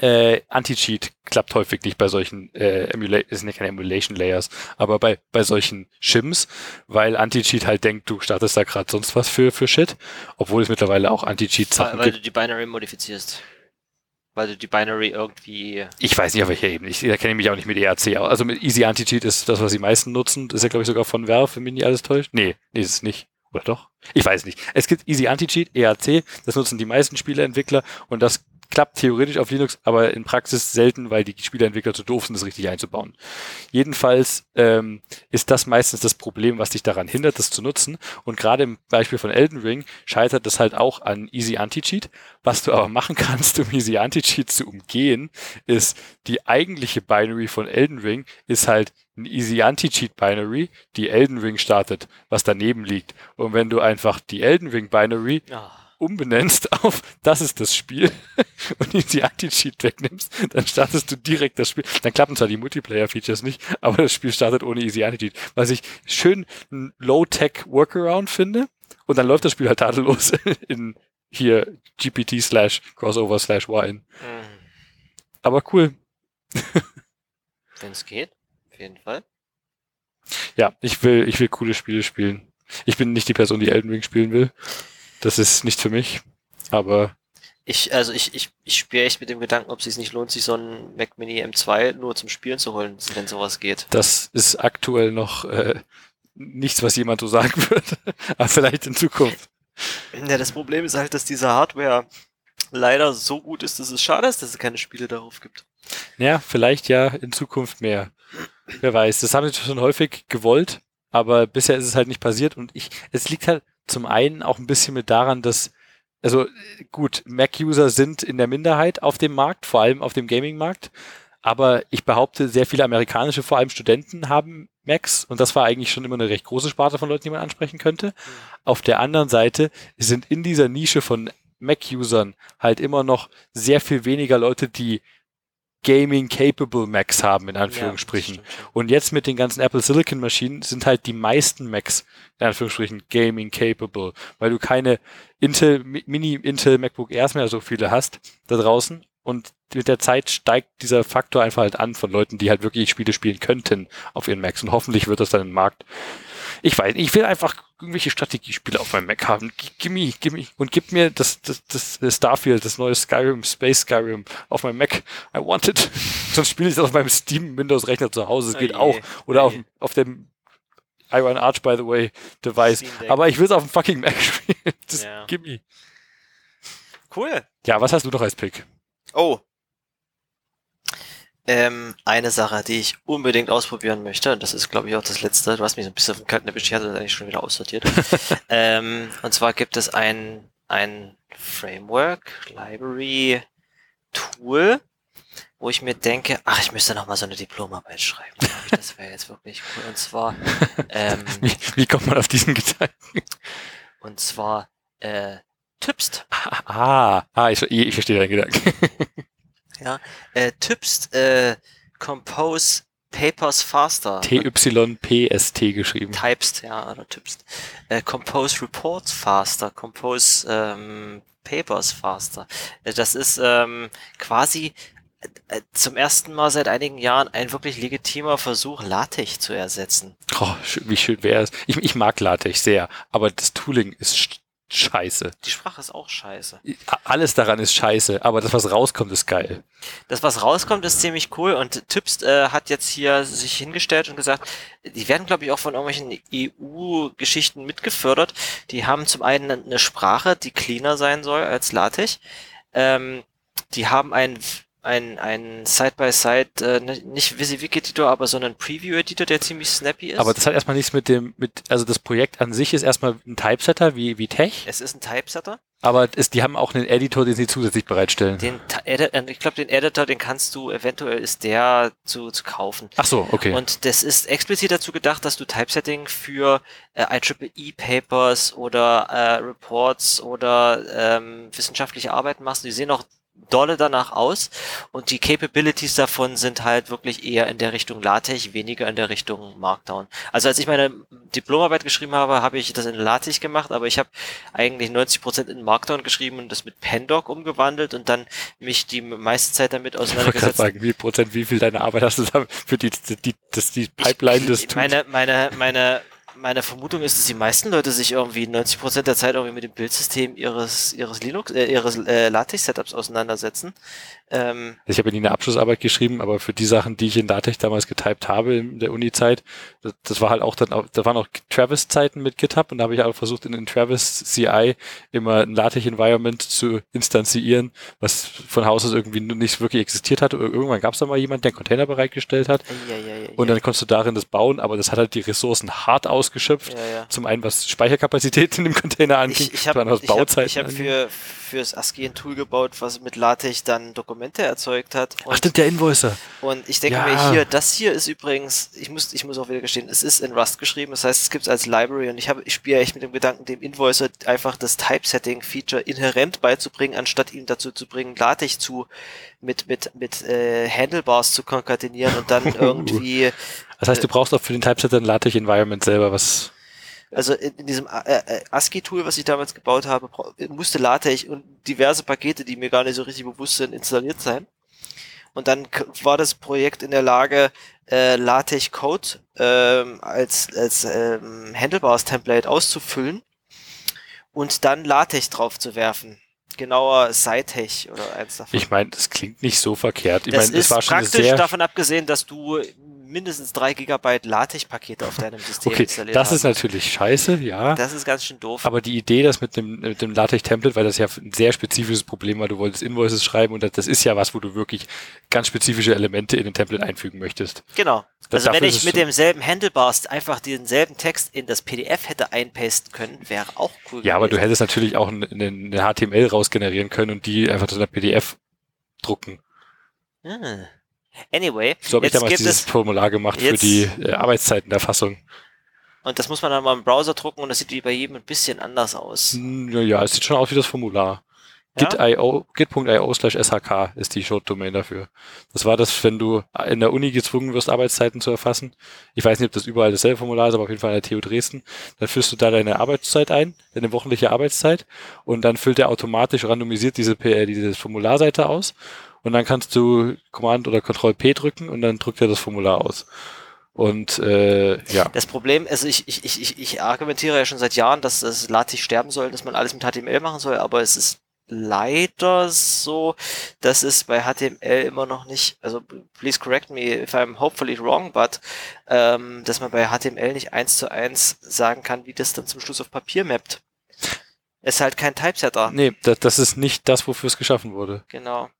äh, Anti-Cheat klappt häufig nicht bei solchen äh, Emulation, ist nicht keine Emulation Layers, aber bei bei solchen Shims, weil Anti-Cheat halt denkt, du startest da gerade sonst was für für Shit, obwohl es mittlerweile auch Anti-Cheat Sachen weil, weil du die Binary modifizierst. Weil du die Binary irgendwie. Ich weiß nicht, auf welcher Ebene. Ich da kenne mich auch nicht mit ERC aus. Also mit Easy Anti-Cheat ist das, was die meisten nutzen. Das ist ja, glaube ich, sogar von Valve, wenn mich nicht alles täuscht. Nee, nee, ist es nicht. Oder doch? Ich weiß nicht. Es gibt Easy Anti-Cheat, ERC, das nutzen die meisten Spieleentwickler und das klappt theoretisch auf Linux, aber in Praxis selten, weil die Spieleentwickler zu doof sind, das richtig einzubauen. Jedenfalls ähm, ist das meistens das Problem, was dich daran hindert, das zu nutzen. Und gerade im Beispiel von Elden Ring scheitert das halt auch an Easy Anti-Cheat. Was du aber machen kannst, um Easy Anti-Cheat zu umgehen, ist die eigentliche Binary von Elden Ring ist halt ein Easy Anti-Cheat Binary, die Elden Ring startet, was daneben liegt. Und wenn du einfach die Elden Ring Binary oh umbenennst auf das ist das Spiel und die Anti-Cheat wegnimmst, dann startest du direkt das Spiel. Dann klappen zwar die Multiplayer-Features nicht, aber das Spiel startet ohne Easy Anti-Cheat. Was ich schön ein Low-Tech Workaround finde. Und dann läuft das Spiel halt tadellos in hier GPT slash Crossover slash Wine. Mhm. Aber cool. Wenn es geht, auf jeden Fall. Ja, ich will, ich will coole Spiele spielen. Ich bin nicht die Person, die Elden Ring spielen will. Das ist nicht für mich, aber. Ich, also ich, ich, ich spiele echt mit dem Gedanken, ob es sich nicht lohnt, sich so einen Mac Mini M2 nur zum Spielen zu holen, wenn sowas geht. Das ist aktuell noch äh, nichts, was jemand so sagen würde, aber vielleicht in Zukunft. Ja, das Problem ist halt, dass diese Hardware leider so gut ist, dass es schade ist, dass es keine Spiele darauf gibt. Ja, vielleicht ja in Zukunft mehr. Wer weiß. Das haben sie schon häufig gewollt, aber bisher ist es halt nicht passiert und ich, es liegt halt, zum einen auch ein bisschen mit daran, dass, also gut, Mac-User sind in der Minderheit auf dem Markt, vor allem auf dem Gaming-Markt. Aber ich behaupte, sehr viele amerikanische, vor allem Studenten, haben Macs und das war eigentlich schon immer eine recht große Sparte von Leuten, die man ansprechen könnte. Mhm. Auf der anderen Seite sind in dieser Nische von Mac-Usern halt immer noch sehr viel weniger Leute, die Gaming-capable Macs haben, in Anführungsstrichen. Ja, und jetzt mit den ganzen Apple Silicon Maschinen sind halt die meisten Macs, in Anführungsstrichen, Gaming-capable, weil du keine Intel, Mini-Intel MacBook Airs mehr so viele hast da draußen. Und mit der Zeit steigt dieser Faktor einfach halt an von Leuten, die halt wirklich Spiele spielen könnten auf ihren Macs. Und hoffentlich wird das dann im Markt ich weiß, ich will einfach irgendwelche Strategiespiele auf meinem Mac haben. Gimme, gimme. Und gib mir das, das, das Starfield, das neue Skyrim, Space Skyrim auf meinem Mac. I want it. Sonst spiele ich das auf meinem Steam Windows Rechner zu Hause. Das geht oh auch. Oder oh auf, auf dem Iron Arch, by the way, Device. Aber ich will es auf dem fucking Mac spielen. Das, ja. Gimme. Cool. Ja, was hast du noch als Pick? Oh. Ähm, eine Sache, die ich unbedingt ausprobieren möchte. Und das ist, glaube ich, auch das Letzte. Du hast mich so ein bisschen auf den kalten Erwischt, ich hatte das eigentlich schon wieder aussortiert. ähm, und zwar gibt es ein, ein Framework, Library, Tool, wo ich mir denke, ach, ich müsste noch mal so eine Diplomarbeit schreiben. Das wäre jetzt wirklich cool. Und zwar, ähm, Wie, wie kommt man auf diesen Gedanken? und zwar äh, Typst. Ah, ah ich, ich verstehe deinen Gedanken. Ja, äh, Typst äh, Compose Papers Faster. TYPST geschrieben. Typst, ja, oder Typst. Äh, compose Reports Faster, Compose ähm, Papers Faster. Äh, Das ist ähm, quasi äh, zum ersten Mal seit einigen Jahren ein wirklich legitimer Versuch, LaTeX zu ersetzen. Oh, wie schön wäre es. Ich, ich mag LaTeX sehr, aber das Tooling ist scheiße. Die Sprache ist auch scheiße. Alles daran ist scheiße, aber das, was rauskommt, ist geil. Das, was rauskommt, ist ziemlich cool und Typst äh, hat jetzt hier sich hingestellt und gesagt, die werden, glaube ich, auch von irgendwelchen EU-Geschichten mitgefördert. Die haben zum einen eine Sprache, die cleaner sein soll als LaTeX. Ähm, die haben ein ein, ein Side-by-Side, äh, ni- nicht WYSIWYG-Editor, aber so einen Preview-Editor, der ziemlich snappy ist. Aber das hat erstmal nichts mit dem, mit, also das Projekt an sich ist erstmal ein Typesetter wie, wie Tech, es ist ein Typesetter. aber es, die haben auch einen Editor, den sie zusätzlich bereitstellen. Den, äh, ich glaube, den Editor, den kannst du, eventuell ist der zu, zu kaufen. Ach so, okay. Und das ist explizit dazu gedacht, dass du Typesetting für äh, IEEE-Papers oder äh, Reports oder ähm, wissenschaftliche Arbeiten machst. Die sehen auch dolle danach aus und die Capabilities davon sind halt wirklich eher in der Richtung LaTeX, weniger in der Richtung Markdown. Also als ich meine Diplomarbeit geschrieben habe, habe ich das in LaTeX gemacht, aber ich habe eigentlich 90% in Markdown geschrieben und das mit Pandoc umgewandelt und dann mich die meiste Zeit damit Ich auseinandergesetzt. sagen, wie Prozent, wie viel deine Arbeit hast du da für die, die, das, die Pipeline des ich, meine, meine, meine, meine Vermutung ist, dass die meisten Leute sich irgendwie 90% der Zeit irgendwie mit dem Bildsystem ihres, ihres Linux, äh, ihres äh, LaTeX-Setups auseinandersetzen. Ähm, Ich habe ja nie eine Abschlussarbeit geschrieben, aber für die Sachen, die ich in LaTeX damals getypt habe in der Uni-Zeit, das, das war halt auch dann, auch, da waren auch Travis-Zeiten mit GitHub und da habe ich auch versucht, in den Travis CI immer ein LaTeX-Environment zu instanzieren, was von Haus aus irgendwie nicht wirklich existiert hatte. Irgendwann gab es da mal jemand, der einen Container bereitgestellt hat ja, ja, ja, und dann konntest du darin das bauen, aber das hat halt die Ressourcen hart ausgeschöpft. Zum einen, was Speicherkapazität in dem Container anging, Ich, ich zum habe anderen, was ich hab, Bauzeiten ich hab anging. für, fürs ASCII ein Tool gebaut, was mit LaTeX dann Dokumente erzeugt hat. Und, Ach stimmt, der Invoicer. und ich denke Ja. mir hier, das hier ist übrigens, ich muss, ich muss auch wieder gestehen, es ist in Rust geschrieben, das heißt, es gibt es als Library und ich habe, ich spiele echt mit dem Gedanken, dem Invoicer einfach das Typesetting-Feature inhärent beizubringen, anstatt ihn dazu zu bringen, LaTeX zu mit mit mit äh, Handlebars zu konkatenieren und dann irgendwie Das heißt, du brauchst auch für den Typesetter ein LaTeX-Environment selber, was Also in, in diesem äh, äh, ASCII-Tool, was ich damals gebaut habe, musste LaTeX und diverse Pakete, die mir gar nicht so richtig bewusst sind, installiert sein. Und dann war das Projekt in der Lage, äh, LaTeX Code ähm, als, als ähm, Handlebars-Template auszufüllen und dann LaTeX drauf zu werfen. Genauer SciTech oder eins davon. Ich meine, das klingt nicht so verkehrt. Ich das meine, das ist war schon praktisch sehr. davon abgesehen, dass du mindestens drei Gigabyte LaTeX-Pakete auf deinem System Okay, installiert das hast. ist natürlich scheiße, ja. das ist ganz schön doof. Aber die Idee, das mit dem, mit dem LaTeX-Template, weil das ja ein sehr spezifisches Problem war, du wolltest Invoices schreiben und das, das ist ja was, wo du wirklich ganz spezifische Elemente in den Template einfügen möchtest. Genau. Das- Also wenn ich mit demselben Handlebars einfach denselben Text in das PDF hätte einpasten können, wäre auch cool Ja, aber du gewesen. hättest natürlich auch eine, eine HTML rausgenerieren können und die einfach zu einer PDF drucken. Hm. Anyway, So habe ich damals dieses es, Formular gemacht für die äh, Arbeitszeitenerfassung. und das muss man dann mal im Browser drucken und das sieht wie bei jedem ein bisschen anders aus. Ja, ja, es sieht schon aus wie das Formular. Git.io git.io slash shk ist die Short-Domain dafür. Das war das, wenn du in der Uni gezwungen wirst, Arbeitszeiten zu erfassen. Ich weiß nicht, ob das überall dasselbe Formular ist, aber auf jeden Fall an der TU Dresden. Dann führst du da deine Arbeitszeit ein, deine wöchentliche Arbeitszeit und dann füllt er automatisch randomisiert diese, äh, diese Formularseite aus und dann kannst du Command oder Ctrl P drücken und dann drückt er das Formular aus. Und äh, ja, Das Problem, also ich, ich, ich, ich- ich argumentiere ja schon seit Jahren, dass das LaTeX sterben soll, dass man alles mit HTML machen soll, aber es ist leider so, dass es bei HTML immer noch nicht, also please correct me if I'm hopefully wrong, but ähm, dass man bei HTML nicht eins zu eins sagen kann, wie das dann zum Schluss auf Papier mappt. Ist halt kein Typesetter. Nee, das, das ist nicht das, wofür es geschaffen wurde. Genau.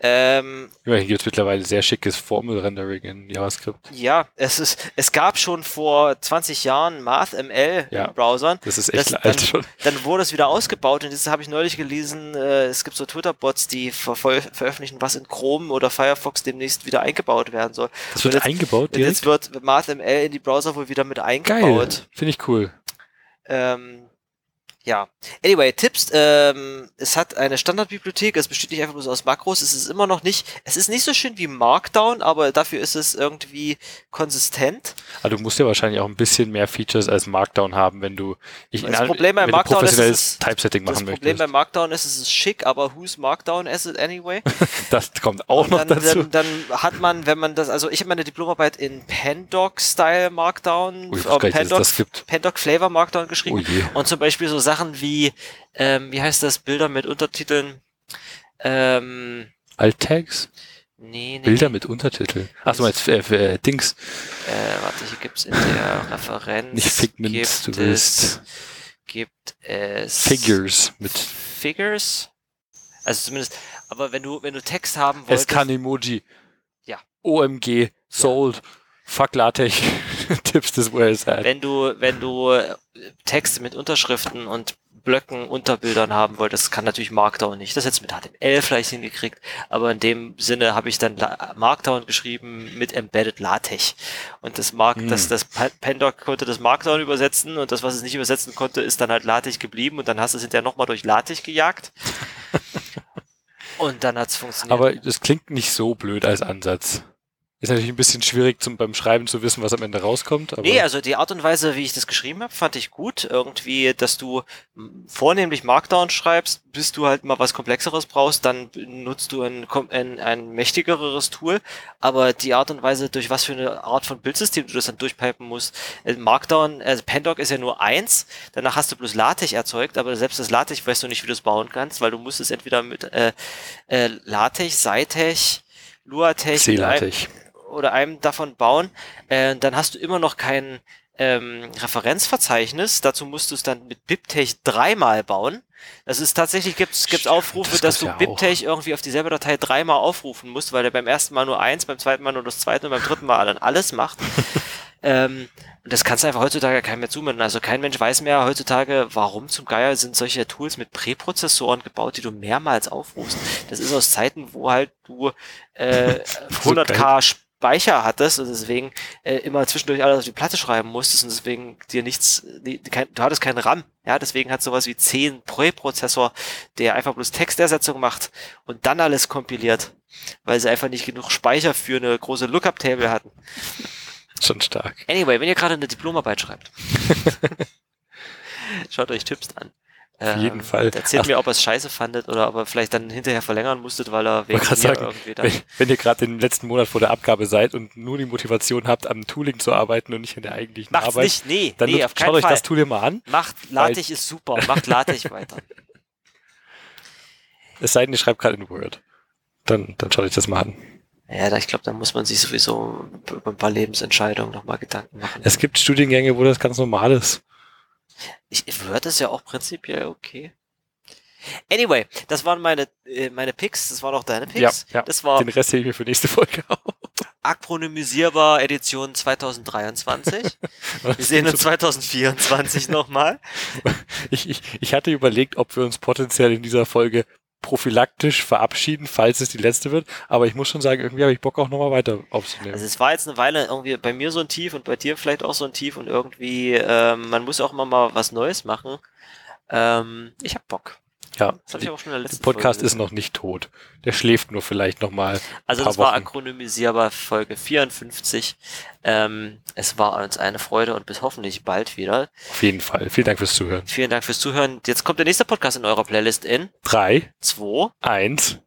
Ähm, Immerhin gibt es mittlerweile sehr schickes Formel-Rendering in JavaScript. ja, es ist, es gab schon vor 20 Jahren MathML Ja. in Browsern. Das ist echt Das- alt dann- schon. Dann wurde es wieder ausgebaut und das habe ich neulich gelesen. Äh, es gibt so Twitter-Bots, die ver veröffentlichen, was in Chrome oder Firefox demnächst wieder eingebaut werden soll. Das wird jetzt- eingebaut direkt? jetzt wird MathML in die Browser wohl wieder mit Geil. eingebaut. Finde ich cool. Ähm, ja. Anyway, Tipps. Ähm, es hat eine Standardbibliothek. Es besteht nicht einfach bloß aus Makros. Es ist immer noch nicht. Es ist nicht so schön wie Markdown, aber dafür ist es irgendwie konsistent. Aber du musst ja wahrscheinlich auch ein bisschen mehr Features als Markdown haben, wenn du ich, Das Problem bei wenn Markdown du ist, es professionelles ist- Typesetting Das machen Problem möchtest. bei Markdown ist, es ist schick, aber who's Markdown as it anyway? das kommt auch Und noch dann, dazu. Dann, dann hat man, wenn man das, also ich habe meine Diplomarbeit in Pandoc-Style Markdown, Ui, äh, Pandoc. Pandoc Flavor Markdown geschrieben. Oh. Und zum Beispiel so Sachen wie, ähm, wie heißt das, Bilder mit Untertiteln? Ähm, Alt-Tags? nee, nee. Bilder mit Untertiteln. Achso, jetzt äh, äh, Dings. Äh, warte, hier gibt's in der Referenz. Nicht Figment, gibt du es, willst Gibt es. Figures mit Figures? Also zumindest, aber wenn du, wenn du Text haben wolltest. SKN-Emoji. Ja. OMG, sold, fuck LaTeX, tips this where is at. wenn du, wenn du äh, Texte mit Unterschriften und Blöcken unter Bildern haben wolltest, kann natürlich Markdown nicht. Das du mit HTML vielleicht hingekriegt, aber in dem Sinne habe ich dann Markdown geschrieben mit Embedded LaTeX. Und das Mark, Hm. das, das Pa- Pandoc konnte das Markdown übersetzen und das, was es nicht übersetzen konnte, ist dann halt LaTeX geblieben und dann hast du es hinterher nochmal durch LaTeX gejagt. und dann hat's funktioniert. Aber das klingt nicht so blöd als Ansatz. Ist natürlich ein bisschen schwierig zum, beim Schreiben zu wissen, was am Ende rauskommt. Aber Nee, also die Art und Weise, wie ich das geschrieben habe, fand ich gut. Irgendwie, dass du vornehmlich Markdown schreibst, bis du halt mal was Komplexeres brauchst, dann nutzt du ein, ein, ein mächtigeres Tool. Aber die Art und Weise, durch was für eine Art von Bildsystem du das dann durchpipen musst, äh, Markdown, also Pandoc ist ja nur eins, danach hast du bloß LaTeX erzeugt, aber selbst das LaTeX weißt du nicht, wie du es bauen kannst, weil du musst es entweder mit äh, äh, LaTeX, SciTeX, LuaTeX, mit einem- C-LaTeX. Oder einem davon bauen, äh, dann hast du immer noch kein ähm, Referenzverzeichnis. Dazu musst du es dann mit BibTeX dreimal bauen. Das ist tatsächlich, gibt's Stimmt, Aufrufe, das dass du ja. BibTeX irgendwie auf dieselbe Datei dreimal aufrufen musst, weil der beim ersten Mal nur eins, beim zweiten Mal nur das zweite und beim dritten Mal dann alles macht. ähm, und das kannst du einfach heutzutage keinem mehr zumuten. Also kein Mensch weiß mehr heutzutage, warum zum Geier sind solche Tools mit Präprozessoren gebaut, die du mehrmals aufrufst. Das ist aus Zeiten, wo halt du äh, So 100k Speicher hattest und deswegen äh, immer zwischendurch alles auf die Platte schreiben musstest und deswegen dir nichts, die, kein, du hattest keinen RAM. Ja, deswegen hat sowas wie 10 Präprozessor, der einfach bloß Textersetzung macht und dann alles kompiliert, weil sie einfach nicht genug Speicher für eine große Lookup-Table hatten. Schon stark. Anyway, wenn ihr gerade eine Diplomarbeit schreibt, schaut euch Tipps an. Auf jeden Fall. Erzählt Ach. mir, ob ihr es scheiße fandet oder ob ihr vielleicht dann hinterher verlängern musstet, weil er wegen mir sagen, irgendwie dann... wenn, wenn ihr gerade den letzten Monat vor der Abgabe seid und nur die Motivation habt, am Tooling zu arbeiten und nicht in der eigentlichen Macht's Arbeit, nicht, nee, dann nee, schaut euch Fall. das Tool mal an. Macht LaTeX ist super, macht LaTeX weiter. Es sei denn, ihr schreibt gerade in Word. Dann, dann schaut euch das mal an. Ja, ich glaube, da muss man sich sowieso über ein paar Lebensentscheidungen nochmal Gedanken machen. Es gibt Studiengänge, wo das ganz normal ist. Ich, Word ist ja auch prinzipiell okay. Anyway, das waren meine, äh, meine Picks, das waren auch deine Picks. Ja, ja. Das war Den Rest hebe ich mir für nächste Folge auf. akronymisierbar Edition 2023. Wir sehen uns 2024 nochmal. Ich, ich, ich hatte überlegt, ob wir uns potenziell in dieser Folge prophylaktisch verabschieden, falls es die letzte wird. Aber ich muss schon sagen, irgendwie habe ich Bock auch nochmal weiter aufzunehmen. Also es war jetzt eine Weile irgendwie bei mir so ein Tief und bei dir vielleicht auch so ein Tief und irgendwie, ähm, man muss auch immer mal was Neues machen. Ähm, ich hab Bock. Ja, Das habe ich auch schon in der der letzten Podcast Folge ist noch nicht tot. Der schläft nur vielleicht nochmal. Also paar das war Wochen. akronymisierbar Folge 54. Ähm, es war uns eine Freude und bis hoffentlich bald wieder. Auf jeden Fall. Vielen Dank fürs Zuhören. Vielen Dank fürs Zuhören. Jetzt kommt der nächste Podcast in eurer Playlist in Drei, 2. eins.